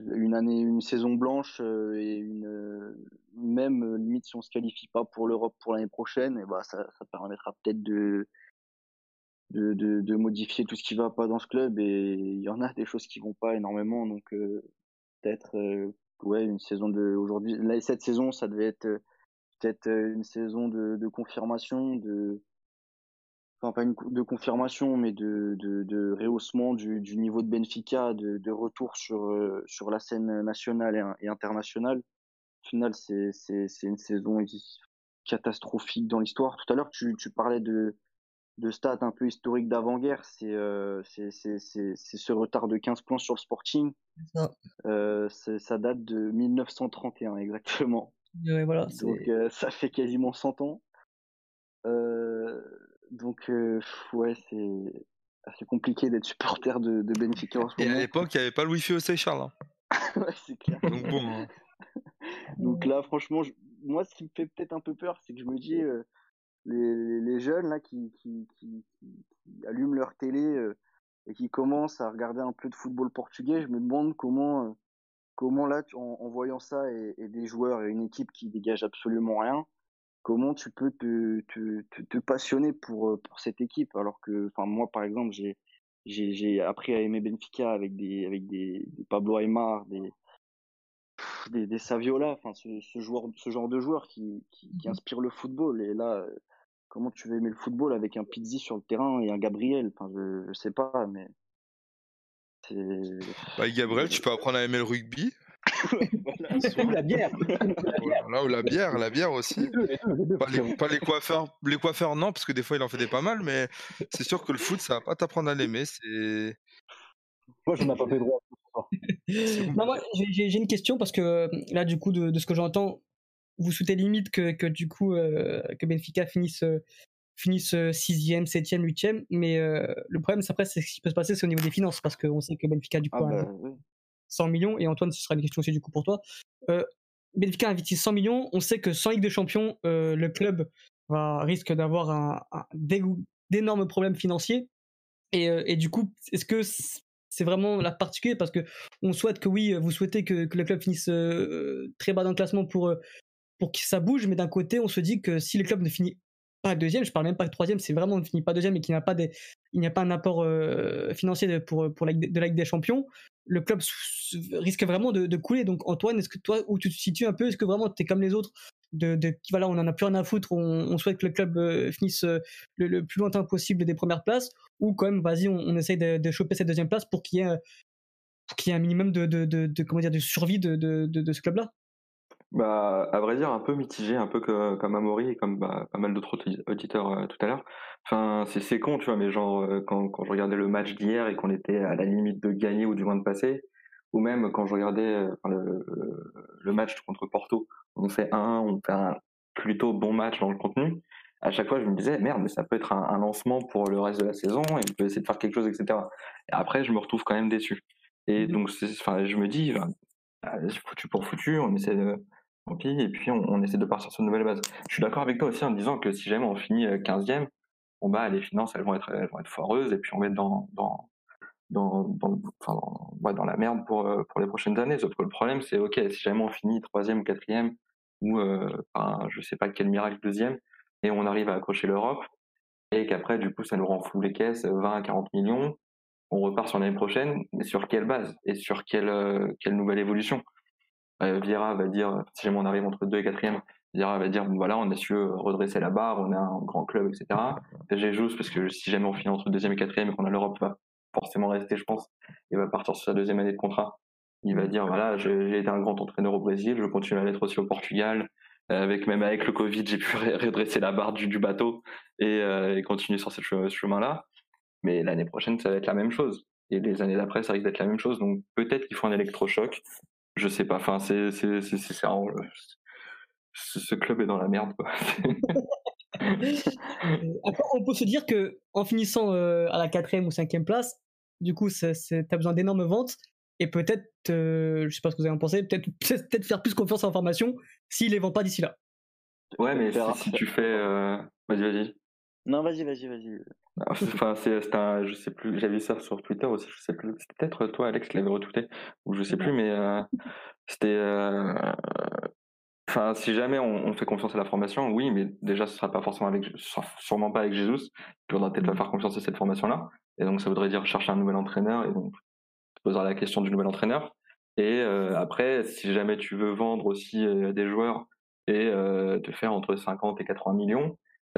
une année, une saison blanche euh, et une euh, même euh, limite si on se qualifie pas pour l'Europe pour l'année prochaine, et bah ça, ça permettra peut-être de, de, de modifier tout ce qui va pas dans ce club et il y en a des choses qui vont pas énormément donc peut-être ouais une saison de aujourd'hui cette saison ça devait être peut-être une saison de, de confirmation de enfin pas une de confirmation, mais de, de, de rehaussement du, du, niveau de Benfica, de, de retour sur, euh, sur la scène nationale et, et internationale. Au final, c'est, c'est, c'est une saison catastrophique dans l'histoire. Tout à l'heure, tu, tu parlais de, de stats un peu historiques d'avant-guerre. C'est, euh, c'est, c'est, c'est, ce retard de 15 points sur le Sporting. Ça, euh, ça date de 1931 exactement. Ouais, voilà, Donc euh, ça fait quasiment 100 ans. Euh, donc, ouais, c'est assez compliqué d'être supporter de, de Benfica en ce Et à l'époque, il n'y avait pas le wifi au Seychelles. hein. (laughs) ouais, c'est clair. Donc bon. hein. (laughs) Donc là, franchement, je- moi, ce qui me fait peut-être un peu peur, c'est que je me dis, euh, les, les jeunes là qui, qui, qui, qui- qui allument leur télé euh, et qui commencent à regarder un peu de football portugais, je me demande comment, euh, comment là, tu- en, en voyant ça et, et des joueurs et une équipe qui dégage absolument rien, comment tu peux te, te, te, te passionner pour, euh, pour cette équipe? Alors que, enfin, moi, par exemple, j'ai appris à aimer Benfica avec des avec des, des Pablo Aymar, des des, des Saviola, enfin ce, ce joueur, ce genre de joueur qui, qui, qui inspire le football. Et là, comment tu veux aimer le football avec un Pizzi sur le terrain et un Gabriel? Enfin, je, je sais pas, mais. Bah, Gabriel, tu peux apprendre à aimer le rugby. (laughs) (laughs) Ou la bière. Voilà, ou la bière, la bière aussi. Pas les, pas les coiffeurs, les coiffeurs non, parce que des fois il en fait des pas mal, mais c'est sûr que le foot, ça va pas t'apprendre à l'aimer. C'est. Moi, je n'ai pas fait droit. Non, moi, j'ai- une question parce que euh, là, du coup, de, de ce que j'entends, vous souhaitez limite que, que du coup, euh, que Benfica finisse, euh, finisse 6e, 7e, 8e. Mais euh, le problème, c'est après, c'est ce qui peut se passer, c'est au niveau des finances parce qu'on sait que Benfica, du coup, Ah a oui. 100 millions. Et Antoine, ce sera une question aussi, du coup, pour toi. Euh, Benfica investit 100 millions? On sait que sans Ligue des Champions, euh, le club risque d'avoir un, un d'énormes problèmes financiers. Et, euh, et du coup, est-ce que c'est vraiment la particulier parce que on souhaite que oui, vous souhaitez que, le club finisse euh, très bas dans le classement pour, pour que ça bouge, mais d'un côté, on se dit que si le club ne finit pas deuxième, je parle même pas de troisième, c'est vraiment ne finit pas deuxième et qu'il n'y a pas a pas un apport financier pour, pour de la Ligue des Champions, le club risque vraiment de, couler. Donc Antoine, est-ce que toi, où tu te situes un peu, est-ce que vraiment tu es comme les autres de, voilà, on en a plus rien à foutre, on, souhaite que le club euh, finisse euh, le, plus lointain possible des premières places, ou quand même, vas-y, on, essaye de, choper cette deuxième place pour qu'il y ait, un minimum de, de, comment dire, de survie de, de ce club-là? Bah, à vrai dire, un peu mitigé, un peu que- comme Amaury et comme bah, pas mal d'autres audi- auditeurs euh, tout à l'heure. Enfin, c'est c'est con, tu vois, mais genre, euh, quand, quand je regardais le match d'hier et qu'on était à la limite de gagner ou du moins de passer, ou même quand je regardais euh, le, le- match contre Porto, on fait un, on fait un plutôt bon match dans le contenu. À chaque fois, je me disais, merde, mais ça peut être un, un lancement pour le reste de la saison et on peut essayer de faire quelque chose, etc. Et après, je me retrouve quand même déçu. Et donc, c'est- enfin, je me dis, ben, foutu pour foutu, on essaie de, et puis on, on essaie de partir sur une nouvelle base. Je suis d'accord avec toi aussi en disant que si jamais on finit euh, 15e, bon bah les finances elles vont être, foireuses et puis on va être dans, la merde pour, euh, pour les prochaines années. Sauf que le problème c'est ok, si jamais on finit 3e ou 4e ou euh, enfin, je sais pas quel miracle deuxième et on arrive à accrocher l'Europe et qu'après du coup ça nous rend fou les caisses, 20 à 40 millions, on repart sur l'année prochaine, mais sur quelle base et sur euh, quelle nouvelle évolution? Euh, Vieira va dire, si jamais on arrive entre 2 et 4e, Vieira va dire, bon voilà, on a su euh, redresser la barre, on a un grand club, etc. PSG juste parce que si jamais on finit entre 2e et 4e et qu'on a l'Europe, va forcément rester, je pense, et va partir sur sa deuxième année de contrat. Il va dire, voilà, j'ai été un grand entraîneur au Brésil, je continue à l'être aussi au Portugal. Euh, avec même avec le Covid, j'ai pu (laughs) redresser la barre du, bateau et, euh, et continuer sur ce ce chemin-là. Mais l'année prochaine, ça va être la même chose. Et les années d'après, ça risque d'être la même chose. Donc peut-être qu'il faut un électrochoc. Je sais pas. Enfin, c'est c'est c'est c'est ça. on- Ce club est dans la merde. Quoi. Euh, (laughs) Après, on peut se dire que en finissant euh, à la quatrième ou cinquième place, du coup, tu as besoin d'énormes ventes et peut-être, euh, je sais pas ce que vous avez en pensé, peut-être peut-être faire plus confiance en formation s'il les vend pas d'ici là. ouais, mais si tu fais, euh... vas-y, vas-y. Non, vas-y, vas-y, vas-y. C'est- Enfin, c'est un, je sais plus. J'avais vu ça sur Twitter aussi. Je sais plus. C'était peut-être toi, Alex, qui l'avait retweeté ou je sais plus. Mais euh, c'était. euh, Enfin, si jamais on, on fait confiance à la formation, oui, mais déjà, ce sera pas forcément avec, sûrement pas avec Jésus. Puis on va peut-être pas faire confiance à cette formation-là. Et donc, ça voudrait dire chercher un nouvel entraîneur. Et donc, tu posera la question du nouvel entraîneur. Et euh, après, si jamais tu veux vendre aussi des joueurs et te faire entre 50 et 80 millions,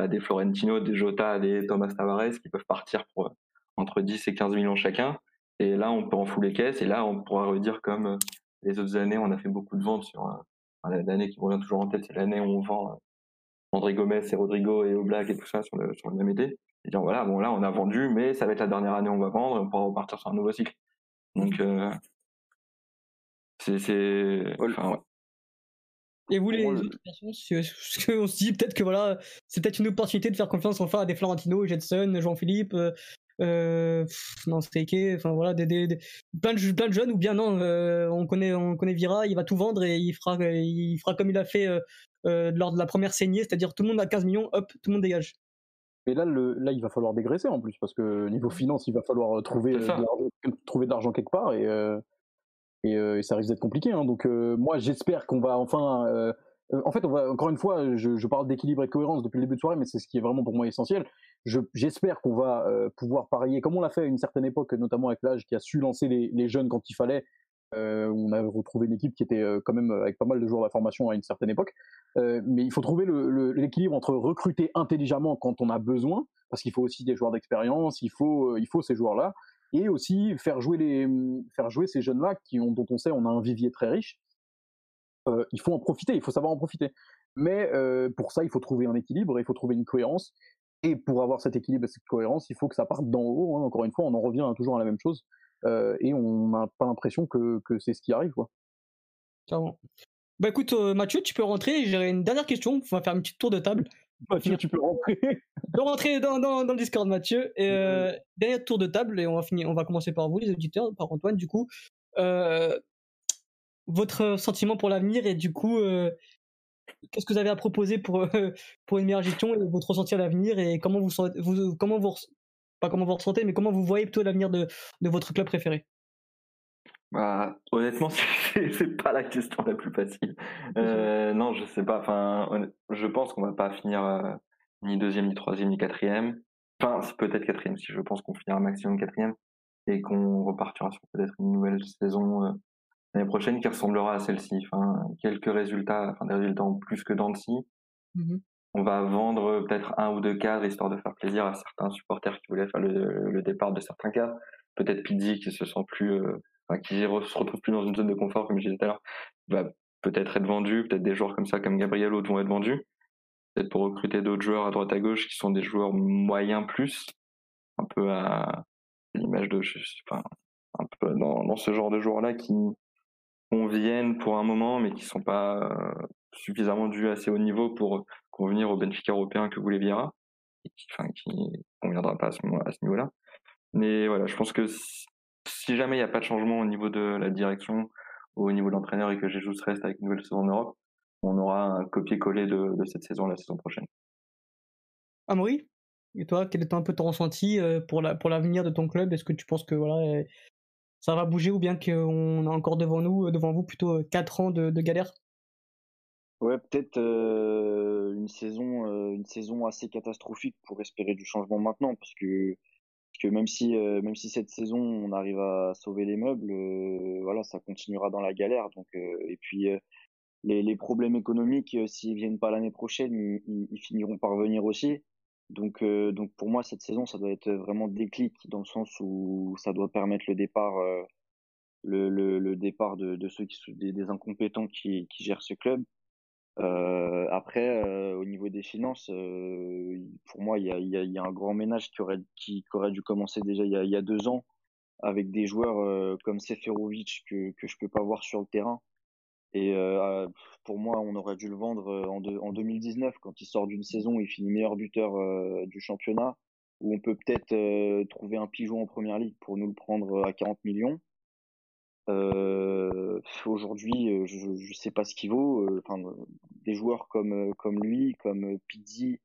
des Florentino, des Jota, des Thomas Tavares qui peuvent partir pour euh, entre 10 et 15 millions chacun. Et là, on peut en fouler les caisses. Et là, on pourra redire comme euh, les autres années, on a fait beaucoup de ventes sur euh, enfin, l'année qui me revient toujours en tête, c'est l'année où on vend André Gomez et Rodrigo et Oblak et tout ça sur le, sur le même été. Et dire voilà, bon là, on a vendu, mais ça va être la dernière année où on va vendre et on pourra repartir sur un nouveau cycle. Donc, euh, c'est, c'est, enfin, ouais. Et vous, les autres personnes, parce qu'on se dit peut-être que voilà, c'est peut-être une opportunité de faire confiance enfin à des Florentino, Jetson, Jean-Philippe, euh, euh, non c'était enfin voilà des, des, plein de plein de jeunes ou bien non on connaît on connaît Vira il va tout vendre et il fera il fera comme il a fait lors de la première saignée c'est-à-dire tout le monde a 15 millions hop tout le monde dégage. Et là, le, là, il va falloir dégraisser en plus, parce que niveau finance, il va falloir trouver, trouver de l'argent quelque part, et, et, ça risque d'être compliqué. Hein. Donc, moi, j'espère qu'on va enfin euh, en fait, encore une fois, je, parle d'équilibre et de cohérence depuis le début de soirée, mais c'est ce qui est vraiment pour moi essentiel. J'espère qu'on va euh, pouvoir parier, comme on l'a fait à une certaine époque, notamment avec l'âge qui a su lancer les, jeunes quand il fallait. Euh, on a retrouvé une équipe qui était quand même avec pas mal de joueurs de la formation à une certaine époque. mais il faut trouver l'équilibre entre recruter intelligemment quand on a besoin, parce qu'il faut aussi des joueurs d'expérience, il faut, il faut ces joueurs-là, et aussi faire jouer, les, faire jouer ces jeunes-là qui ont, dont on sait on a un vivier très riche euh, il faut en profiter, il faut savoir en profiter. Mais euh, pour ça, il faut trouver un équilibre, il faut trouver une cohérence. Et pour avoir cet équilibre et cette cohérence, il faut que ça parte d'en haut. Hein. Encore une fois, on en revient toujours à la même chose. Euh, et on n'a pas l'impression que, c'est ce qui arrive. Quoi. Bah écoute, Mathieu, tu peux rentrer. J'ai une dernière question. On va faire une petite tour de table. Mathieu, tu peux rentrer. (laughs) peux rentrer dans, dans, dans, le Discord, Mathieu. Et, dernier tour de table. Et on va, finir, on va commencer par vous, les auditeurs, par Antoine, du coup votre sentiment pour l'avenir et du coup, euh, qu'est-ce que vous avez à proposer pour, pour une meilleure gestion et votre ressenti à l'avenir et comment vous, vous, comment vous, pas comment vous ressentez, mais comment vous voyez plutôt l'avenir de, de votre club préféré? Bah, honnêtement, (laughs) c'est pas la question la plus facile. Euh, non, je sais pas. Enfin, je pense qu'on va pas finir euh, ni deuxième, ni troisième, ni quatrième. Enfin, peut-être quatrième si je pense qu'on finira maximum quatrième et qu'on repartira sur peut-être une nouvelle saison l'année prochaine qui ressemblera à celle-ci. Enfin, quelques résultats, enfin des résultats en plus que dans mmh On va vendre peut-être un ou deux cadres histoire de faire plaisir à certains supporters qui voulaient faire le, départ de certains cadres. Peut-être Pizzi qui se sent plus, euh, enfin, qui se retrouve plus dans une zone de confort comme je disais tout à l'heure, va peut-être être vendu. Peut-être des joueurs comme ça comme Gabriel Aude vont être vendus. Peut-être pour recruter d'autres joueurs à droite à gauche qui sont des joueurs moyens plus, un peu à l'image de, enfin, un peu dans, dans ce genre de joueurs-là qui conviennent pour un moment, mais qui sont pas euh, suffisamment dus assez haut niveau pour convenir au Benfica européen que voulait Vieira, et qui, enfin, conviendra pas à ce, niveau-là. Mais voilà, je pense que jamais il n'y a pas de changement au niveau de la direction ou au niveau de l'entraîneur et que Jesus reste avec une nouvelle saison en Europe, on aura un copier-coller de, cette saison la saison prochaine. Amaury? Et toi, quel est un peu ton ressenti euh, pour la pour l'avenir de ton club? Est-ce que tu penses que voilà, ça va bouger ou bien qu'on a encore devant nous, euh, devant vous, plutôt 4 euh, ans de, galère? Ouais, peut-être euh, une saison, une saison assez catastrophique pour espérer du changement maintenant, parce que, que même si, même si cette saison on arrive à sauver les meubles, voilà, ça continuera dans la galère. Donc, et puis les, les, problèmes économiques, s'ils viennent pas l'année prochaine, ils, finiront par venir aussi. Donc, euh, donc pour moi, cette saison, ça doit être vraiment déclic dans le sens où ça doit permettre le départ, euh, le, le, le, départ de, de ceux qui sont des, des incompétents qui, qui, gèrent ce club. Euh, après, euh, au niveau des finances, euh, pour moi, il y a, y, a, y a, un grand ménage qui aurait, qui, aurait dû commencer déjà il y a, y a deux ans avec des joueurs comme Seferovic que, que je peux pas voir sur le terrain et euh, pour moi, on aurait dû le vendre euh, en, en 2019 quand il sort d'une saison où il finit meilleur buteur euh, du championnat, où on peut peut-être euh, trouver un pigeon en première ligue pour nous le prendre à 40 millions. Aujourd'hui, je ne sais pas ce qu'il vaut. Enfin, des joueurs comme lui, comme Pizzi,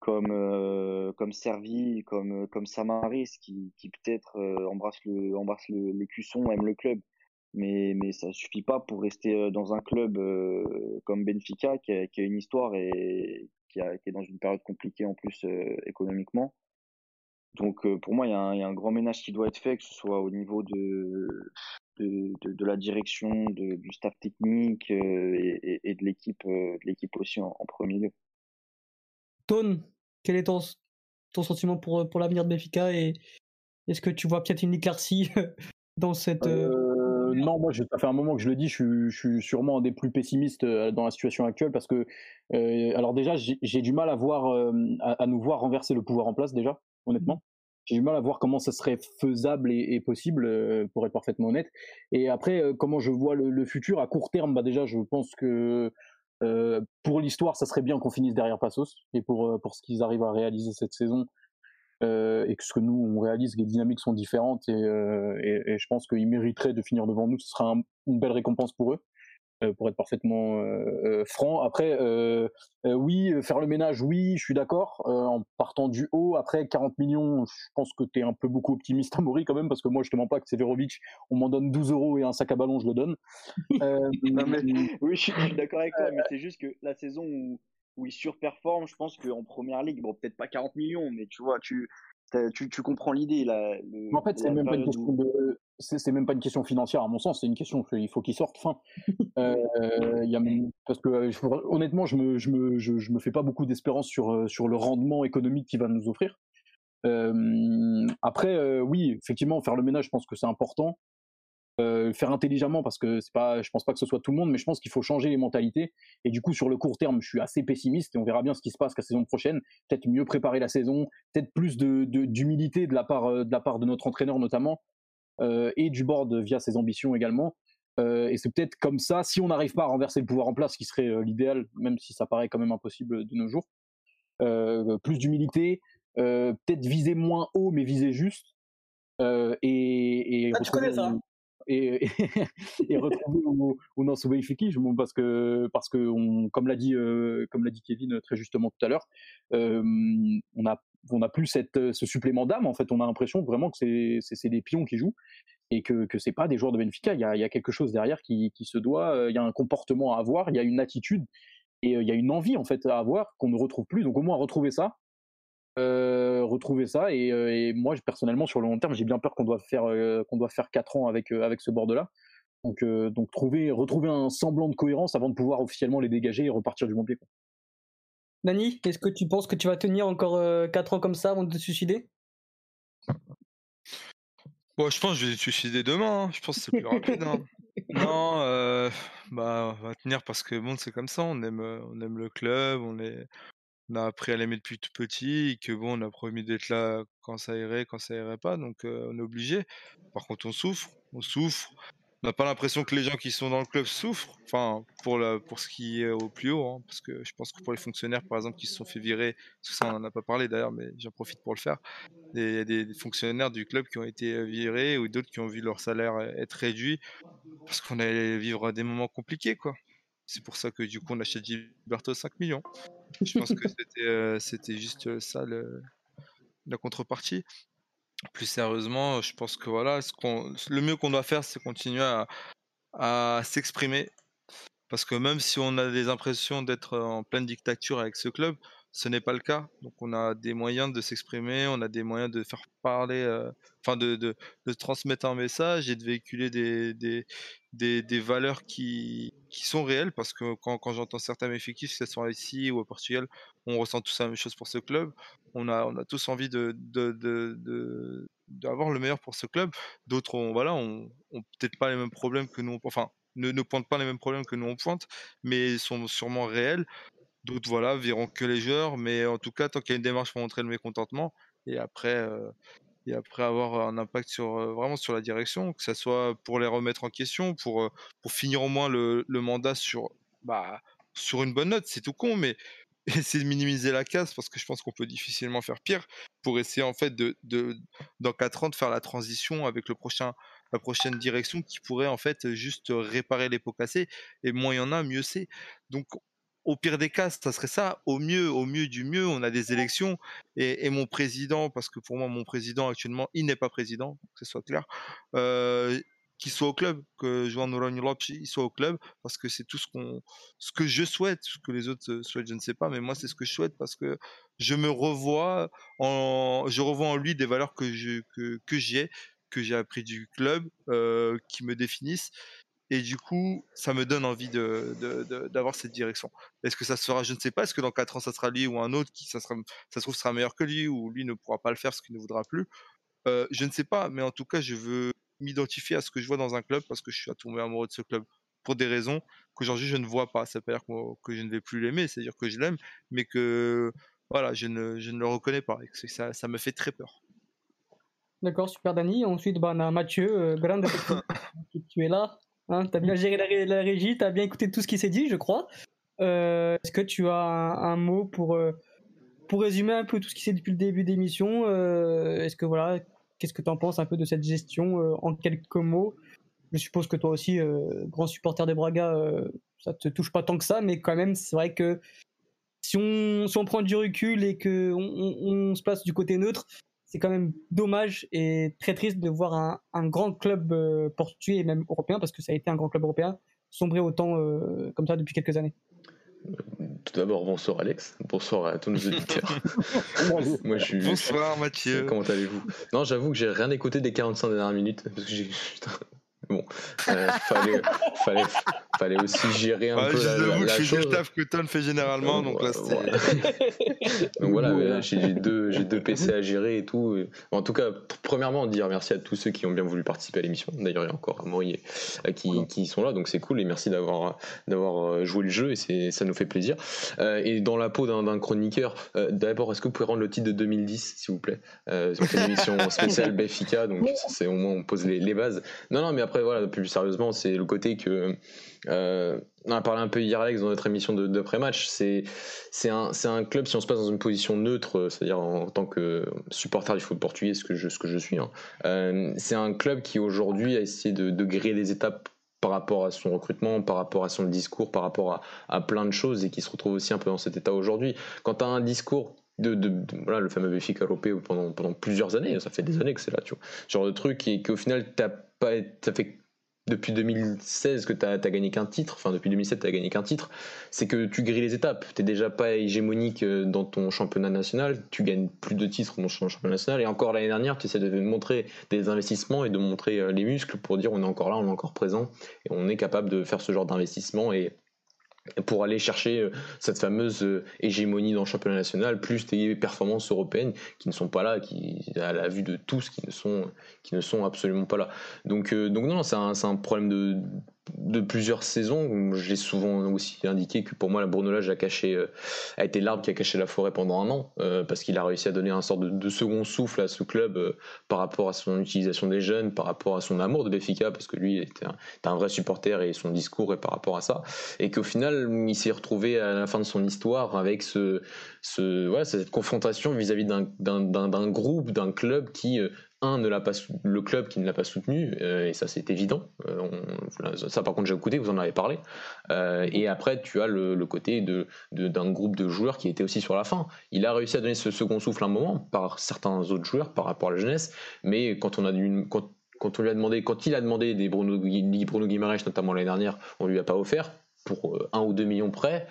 comme comme Servi, comme comme Samaris, qui, peut-être embrasse le embrasse le, les cuissons, aime le club mais mais ça suffit pas pour rester euh, dans un club euh, comme Benfica qui a, une histoire et qui, est dans une période compliquée en plus euh, économiquement. Donc pour moi, il y, a un, il y, a un grand ménage qui doit être fait, que ce soit au niveau de de, de, de la direction, de, du staff technique et, et, de l'équipe, de l'équipe aussi en, premier lieu. Tone, quel est ton, ton sentiment pour, pour l'avenir de Benfica et est-ce que tu vois peut-être une éclaircie (laughs) dans cette non, moi, ça fait un moment que je le dis, je suis, sûrement un des plus pessimistes euh, dans la situation actuelle parce que, euh, alors déjà, j'ai du mal à voir, euh, à, nous voir renverser le pouvoir en place déjà, honnêtement. J'ai du mal à voir comment ça serait faisable et, possible, pour être parfaitement honnête. Et après, comment je vois le, futur à court terme, bah déjà, je pense que pour l'histoire, ça serait bien qu'on finisse derrière Passos et pour pour ce qu'ils arrivent à réaliser cette saison, et que ce que nous on réalise, les dynamiques sont différentes et, et, je pense qu'ils mériteraient de finir devant nous. Ce sera une belle récompense pour eux. Euh, pour être parfaitement euh, euh, franc. Après, oui, faire le ménage, oui, je suis d'accord. en partant du haut, après 40 millions, je pense que tu es un peu beaucoup optimiste, Amaury, quand même, parce que moi, je te mens pas que Severovic, on m'en donne 12 euros et un sac à ballon, je le donne. (laughs) (laughs) oui, je suis, d'accord avec toi, mais c'est juste que la saison où, où il surperforme, je pense qu'en première ligue, bon, peut-être pas 40 millions, mais tu vois, tu, tu, tu, comprends l'idée là. en fait, c'est même pas une question de, c'est même pas une question financière à mon sens, c'est une question il faut qu'il sorte. Fin. (laughs) Euh, y a, parce que euh, honnêtement, je me, je me, je, me fais pas beaucoup d'espérance sur euh, sur le rendement économique qu'il va nous offrir. Euh, après, oui, effectivement, faire le ménage, je pense que c'est important. Faire intelligemment parce que c'est pas, je pense pas que ce soit tout le monde, mais je pense qu'il faut changer les mentalités. Et du coup, sur le court terme, je suis assez pessimiste et on verra bien ce qui se passe la saison prochaine. Peut-être mieux préparer la saison, peut-être plus de, d'humilité de, la part de la part de notre entraîneur notamment et du board via ses ambitions également. Euh, et c'est peut-être comme ça, si on n'arrive pas à renverser le pouvoir en place, ce qui serait euh, l'idéal, même si ça paraît quand même impossible de nos jours. plus d'humilité, peut-être viser moins haut mais viser juste. et, et ah, tu connais ça (laughs) et, et, retrouver au, au Nantes parce que parce que on, comme l'a dit euh, comme l'a dit Kevin très justement tout à l'heure, euh, on a on a plus cette, ce supplément d'âme en fait. On a l'impression vraiment que c'est des pions qui jouent et que que c'est pas des joueurs de Benfica. Il y a, quelque chose derrière qui, se doit. Euh, il y a un comportement à avoir, il y a une attitude et il y a une envie en fait à avoir qu'on ne retrouve plus. Donc au moins retrouver ça, euh, retrouver ça. Et, euh, moi, personnellement, sur le long terme, j'ai bien peur qu'on doit faire euh, qu'on faire quatre ans avec avec ce bord-là. Donc, donc trouver retrouver un semblant de cohérence avant de pouvoir officiellement les dégager et repartir du bon pied. Nani, est-ce que tu penses que tu vas tenir encore quatre ans comme ça avant de te suicider? Bon, je pense que je vais me suicider demain. Hein. Je pense que c'est plus rapide. Hein. (laughs) Non, bah, on va tenir parce que bon, c'est comme ça. On aime, on aime le club, on est, on a appris à l'aimer depuis tout petit et que bon, on a promis d'être là quand ça irait, quand ça irait pas, donc on est obligé. Par contre, on souffre, on souffre. On n'a pas l'impression que les gens qui sont dans le club souffrent, enfin pour la, pour ce qui est au plus haut, hein, parce que je pense que pour les fonctionnaires, par exemple, qui se sont fait virer, tout ça on n'en a pas parlé d'ailleurs, mais j'en profite pour le faire. Il y a des fonctionnaires du club qui ont été virés ou d'autres qui ont vu leur salaire être réduit parce qu'on allait vivre des moments compliqués, quoi. C'est pour ça que du coup on achète Gilberto 5 millions. Je pense que (laughs) c'était, c'était juste ça le, la contrepartie. Plus sérieusement, je pense que voilà, le mieux qu'on doit faire, c'est continuer à s'exprimer. Parce que même si on a des impressions d'être en pleine dictature avec ce club, ce n'est pas le cas. Donc on a des moyens de s'exprimer, on a des moyens de faire parler, euh, enfin de, transmettre un message et de véhiculer des, valeurs qui, sont réelles. Parce que quand, j'entends certains effectifs, que ce soit ici ou au Portugal, on ressent tous la même chose pour ce club. On a, tous envie de, de, d'avoir le meilleur pour ce club. D'autres voilà, ont, peut-être pas les mêmes problèmes que nous, enfin ne, ne pointent pas les mêmes problèmes que nous on pointe, mais sont sûrement réels. D'autres, voilà, verront que les joueurs, mais en tout cas, tant qu'il y a une démarche pour montrer le mécontentement, et après, euh, et après avoir un impact sur euh, vraiment sur la direction, que ce soit pour les remettre en question, pour, euh, pour finir au moins le, le mandat sur, bah, sur une bonne note, c'est tout con, mais (laughs) essayer de minimiser la casse parce que je pense qu'on peut difficilement faire pire pour essayer en fait de, de dans 4 ans de faire la transition avec le prochain la prochaine direction qui pourrait en fait juste réparer les pots cassés et moins il y en a mieux c'est. Donc au pire des cas, ça serait ça. Au mieux, au mieux du mieux, on a des élections. Et, mon président, parce que pour moi, mon président actuellement, il n'est pas président, que ce soit clair, euh, qu'il soit au club, que Joan Lopes il soit au club, parce que c'est tout ce qu'on, ce que je souhaite, ce que les autres souhaitent, je ne sais pas, mais moi c'est ce que je souhaite parce que je me revois en, je revois en lui des valeurs que je, que j'ai, que j'ai appris du club, euh, qui me définissent et du coup, ça me donne envie d'avoir de, de, cette direction. Est-ce que ça sera, je ne sais pas, est-ce que dans 4 ans, ça sera lui ou un autre qui, ça, sera, ça se trouve, sera meilleur que lui ou lui ne pourra pas le faire parce qu'il ne voudra plus? Euh, Je ne sais pas, mais en tout cas, je veux m'identifier à ce que je vois dans un club parce que je suis à tomber amoureux de ce club pour des raisons qu'aujourd'hui je ne vois pas. Ça veut pas dire que, je ne vais plus l'aimer, c'est-à-dire que je l'aime, mais que voilà, je ne, je ne le reconnais pas et que ça, ça me fait très peur. D'accord, super Dani. Ensuite, bah, on a Mathieu, euh, grande (laughs) tu es là. Hein, tu bien géré la, régie, tu as bien écouté tout ce qui s'est dit, je crois. Euh, est-ce que tu as un, mot pour, euh, pour résumer un peu tout ce qui s'est depuis le début d'émission, est-ce que voilà, qu'est-ce que tu en penses un peu de cette gestion en quelques mots? Je suppose que toi aussi, grand supporter des Braga, ça te touche pas tant que ça, mais quand même, c'est vrai que si on, si on prend du recul et que on, se place du côté neutre, c'est quand même dommage et très triste de voir un, un grand club portugais et même européen, parce que ça a été un grand club européen, sombrer autant comme ça depuis quelques années. Tout d'abord, bonsoir Alex, bonsoir à tous nos (laughs) auditeurs. (laughs) Moi, je suis... Bonsoir Mathieu. Comment allez-vous? Non, j'avoue que j'ai rien écouté des 45 dernières minutes parce que j'ai Bon, euh, fallait, (laughs) fallait, fallait aussi gérer un peu la, la, la je chose. le taf que Ton fait généralement, donc là (laughs) donc voilà, j'ai deux, j'ai deux PC à gérer et tout. En tout cas, premièrement, dire merci à tous ceux qui ont bien voulu participer à l'émission. D'ailleurs, il y a encore Amaury qui, qui sont là, donc c'est cool et merci d'avoir, d'avoir euh, joué le jeu et c'est, ça nous fait plaisir. Euh, et dans la peau d'un, chroniqueur, d'abord, est-ce que vous pouvez rendre le titre de 2010, s'il vous plaît? Euh, C'est une émission (laughs) spéciale Benfica, donc c'est au moins on pose les, les bases. Non, non, mais après voilà, plus sérieusement, c'est le côté que euh, on a parlé un peu hier Alex dans notre émission pré-match. C'est un un club si on se passe dans une position neutre, c'est-à-dire en, tant que supporter du foot portugais, ce que je ce que je suis. Hein. Euh, c'est un club qui aujourd'hui a essayé de, de griller les étapes par rapport à son recrutement, par rapport à son discours, par rapport à, à plein de choses et qui se retrouve aussi un peu dans cet état aujourd'hui. Quand tu as un discours de, voilà, le fameux BFIC européen pendant, pendant plusieurs années, ça fait des années que c'est là, tu vois. Genre de truc et qu'au final, t'as ça fait depuis 2016 que tu as, gagné qu'un titre, enfin depuis 2007 tu as gagné qu'un titre, c'est que tu grilles les étapes. Tu déjà pas hégémonique euh, dans ton championnat national, tu gagnes plus de titres dans ton championnat national, et encore l'année dernière tu essaies de montrer des investissements et de montrer euh, les muscles pour dire on est encore là, on est encore présent, et on est capable de faire ce genre d'investissement pour aller chercher euh, cette fameuse euh, hégémonie dans le championnat national, plus des performances européennes qui ne sont pas là, qui à la vue de tous, qui ne sont, qui ne sont absolument pas là. Donc, euh, donc non, c'est un, un, problème de, de plusieurs saisons. Je l'ai souvent aussi indiqué que pour moi, la Brunelage a, caché, euh, a été l'arbre qui a caché la forêt pendant un an, euh, parce qu'il a réussi à donner un sort de, second souffle à ce club euh, par rapport à son utilisation des jeunes, par rapport à son amour de Béfica, parce que lui était un, vrai supporter et son discours est par rapport à ça. Et qu'au final, il s'est retrouvé à la fin de son histoire avec ce, voilà, cette confrontation vis-à-vis d'un groupe, d'un club qui le club qui ne l'a pas soutenu euh, et ça c'est évident. Euh, ça par contre j'ai écouté vous en avez parlé. Euh, et après tu as le, côté de d'un groupe de joueurs qui était aussi sur la fin. Il a réussi à donner ce second souffle un moment par certains autres joueurs par rapport à la jeunesse mais quand on lui a demandé quand il a demandé des Bruno, Bruno notamment l'année dernière on lui a pas offert. Pour un ou deux millions près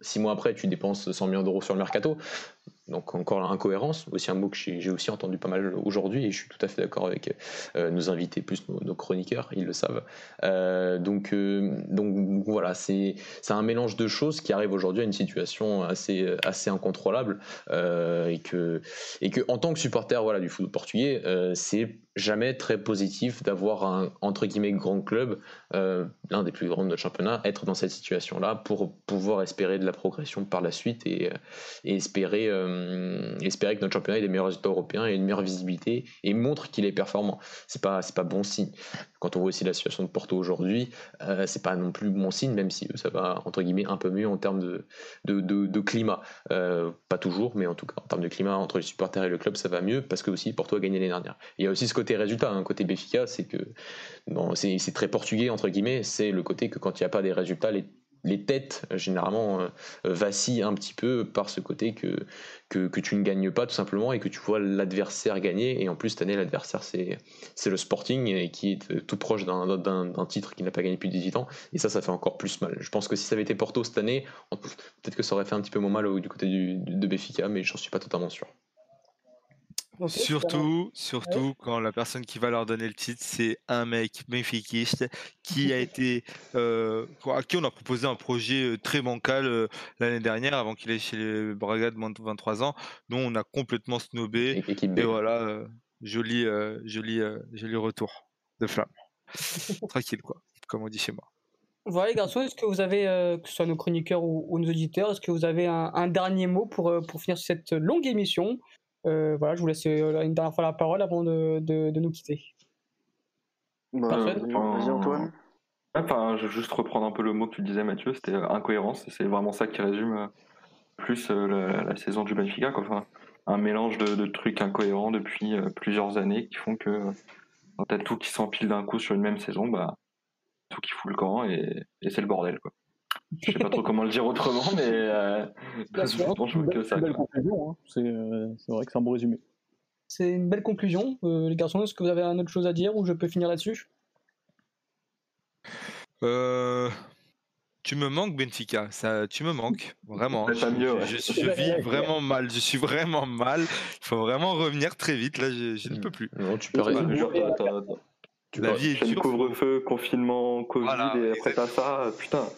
six mois après tu dépenses 100 millions d'euros sur le mercato donc encore l'incohérence, aussi un mot que j'ai aussi entendu pas mal aujourd'hui et je suis tout à fait d'accord avec euh, nos invités, plus nos, chroniqueurs, ils le savent. Euh, donc, euh, donc voilà, c'est un mélange de choses qui arrive aujourd'hui à une situation assez, assez incontrôlable et, que, et que en tant que supporter voilà, du football portugais, c'est jamais très positif d'avoir un entre guillemets grand club, l'un des plus grands de notre championnat, être dans cette situation-là pour pouvoir espérer de la progression par la suite et, et espérer euh, espérer que notre championnat ait des meilleurs résultats européens et une meilleure visibilité et montre qu'il est performant. C'est pas pas bon signe. Quand on voit aussi la situation de Porto aujourd'hui, euh, c'est pas non plus bon signe, même si ça va entre guillemets un peu mieux en termes de de, de, climat. Euh, pas toujours, mais en tout cas en termes de climat entre les supporters et le club, ça va mieux parce que aussi Porto a gagné l'année dernière. Il y a aussi ce côté résultat, un hein, côté Béfica, c'est que c'est très portugais entre guillemets, c'est le côté que quand il n'y a pas des résultats, les têtes généralement euh, vacillent un petit peu par ce côté que, que, tu ne gagnes pas tout simplement et que tu vois l'adversaire gagner. Et en plus, cette année, l'adversaire, c'est, le Sporting et qui est euh, tout proche d'un, d'un, titre qu'il n'a pas gagné depuis 18 ans. Et ça, ça fait encore plus mal. Je pense que si ça avait été Porto cette année, peut-être que ça aurait fait un petit peu moins mal du côté du, de Béfica, mais j'en suis pas totalement sûr surtout, surtout quand la personne qui va leur donner le titre, c'est un mec benfiquiste qui a (laughs) été, euh, à qui on a proposé un projet euh, très bancal euh, l'année dernière, avant qu'il aille chez les Braga de moins de 23 ans, dont on a complètement snobé. Et, voilà, joli, joli, joli retour de flamme. (laughs) Tranquille, quoi, comme on dit chez moi. Voilà les garçons, est-ce que vous avez, que ce soit nos chroniqueurs ou, nos auditeurs, est-ce que vous avez un, un dernier mot pour, pour finir cette longue émission? Voilà, je vous laisse euh, une dernière fois la parole avant de, de, nous quitter. Bah, Vas-y Antoine. Enfin, je vais juste reprendre un peu le mot que tu disais Mathieu, c'était euh, incohérence, c'est vraiment ça qui résume plus la, la, saison du Benfica. Quoi. Enfin, un mélange de, de, trucs incohérents depuis plusieurs années qui font que quand t'as tout qui s'empile d'un coup sur une même saison, bah, tout qui fout le camp et, et c'est le bordel. Quoi. Je sais pas trop comment le dire autrement, mais euh, je veux que ça. C'est une belle conclusion, hein. c'est vrai que c'est un bon résumé. C'est une belle conclusion. Euh, les garçons, est-ce que vous avez une autre chose à dire ou je peux finir là-dessus? Euh, Tu me manques, Benfica. Ça, tu me manques, vraiment. Je, mieux, je, je, vis vraiment mal. Je suis vraiment mal. Il faut vraiment revenir très vite. Là, je, je ne peux plus. Non, tu peux rien. Tu la vie est couvre-feu, confinement, Covid, et après t'as ça, putain.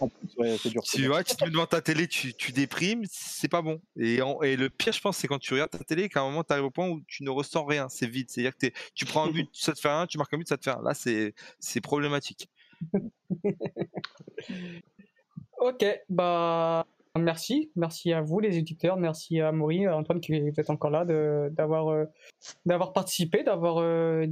c'est dur. Tu vois, tu te mets devant ta télé, tu, tu déprimes, c'est pas bon. Et, et, le pire, je pense, c'est quand tu regardes ta télé, qu'à un moment, tu arrives au point où tu ne ressens rien, c'est vide. C'est-à-dire que tu prends un but, (laughs) ça te fait rien, tu marques un but, ça te fait rien. Là, c'est problématique. (laughs) ok, bah. Merci, merci à vous les éditeurs, merci à Maury, Antoine qui est encore là, d'avoir euh, d'avoir participé, d'avoir euh,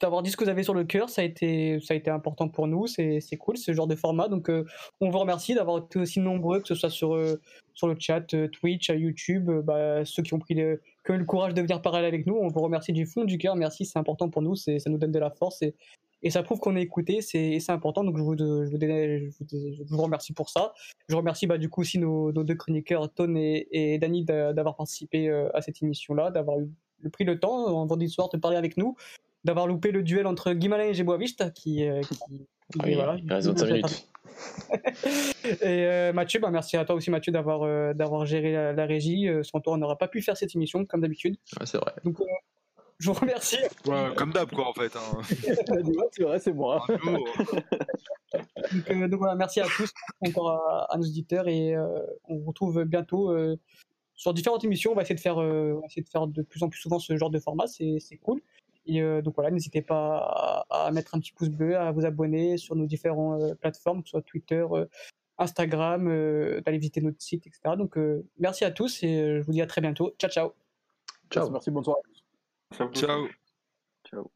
d'avoir dit ce que vous avez sur le cœur, ça a été, ça a été important pour nous, c'est cool ce genre de format. Donc euh, on vous remercie d'avoir été aussi nombreux, que ce soit sur, euh, sur le chat, euh, Twitch, YouTube, bah, ceux qui ont pris le, que le courage de venir parler avec nous. On vous remercie du fond du cœur, merci, c'est important pour nous, ça nous donne de la force et, et ça prouve qu'on est écouté, c'est important. Donc je vous, je, vous, je, vous, remercie pour ça. Je remercie bah, du coup aussi nos, deux chroniqueurs, Ton et, et Dany, d'avoir participé à cette émission-là, d'avoir eu pris le temps en vendredi soir de parler avec nous d'avoir loupé le duel entre Guimarães et Boavista qui, euh, qui, oui, voilà, il reste 25 minutes. et euh, Mathieu, bah, merci à toi aussi Mathieu d'avoir euh, d'avoir géré la, régie. sans toi, on n'aurait pas pu faire cette émission comme d'habitude. Ouais, c'est vrai. Donc je vous remercie. Ouais, comme d'hab quoi en fait. Hein. (laughs) c'est vrai, c'est moi. donc, donc, voilà, merci à tous encore à, à nos auditeurs et on vous retrouve bientôt sur différentes émissions. On va essayer de faire, on va essayer de faire de plus en plus souvent ce genre de format. C'est cool. Et euh, donc voilà, n'hésitez pas à, mettre un petit pouce bleu, à vous abonner sur nos différentes euh, plateformes, que ce soit Twitter, euh, Instagram, d'aller visiter notre site, etc. Donc merci à tous et je vous dis à très bientôt. Ciao, ciao. Ciao. Merci, bonne soirée. Ciao. Ciao.